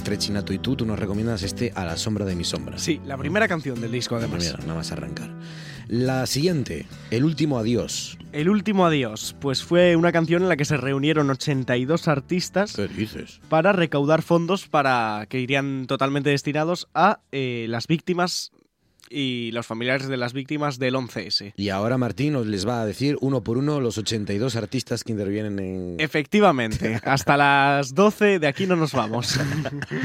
Extrechinato y tú, tú nos recomiendas este A la sombra de mi sombra. Sí, la primera canción del disco, además. Mira, nada más arrancar. La siguiente, El último adiós. El último adiós, pues fue una canción en la que se reunieron 82 artistas ¿Qué dices? para recaudar fondos para que irían totalmente destinados a eh, las víctimas y los familiares de las víctimas del 11S. Y ahora Martín os les va a decir uno por uno los 82 artistas que intervienen en... Efectivamente, hasta las 12 de aquí no nos vamos.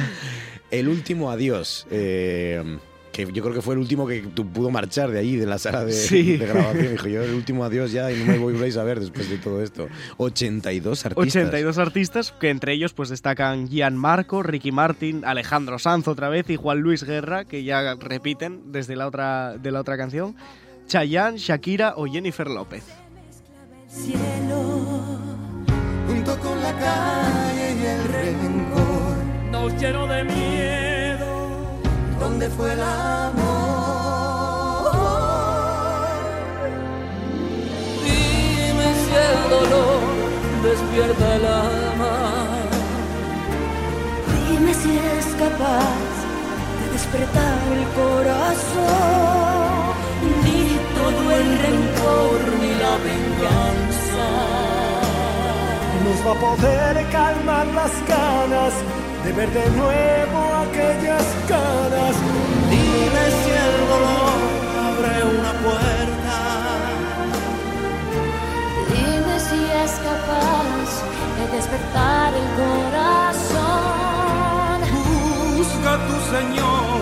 El último adiós. eh, que yo creo que fue el último que tu- pudo marchar de ahí, de la sala de, Sí. de grabación. Dijo yo, el último adiós ya y no me volvéis a ver después de todo esto. 82 artistas. 82 artistas, que entre ellos pues destacan Gian Marco, Ricky Martin, Alejandro Sanz otra vez y Juan Luis Guerra, que ya repiten desde la otra, de la otra canción, Chayanne, Shakira o Jennifer López. junto con la calle y el rencor. Nos llenó de miedo. ¿Dónde fue el amor? Dime si el dolor despierta el alma. Dime si es capaz de despertar el corazón. Ni todo el rencor ni la venganza. Nos va a poder calmar las ganas de ver de nuevo aquellas caras. Dime si el dolor abre una puerta. Dime si es capaz de despertar el corazón. Busca tu Señor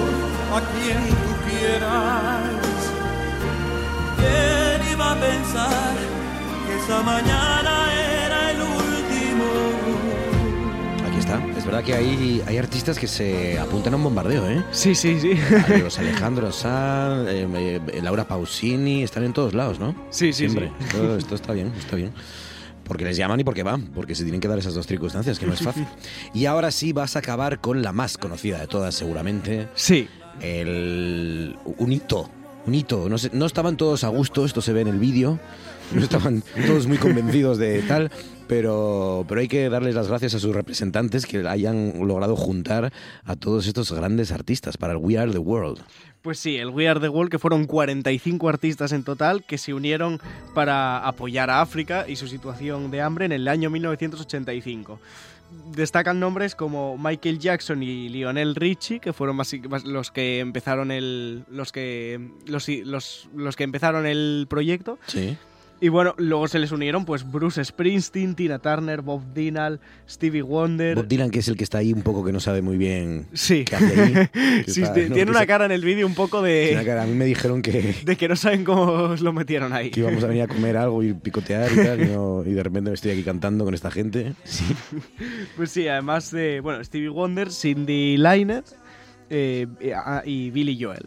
a quien tú quieras. ¿Quién iba a pensar que esa mañana verdad que hay, hay artistas que se apuntan a un bombardeo, ¿eh? Sí, sí, sí. Los Alejandro Sanz, eh, eh, Laura Pausini, están en todos lados, ¿no? Sí, sí, Siempre. sí. Esto, esto está bien, está bien. Porque les llaman y porque van, porque se tienen que dar esas dos circunstancias, que no es fácil. Y ahora sí vas a acabar con la más conocida de todas, seguramente. Sí. El. Un hito. Un hito. No, no estaban todos a gusto, esto se ve en el vídeo. No estaban todos muy convencidos de tal, pero, pero hay que darles las gracias a sus representantes que hayan logrado juntar a todos estos grandes artistas para el We Are the World. Pues sí, el We Are the World, que fueron 45 artistas en total que se unieron para apoyar a África y su situación de hambre en el año 1985. Destacan nombres como Michael Jackson y Lionel Richie, que fueron los que empezaron el los que los, los, los que empezaron el proyecto. Sí. Y bueno, luego se les unieron pues Bruce Springsteen, Tina Turner, Bob Dylan, Stevie Wonder. Bob Dylan, que es el que está ahí un poco que no sabe muy bien Sí. qué hace ahí. que Sí, está- ti- no, tiene una cara en el vídeo un poco de, una cara. A mí me dijeron que, de que no saben cómo lo metieron ahí. que íbamos a venir a comer algo y picotear y tal, y, no- y de repente me estoy aquí cantando con esta gente. Sí. Pues sí, además de bueno, Stevie Wonder, Cindy Liner eh, ah, y Billy Joel.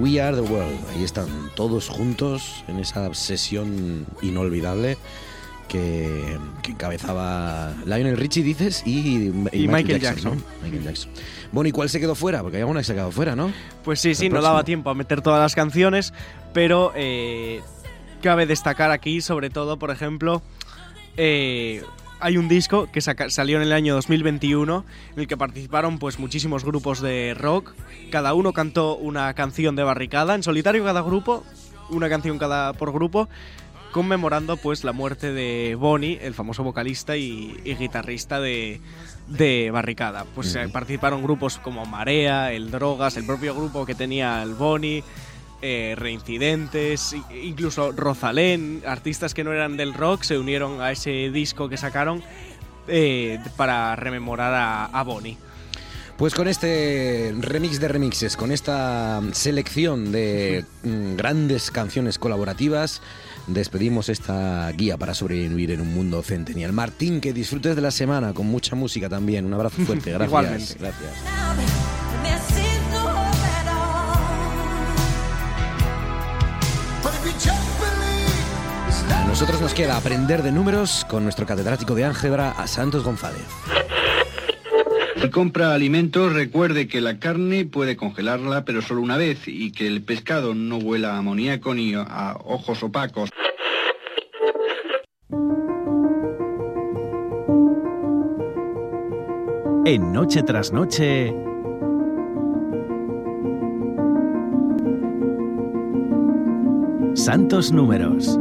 We Are the World. Ahí están todos juntos en esa sesión inolvidable que, que encabezaba Lionel Richie, dices, y, Y Michael Jackson. ¿no? Michael Jackson. Bueno, ¿y cuál se quedó fuera? Porque hay alguna que se ha quedado fuera, ¿no? Pues sí, sí, no daba tiempo a meter todas las canciones, pero eh, cabe destacar aquí, sobre todo, por ejemplo, eh, hay un disco que salió en el año 2021 en el que participaron pues muchísimos grupos de rock. Cada uno cantó una canción de barricada, en solitario cada grupo, una canción cada por grupo, conmemorando pues la muerte de Bonnie, el famoso vocalista y, y guitarrista de, de Barricada. Pues eh, participaron grupos como Marea, El Drogas, el propio grupo que tenía el Bonnie, eh, Reincidentes, incluso Rosalén, artistas que no eran del rock se unieron a ese disco que sacaron eh, para rememorar a, a Bonnie. Pues con este remix de remixes, con esta selección de mm, grandes canciones colaborativas, despedimos esta guía para sobrevivir en un mundo centenial. Martín, que disfrutes de la semana con mucha música también. Un abrazo fuerte, gracias. Igualmente. Gracias. Nosotros nos queda aprender de números con nuestro catedrático de álgebra, a Santos González. Si compra alimentos, recuerde que la carne puede congelarla, pero solo una vez, y que el pescado no huela a amoníaco ni a ojos opacos. En Noche tras Noche. Santos Números.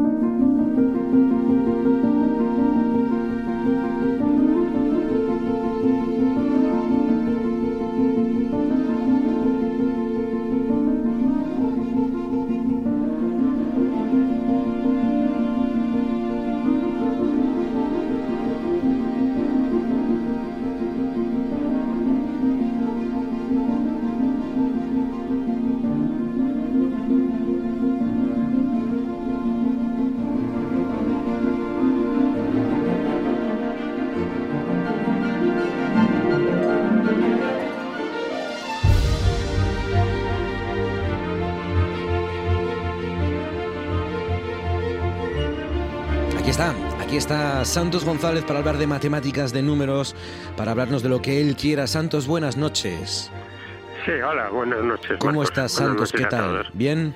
Está Santos González para hablar de matemáticas, de números, para hablarnos de lo que él quiera. Santos, buenas noches. Sí, hola, buenas noches. ¿Cómo estás, Santos? ¿Qué tal? ¿Bien?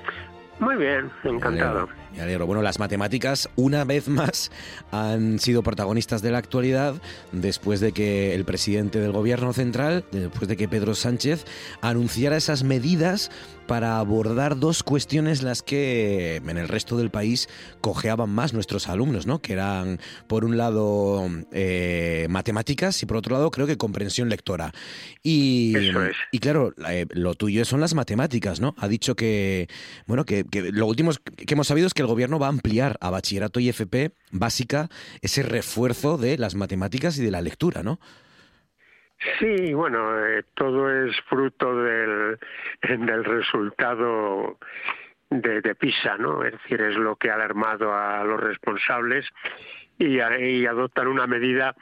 Muy bien, encantado. Me alegro. Bueno, las matemáticas, una vez más, han sido protagonistas de la actualidad después de que el presidente del gobierno central, después de que Pedro Sánchez anunciara esas medidas para abordar dos cuestiones las que en el resto del país cojeaban más nuestros alumnos, ¿no? Que eran, por un lado, eh, matemáticas y por otro lado, creo que comprensión lectora. Y, y claro, eh, lo tuyo son las matemáticas, ¿no? Ha dicho que, bueno, que, que lo último que hemos sabido es que el gobierno va a ampliar a bachillerato y FP básica ese refuerzo de las matemáticas y de la lectura, ¿no? Sí, bueno, eh, todo es fruto del, del resultado de, de PISA, ¿no? Es decir, es lo que ha alarmado a los responsables y, y adoptan una medida,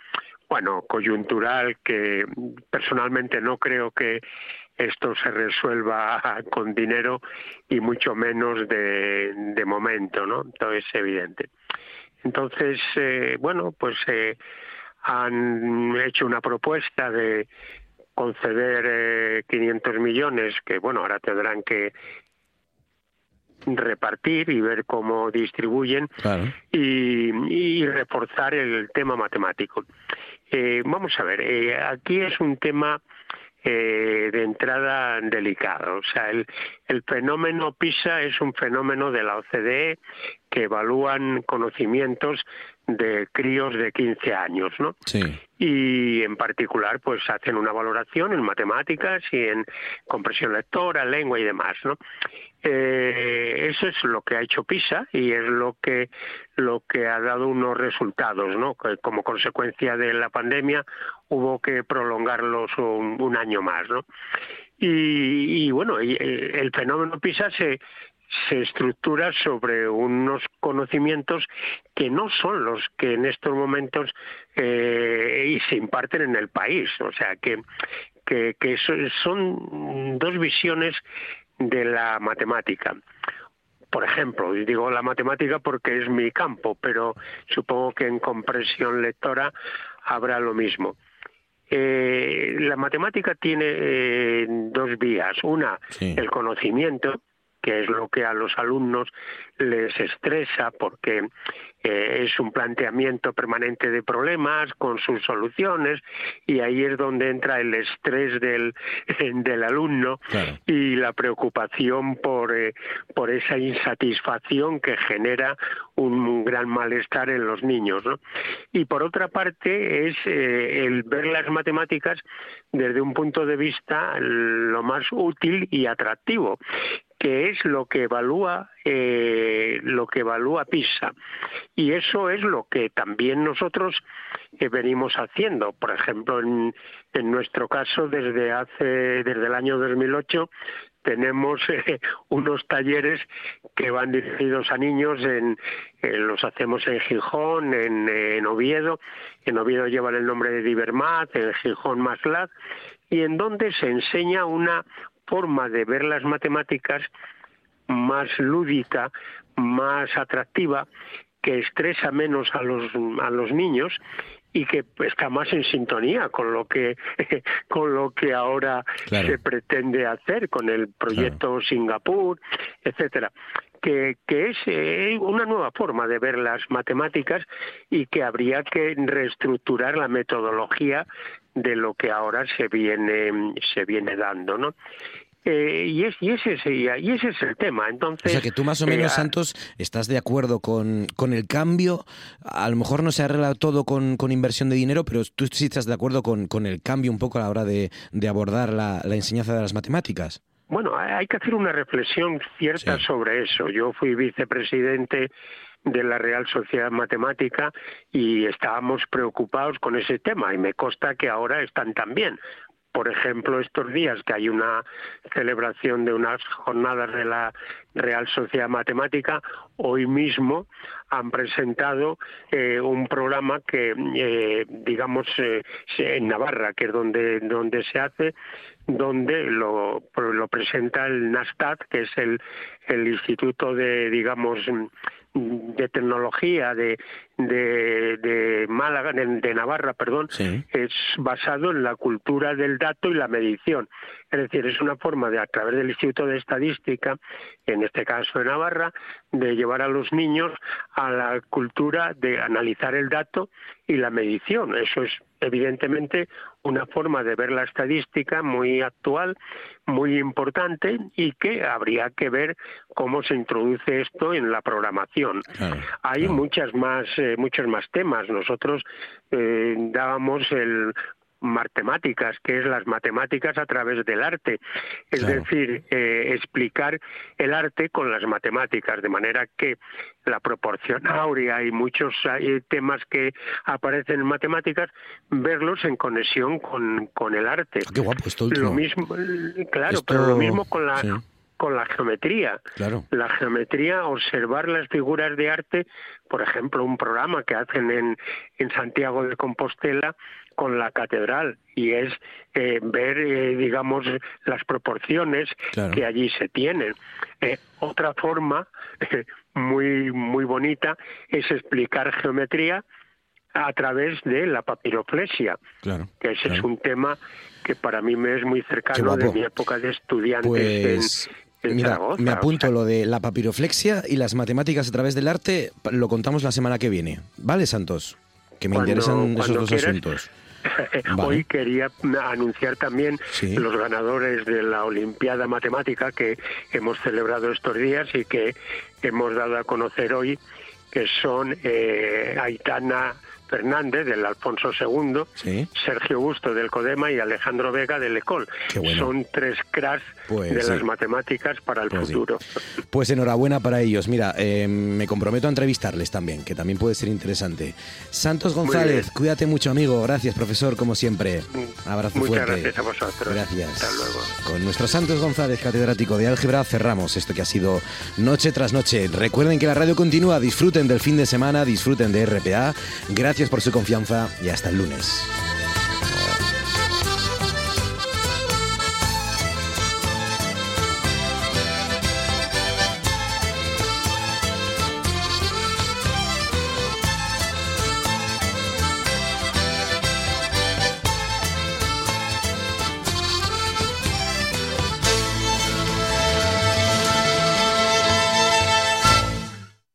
bueno, coyuntural que personalmente no creo que esto se resuelva con dinero y mucho menos de, de momento, ¿no? Todo es evidente. Entonces, eh, bueno, pues eh, han hecho una propuesta de conceder eh, 500 millones que, bueno, ahora tendrán que repartir y ver cómo distribuyen Claro. y, y reforzar el tema matemático. Eh, vamos a ver, eh, aquí es un tema eh, de entrada delicado. O sea, el, el fenómeno PISA es un fenómeno de la OCDE que evalúan conocimientos de críos de 15 años, ¿no? Sí. y en particular pues hacen una valoración en matemáticas y en compresión lectora, lengua y demás, ¿no? Eh, eso es lo que ha hecho PISA y es lo que lo que ha dado unos resultados, ¿no? Como consecuencia de la pandemia hubo que prolongarlos un, un año más, ¿no? Y, y, bueno, el fenómeno PISA se se estructura sobre unos conocimientos que no son los que en estos momentos eh, y se imparten en el país. O sea, que, que, que so- son dos visiones de la matemática. Por ejemplo, y digo la matemática porque es mi campo, pero supongo que en comprensión lectora habrá lo mismo. Eh, la matemática tiene eh, dos vías. Una, el conocimiento, que es lo que a los alumnos les estresa porque eh, es un planteamiento permanente de problemas con sus soluciones y ahí es donde entra el estrés del, del alumno y la preocupación por, eh, por esa insatisfacción que genera un gran malestar en los niños. ¿no? Y por otra parte es eh, el ver las matemáticas desde un punto de vista lo más útil y atractivo que es lo que evalúa eh, lo que evalúa PISA. Y eso es lo que también nosotros eh, venimos haciendo. Por ejemplo en, en nuestro caso desde hace desde el año 2008 tenemos eh, unos talleres que van dirigidos a niños en, eh, los hacemos en Gijón en, Oviedo. En Oviedo llevan el nombre de Divermat en Gijón Maslat y en donde se enseña una forma de ver las matemáticas más lúdica, más atractiva, que estresa menos a los, a los niños y que está más en sintonía con lo que con lo que ahora Claro. se pretende hacer con el proyecto Singapur, etcétera. Que, que es eh, una nueva forma de ver las matemáticas y que habría que reestructurar la metodología de lo que ahora se viene se viene dando, ¿no? Eh, y, es, y, ese es, y ese es el tema. O Entonces, sea que tú más o eh, menos, a- Santos, estás de acuerdo con, con el cambio. A lo mejor no se arregla todo con, con inversión de dinero, pero tú sí estás de acuerdo con, con el cambio un poco a la hora de, de abordar la, la enseñanza de las matemáticas. Bueno, hay hay que hacer una reflexión cierta sobre eso. Yo fui vicepresidente de la Real Sociedad Matemática y estábamos preocupados con ese tema y me consta que ahora están también. Por ejemplo, estos días que hay una celebración de unas jornadas de la Real Sociedad Matemática, hoy mismo han presentado eh, un programa que, eh, digamos, eh, en Navarra, que es donde, donde se hace, donde lo, lo presenta el NASTAT, que es el, el Instituto de, digamos, de tecnología de, de, de Málaga, de, de Navarra, perdón, es basado en la cultura del dato y la medición. Es decir, es una forma de, a través del Instituto de Estadística, en este caso de Navarra, de llevar a los niños a la cultura de analizar el dato y la medición. Eso es evidentemente una forma de ver la estadística muy actual, muy importante y que habría que ver cómo se introduce esto en la programación. Hay muchas más, eh, muchos más temas. Nosotros eh, dábamos el matemáticas, que es las matemáticas a través del arte, es decir, eh, explicar el arte con las matemáticas, de manera que la proporción áurea y muchos eh, temas que aparecen en matemáticas, verlos en conexión con, con el arte. Ah, Qué guapo esto Lo mismo, claro, Esto- pero lo mismo con la sí. Con la geometría. Claro. La geometría, observar las figuras de arte, por ejemplo, un programa que hacen en, en Santiago de Compostela con la catedral y es eh, ver, eh, digamos, las proporciones Claro. que allí se tienen. Eh, otra forma muy muy bonita es explicar geometría a través de la papiroflexia, Claro. que ese es un tema que para mí me es muy cercano de mi época de estudiante Pues mira, me apunto lo de la papiroflexia y las matemáticas a través del arte, lo contamos la semana que viene. ¿Vale, Santos? Que me Cuando- interesan esos dos quieras. asuntos. Vale. Hoy quería anunciar también Sí. los ganadores de la Olimpiada Matemática que hemos celebrado estos días y que hemos dado a conocer hoy, que son eh, Aitana Fernández del Alfonso II, Sí. Sergio Busto del Codema y Alejandro Vega del Ecol. Bueno. Son tres cracks Pues de sí. las matemáticas para el Pues sí. futuro. Pues enhorabuena para ellos. Mira, eh, me comprometo a entrevistarles también, que también puede ser interesante. Santos González, cuídate mucho, amigo. Gracias, profesor, como siempre. Abrazo Muchas fuerte. gracias a vosotros. Gracias. Hasta luego. Con nuestro Santos González, catedrático de álgebra, cerramos esto que ha sido noche tras noche. Recuerden que la radio continúa, disfruten del fin de semana, disfruten de RPA. Gracias por su confianza y hasta el lunes.